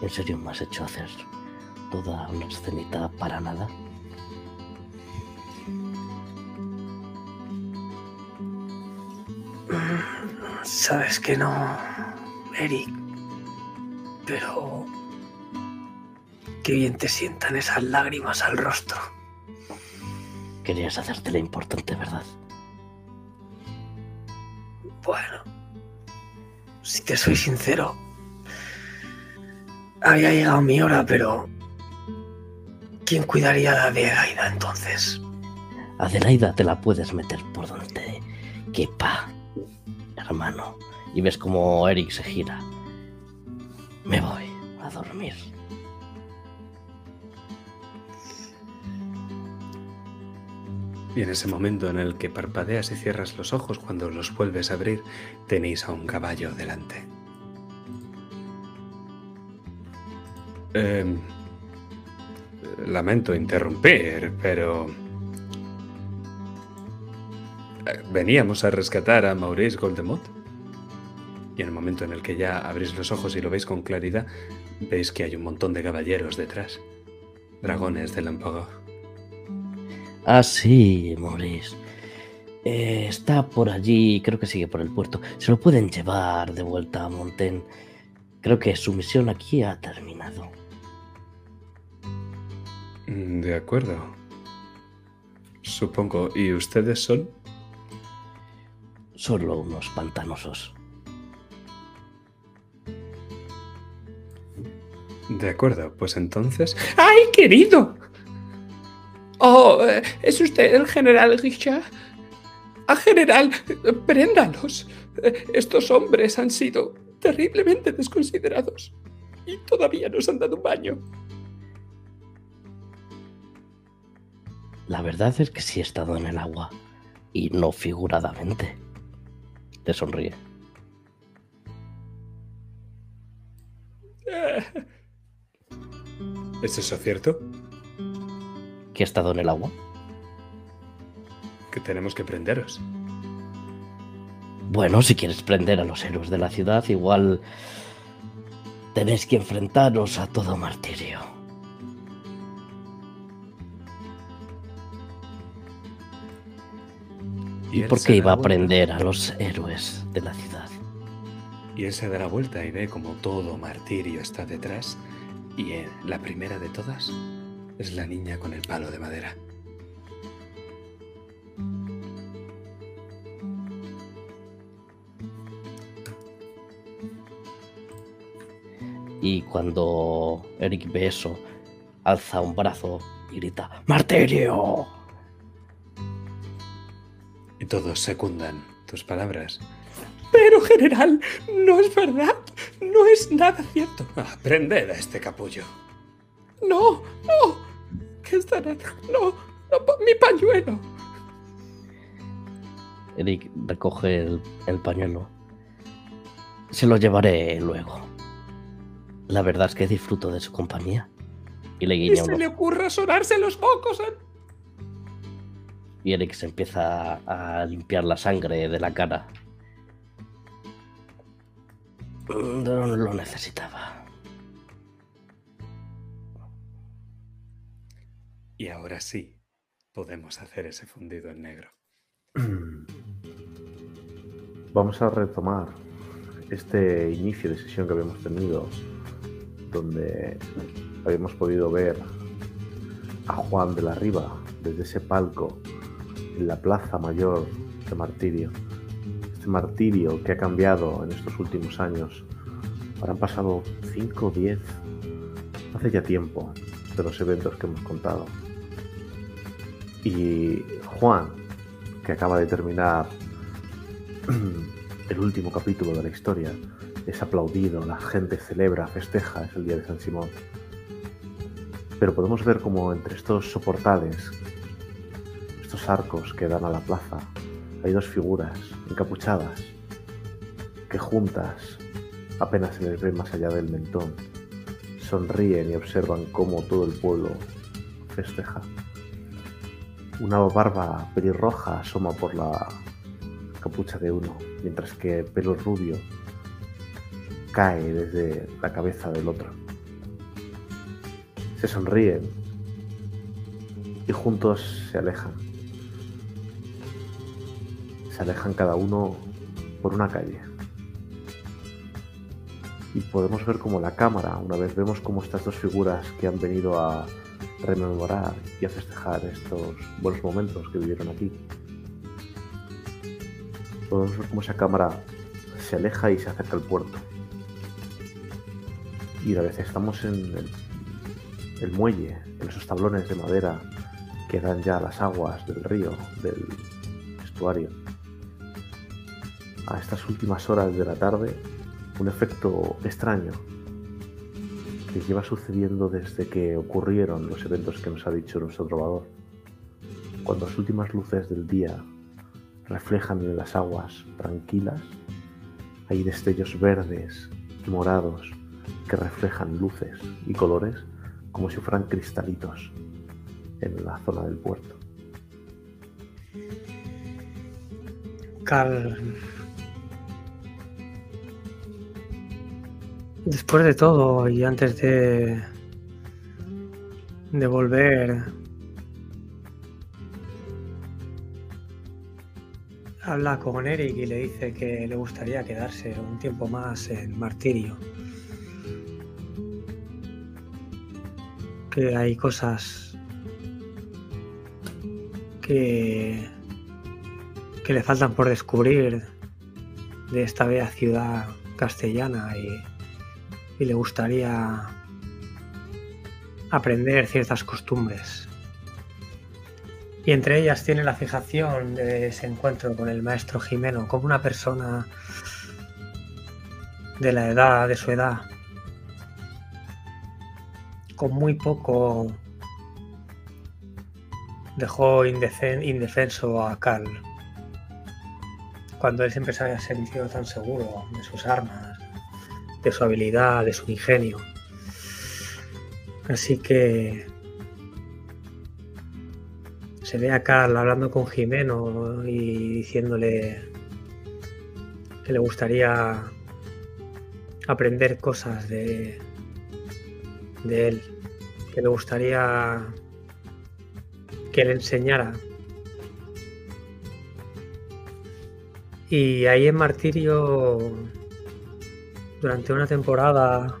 ¿En serio me has hecho hacer toda una escenita para nada? Sabes que no, Eric. Pero... Qué bien te sientan esas lágrimas al rostro. Querías hacerte la importante, ¿verdad? Bueno, si te soy sincero, había llegado mi hora, pero ¿quién cuidaría de Adelaida entonces? Adelaida te la puedes meter por donde quepa, hermano. Y ves como Eric se gira. Me voy a dormir. Y en ese momento en el que parpadeas y cierras los ojos cuando los vuelves a abrir, tenéis a un caballo delante. Em, lamento interrumpir, pero... eh, Veníamos a rescatar a Maurice Goldemot. Y en el momento en el que ya abrís los ojos y lo veis con claridad, veis que hay un montón de caballeros detrás. Dragones de Lampagor. Ah, sí, Maurice. Eh, está por allí, creo que sigue por el puerto. Se lo pueden llevar de vuelta a Montaigne. Creo que su misión aquí ha terminado. Mm, De acuerdo. Supongo. ¿Y ustedes son? Solo unos pantanosos. De acuerdo, pues entonces... ¡Ay, querido! Oh, eh, ¿es usted el general Richard? ¡Ah, general! ¡Préndalos! Eh, Estos hombres han sido terriblemente desconsiderados. Y todavía nos han dado un baño. La verdad es que sí he estado en el agua. Y no figuradamente. Te sonríe. ¿Es eso cierto? ¿Que he estado en el agua? Que tenemos que prenderos. Bueno, si quieres prender a los héroes de la ciudad, igual tenéis que enfrentaros a todo martirio. ¿Y él por qué iba a prender a los héroes de la ciudad? Y él se da la vuelta y ve como todo martirio está detrás. Y en la primera de todas es la niña con el palo de madera. Y cuando Eric ve eso, alza un brazo y grita ¡Martirio! Y todos secundan tus palabras. Pero, general, no es verdad. No es nada cierto. Ah, prended a este capullo. No, no. ¿Qué estará? No, No, mi pañuelo. Eric recoge el, el pañuelo. Se lo llevaré luego. La verdad es que disfruto de su compañía. Y le Y guiña un se le ocurra sonarse los mocos. Y Eric se empieza a limpiar la sangre de la cara. No lo necesitaba. Y ahora sí, podemos hacer ese fundido en negro. [clears throat] Vamos a retomar este inicio de sesión que habíamos tenido, donde habíamos podido ver a Juan de la Riva desde ese palco en la plaza mayor de Martirio. Este martirio que ha cambiado en estos últimos años. Ahora han pasado 5 o 10, hace ya tiempo, de los eventos que hemos contado. Y Juan, que acaba de terminar [clears throat] el último capítulo de la historia, es aplaudido, la gente celebra, festeja, es el día de San Simón. Pero podemos ver como entre estos soportales, estos arcos que dan a la plaza, hay dos figuras encapuchadas que juntas apenas se les ve más allá del mentón. Sonríen y observan cómo todo el pueblo festeja. Una barba pelirroja asoma por la capucha de uno, mientras que el pelo rubio cae desde la cabeza del otro. Se sonríen y juntos se alejan. Se alejan cada uno por una calle. Y podemos ver como la cámara, una vez vemos como estas dos figuras que han venido a rememorar y a festejar estos buenos momentos que vivieron aquí. Podemos ver cómo esa cámara se aleja y se acerca al puerto. Y una vez estamos en el, el muelle, en esos tablones de madera que dan ya las aguas del río, del estuario. A estas últimas horas de la tarde, un efecto extraño que lleva sucediendo desde que ocurrieron los eventos que nos ha dicho nuestro trovador. Cuando las últimas luces del día reflejan en las aguas tranquilas, hay destellos verdes morados que reflejan luces y colores como si fueran cristalitos en la zona del puerto. Carl. Después de todo y antes de. volver. Habla con Eric y le dice que le gustaría quedarse un tiempo más en Martirio. Que hay cosas que que le faltan por descubrir de esta bella ciudad castellana y, y le gustaría aprender ciertas costumbres. Y entre ellas tiene la fijación de ese encuentro con el maestro Jimeno como una persona de la edad, de su edad, con muy poco dejó indefenso a Carl cuando él siempre se había sentido tan seguro de sus armas, de su habilidad, de su ingenio. Así que se ve a Carl hablando con Jimeno y diciéndole que le gustaría aprender cosas de, de él, que le gustaría que le enseñara Y ahí en Martirio, durante una temporada,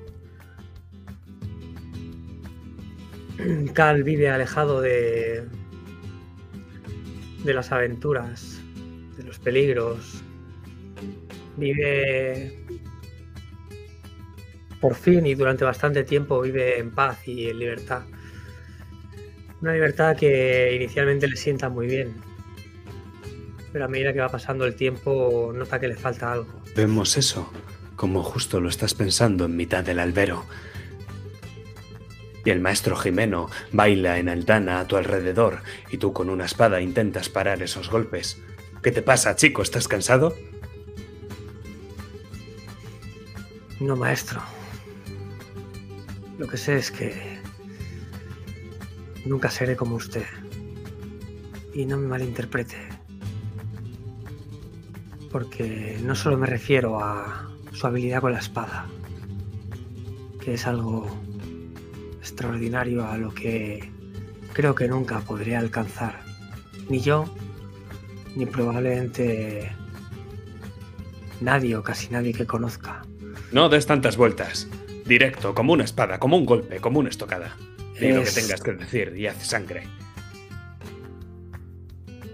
[clears throat] Cal vive alejado de, de las aventuras, de los peligros. Vive por fin y durante bastante tiempo vive en paz y en libertad. Una libertad que inicialmente le sienta muy bien, pero a medida que va pasando el tiempo nota que le falta algo. Vemos eso, como justo lo estás pensando en mitad del albero. y el maestro Jimeno baila en aldana a tu alrededor y tú con una espada intentas parar esos golpes. ¿Qué te pasa, chico? ¿Estás cansado? No, maestro. Lo que sé es que nunca seré como usted. Y no me malinterprete. Porque no solo me refiero a su habilidad con la espada, que es algo extraordinario a lo que creo que nunca podré alcanzar. Ni yo, ni probablemente nadie o casi nadie que conozca. No des tantas vueltas. Directo, como una espada, como un golpe, como una estocada. Di lo que Es- tengas que decir y haz sangre.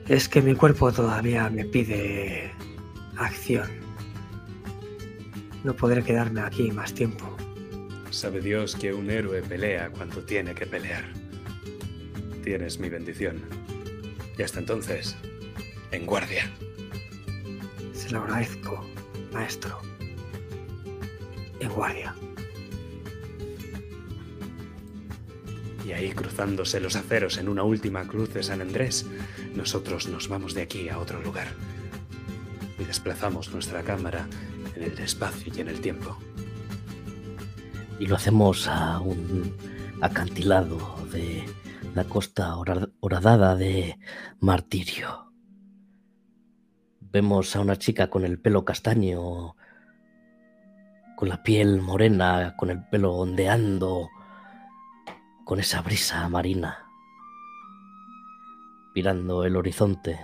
Es que mi cuerpo todavía me pide acción. No podré quedarme aquí más tiempo. Sabe Dios que un héroe pelea cuando tiene que pelear. Tienes mi bendición. Y hasta entonces, en guardia. Se lo agradezco, maestro. En guardia. Y ahí cruzándose los aceros en una última cruz de San Andrés, nosotros nos vamos de aquí a otro lugar. Y desplazamos nuestra cámara en el espacio y en el tiempo. y lo hacemos a un acantilado de la costa hora- horadada de Martirio. Vemos a una chica con el pelo castaño, con la piel morena, con el pelo ondeando, con esa brisa marina, mirando el horizonte,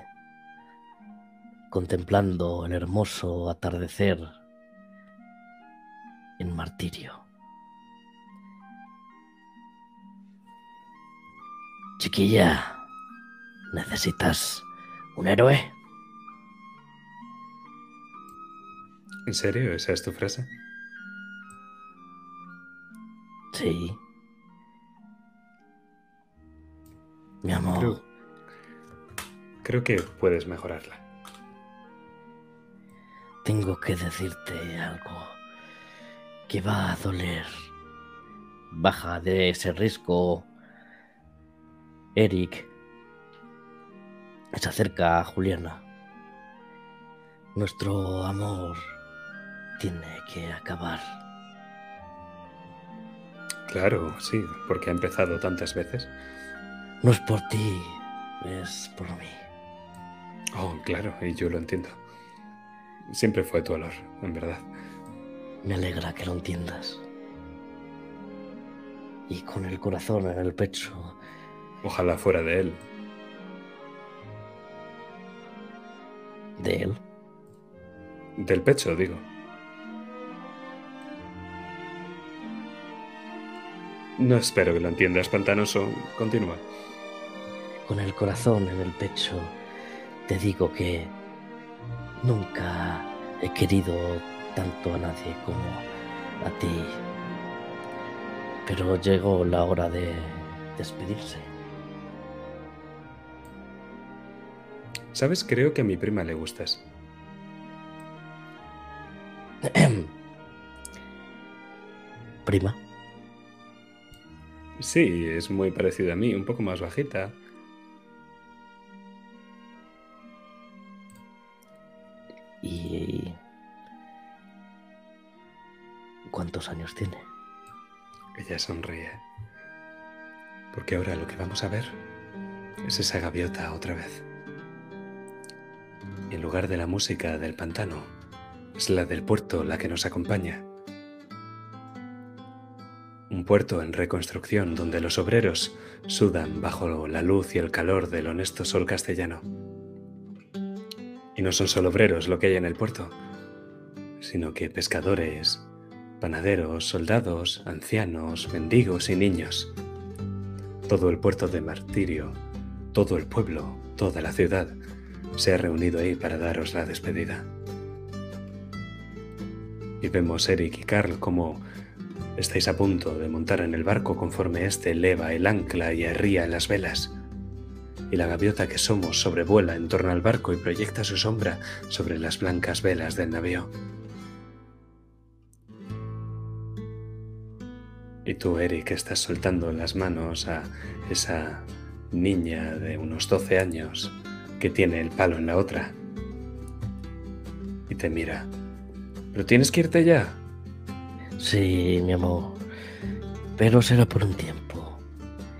contemplando el hermoso atardecer en Martirio. Chiquilla, ¿necesitas un héroe? ¿En serio? ¿Esa es tu frase? Sí. Mi amor, Creo, creo que puedes mejorarla. tengo que decirte algo que va a doler. Baja de ese risco. Eric se acerca a Juliana. Nuestro amor tiene que acabar. Claro, sí, porque ha empezado tantas veces. No es por ti, es por mí. Oh, claro, y yo lo entiendo. Siempre fue tu olor, en verdad. Me alegra que lo entiendas. Y con el corazón en el pecho, Ojalá fuera de él. de él, Del pecho, digo. No espero que lo entiendas, pantanoso. Continúa. con el corazón en el pecho, te digo que nunca he querido tanto a nadie como a ti. Pero llegó la hora de despedirse. ¿Sabes? Creo que a mi prima le gustas. [clears throat] Prima, Sí, es muy parecida a mí, un poco más bajita. ¿y cuántos años tiene? Ella sonríe. Porque ahora lo que vamos a ver es esa gaviota otra vez. Y en lugar de la música del pantano, es la del puerto la que nos acompaña. Un puerto en reconstrucción donde los obreros sudan bajo la luz y el calor del honesto sol castellano. Y no son solo obreros lo que hay en el puerto, sino que pescadores, panaderos, soldados, ancianos, mendigos y niños. Todo el puerto de Martirio, todo el pueblo, toda la ciudad se ha reunido ahí para daros la despedida. Y vemos Eric y Carl como estáis a punto de montar en el barco conforme éste eleva el ancla y arría las velas. Y la gaviota que somos sobrevuela en torno al barco y proyecta su sombra sobre las blancas velas del navío. Y tú, Eric, estás soltando las manos a esa niña de unos 12 años que tiene el palo en la otra. Y te mira. ¿Pero tienes que irte ya? Sí, mi amor. Pero será por un tiempo.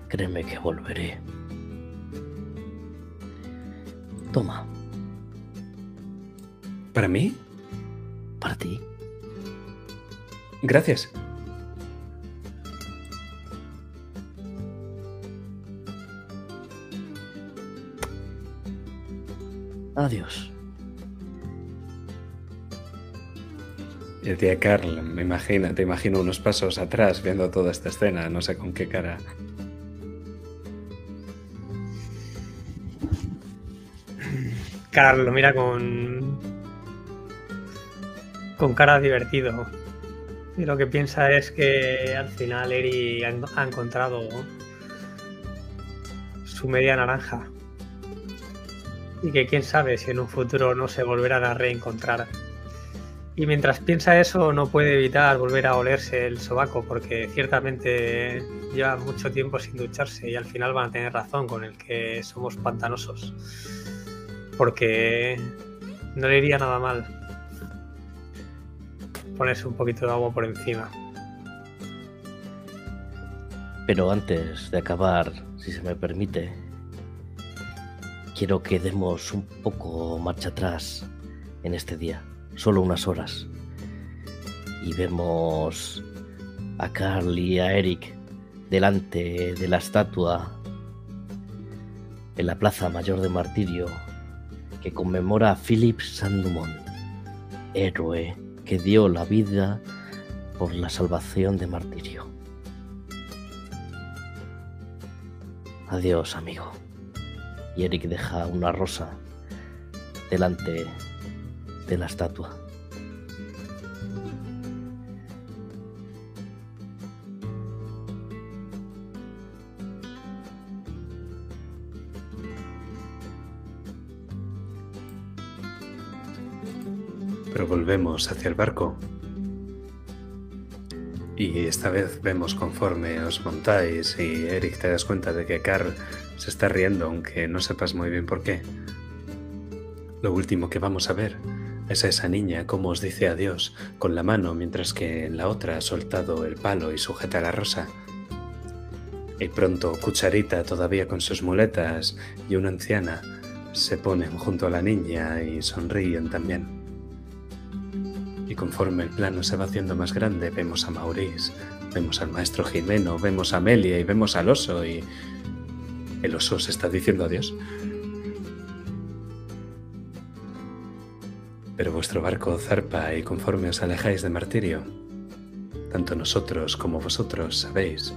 Créeme que volveré. Toma, ¿Para mí? para ti. Gracias. Adiós. Y el tía Carl, me imagino, te imagino unos pasos atrás viendo toda esta escena, no sé con qué cara. Carl lo mira con. con cara divertido. Y lo que piensa es que al final Eri ha encontrado su media naranja. Y que quién sabe si en un futuro no se volverán a reencontrar. Y mientras piensa eso, no puede evitar volver a olerse el sobaco, porque ciertamente lleva mucho tiempo sin ducharse y al final van a tener razón con el que somos pantanosos. Porque no le iría nada mal ponerse un poquito de agua por encima. Pero antes de acabar, si se me permite, quiero que demos un poco marcha atrás en este día, solo unas horas. Y vemos a Carl y a Eric delante de la estatua en la Plaza Mayor de Martirio que conmemora a Philip Sandumont, héroe que dio la vida por la salvación de Martirio. Adiós, amigo. Y Eric deja una rosa delante de la estatua. Pero volvemos hacia el barco. Y esta vez vemos conforme os montáis y Eric te das cuenta de que Carl se está riendo aunque no sepas muy bien por qué. Lo último que vamos a ver es a esa niña como os dice adiós con la mano mientras que en la otra ha soltado el palo y sujeta la rosa. Y pronto Cucharita todavía con sus muletas y una anciana se ponen junto a la niña y sonríen también. Y conforme el plano se va haciendo más grande, vemos a Maurice, vemos al maestro Jimeno, vemos a Amelia y vemos al oso y el oso se está diciendo adiós. Pero vuestro barco zarpa y conforme os alejáis de martirio, tanto nosotros como vosotros sabéis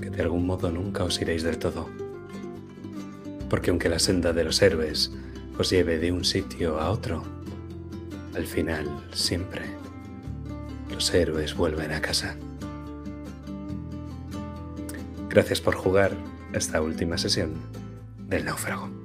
que de algún modo nunca os iréis del todo. Porque aunque la senda de los héroes os lleve de un sitio a otro, al final siempre los héroes vuelven a casa. Gracias por jugar esta última sesión del náufrago.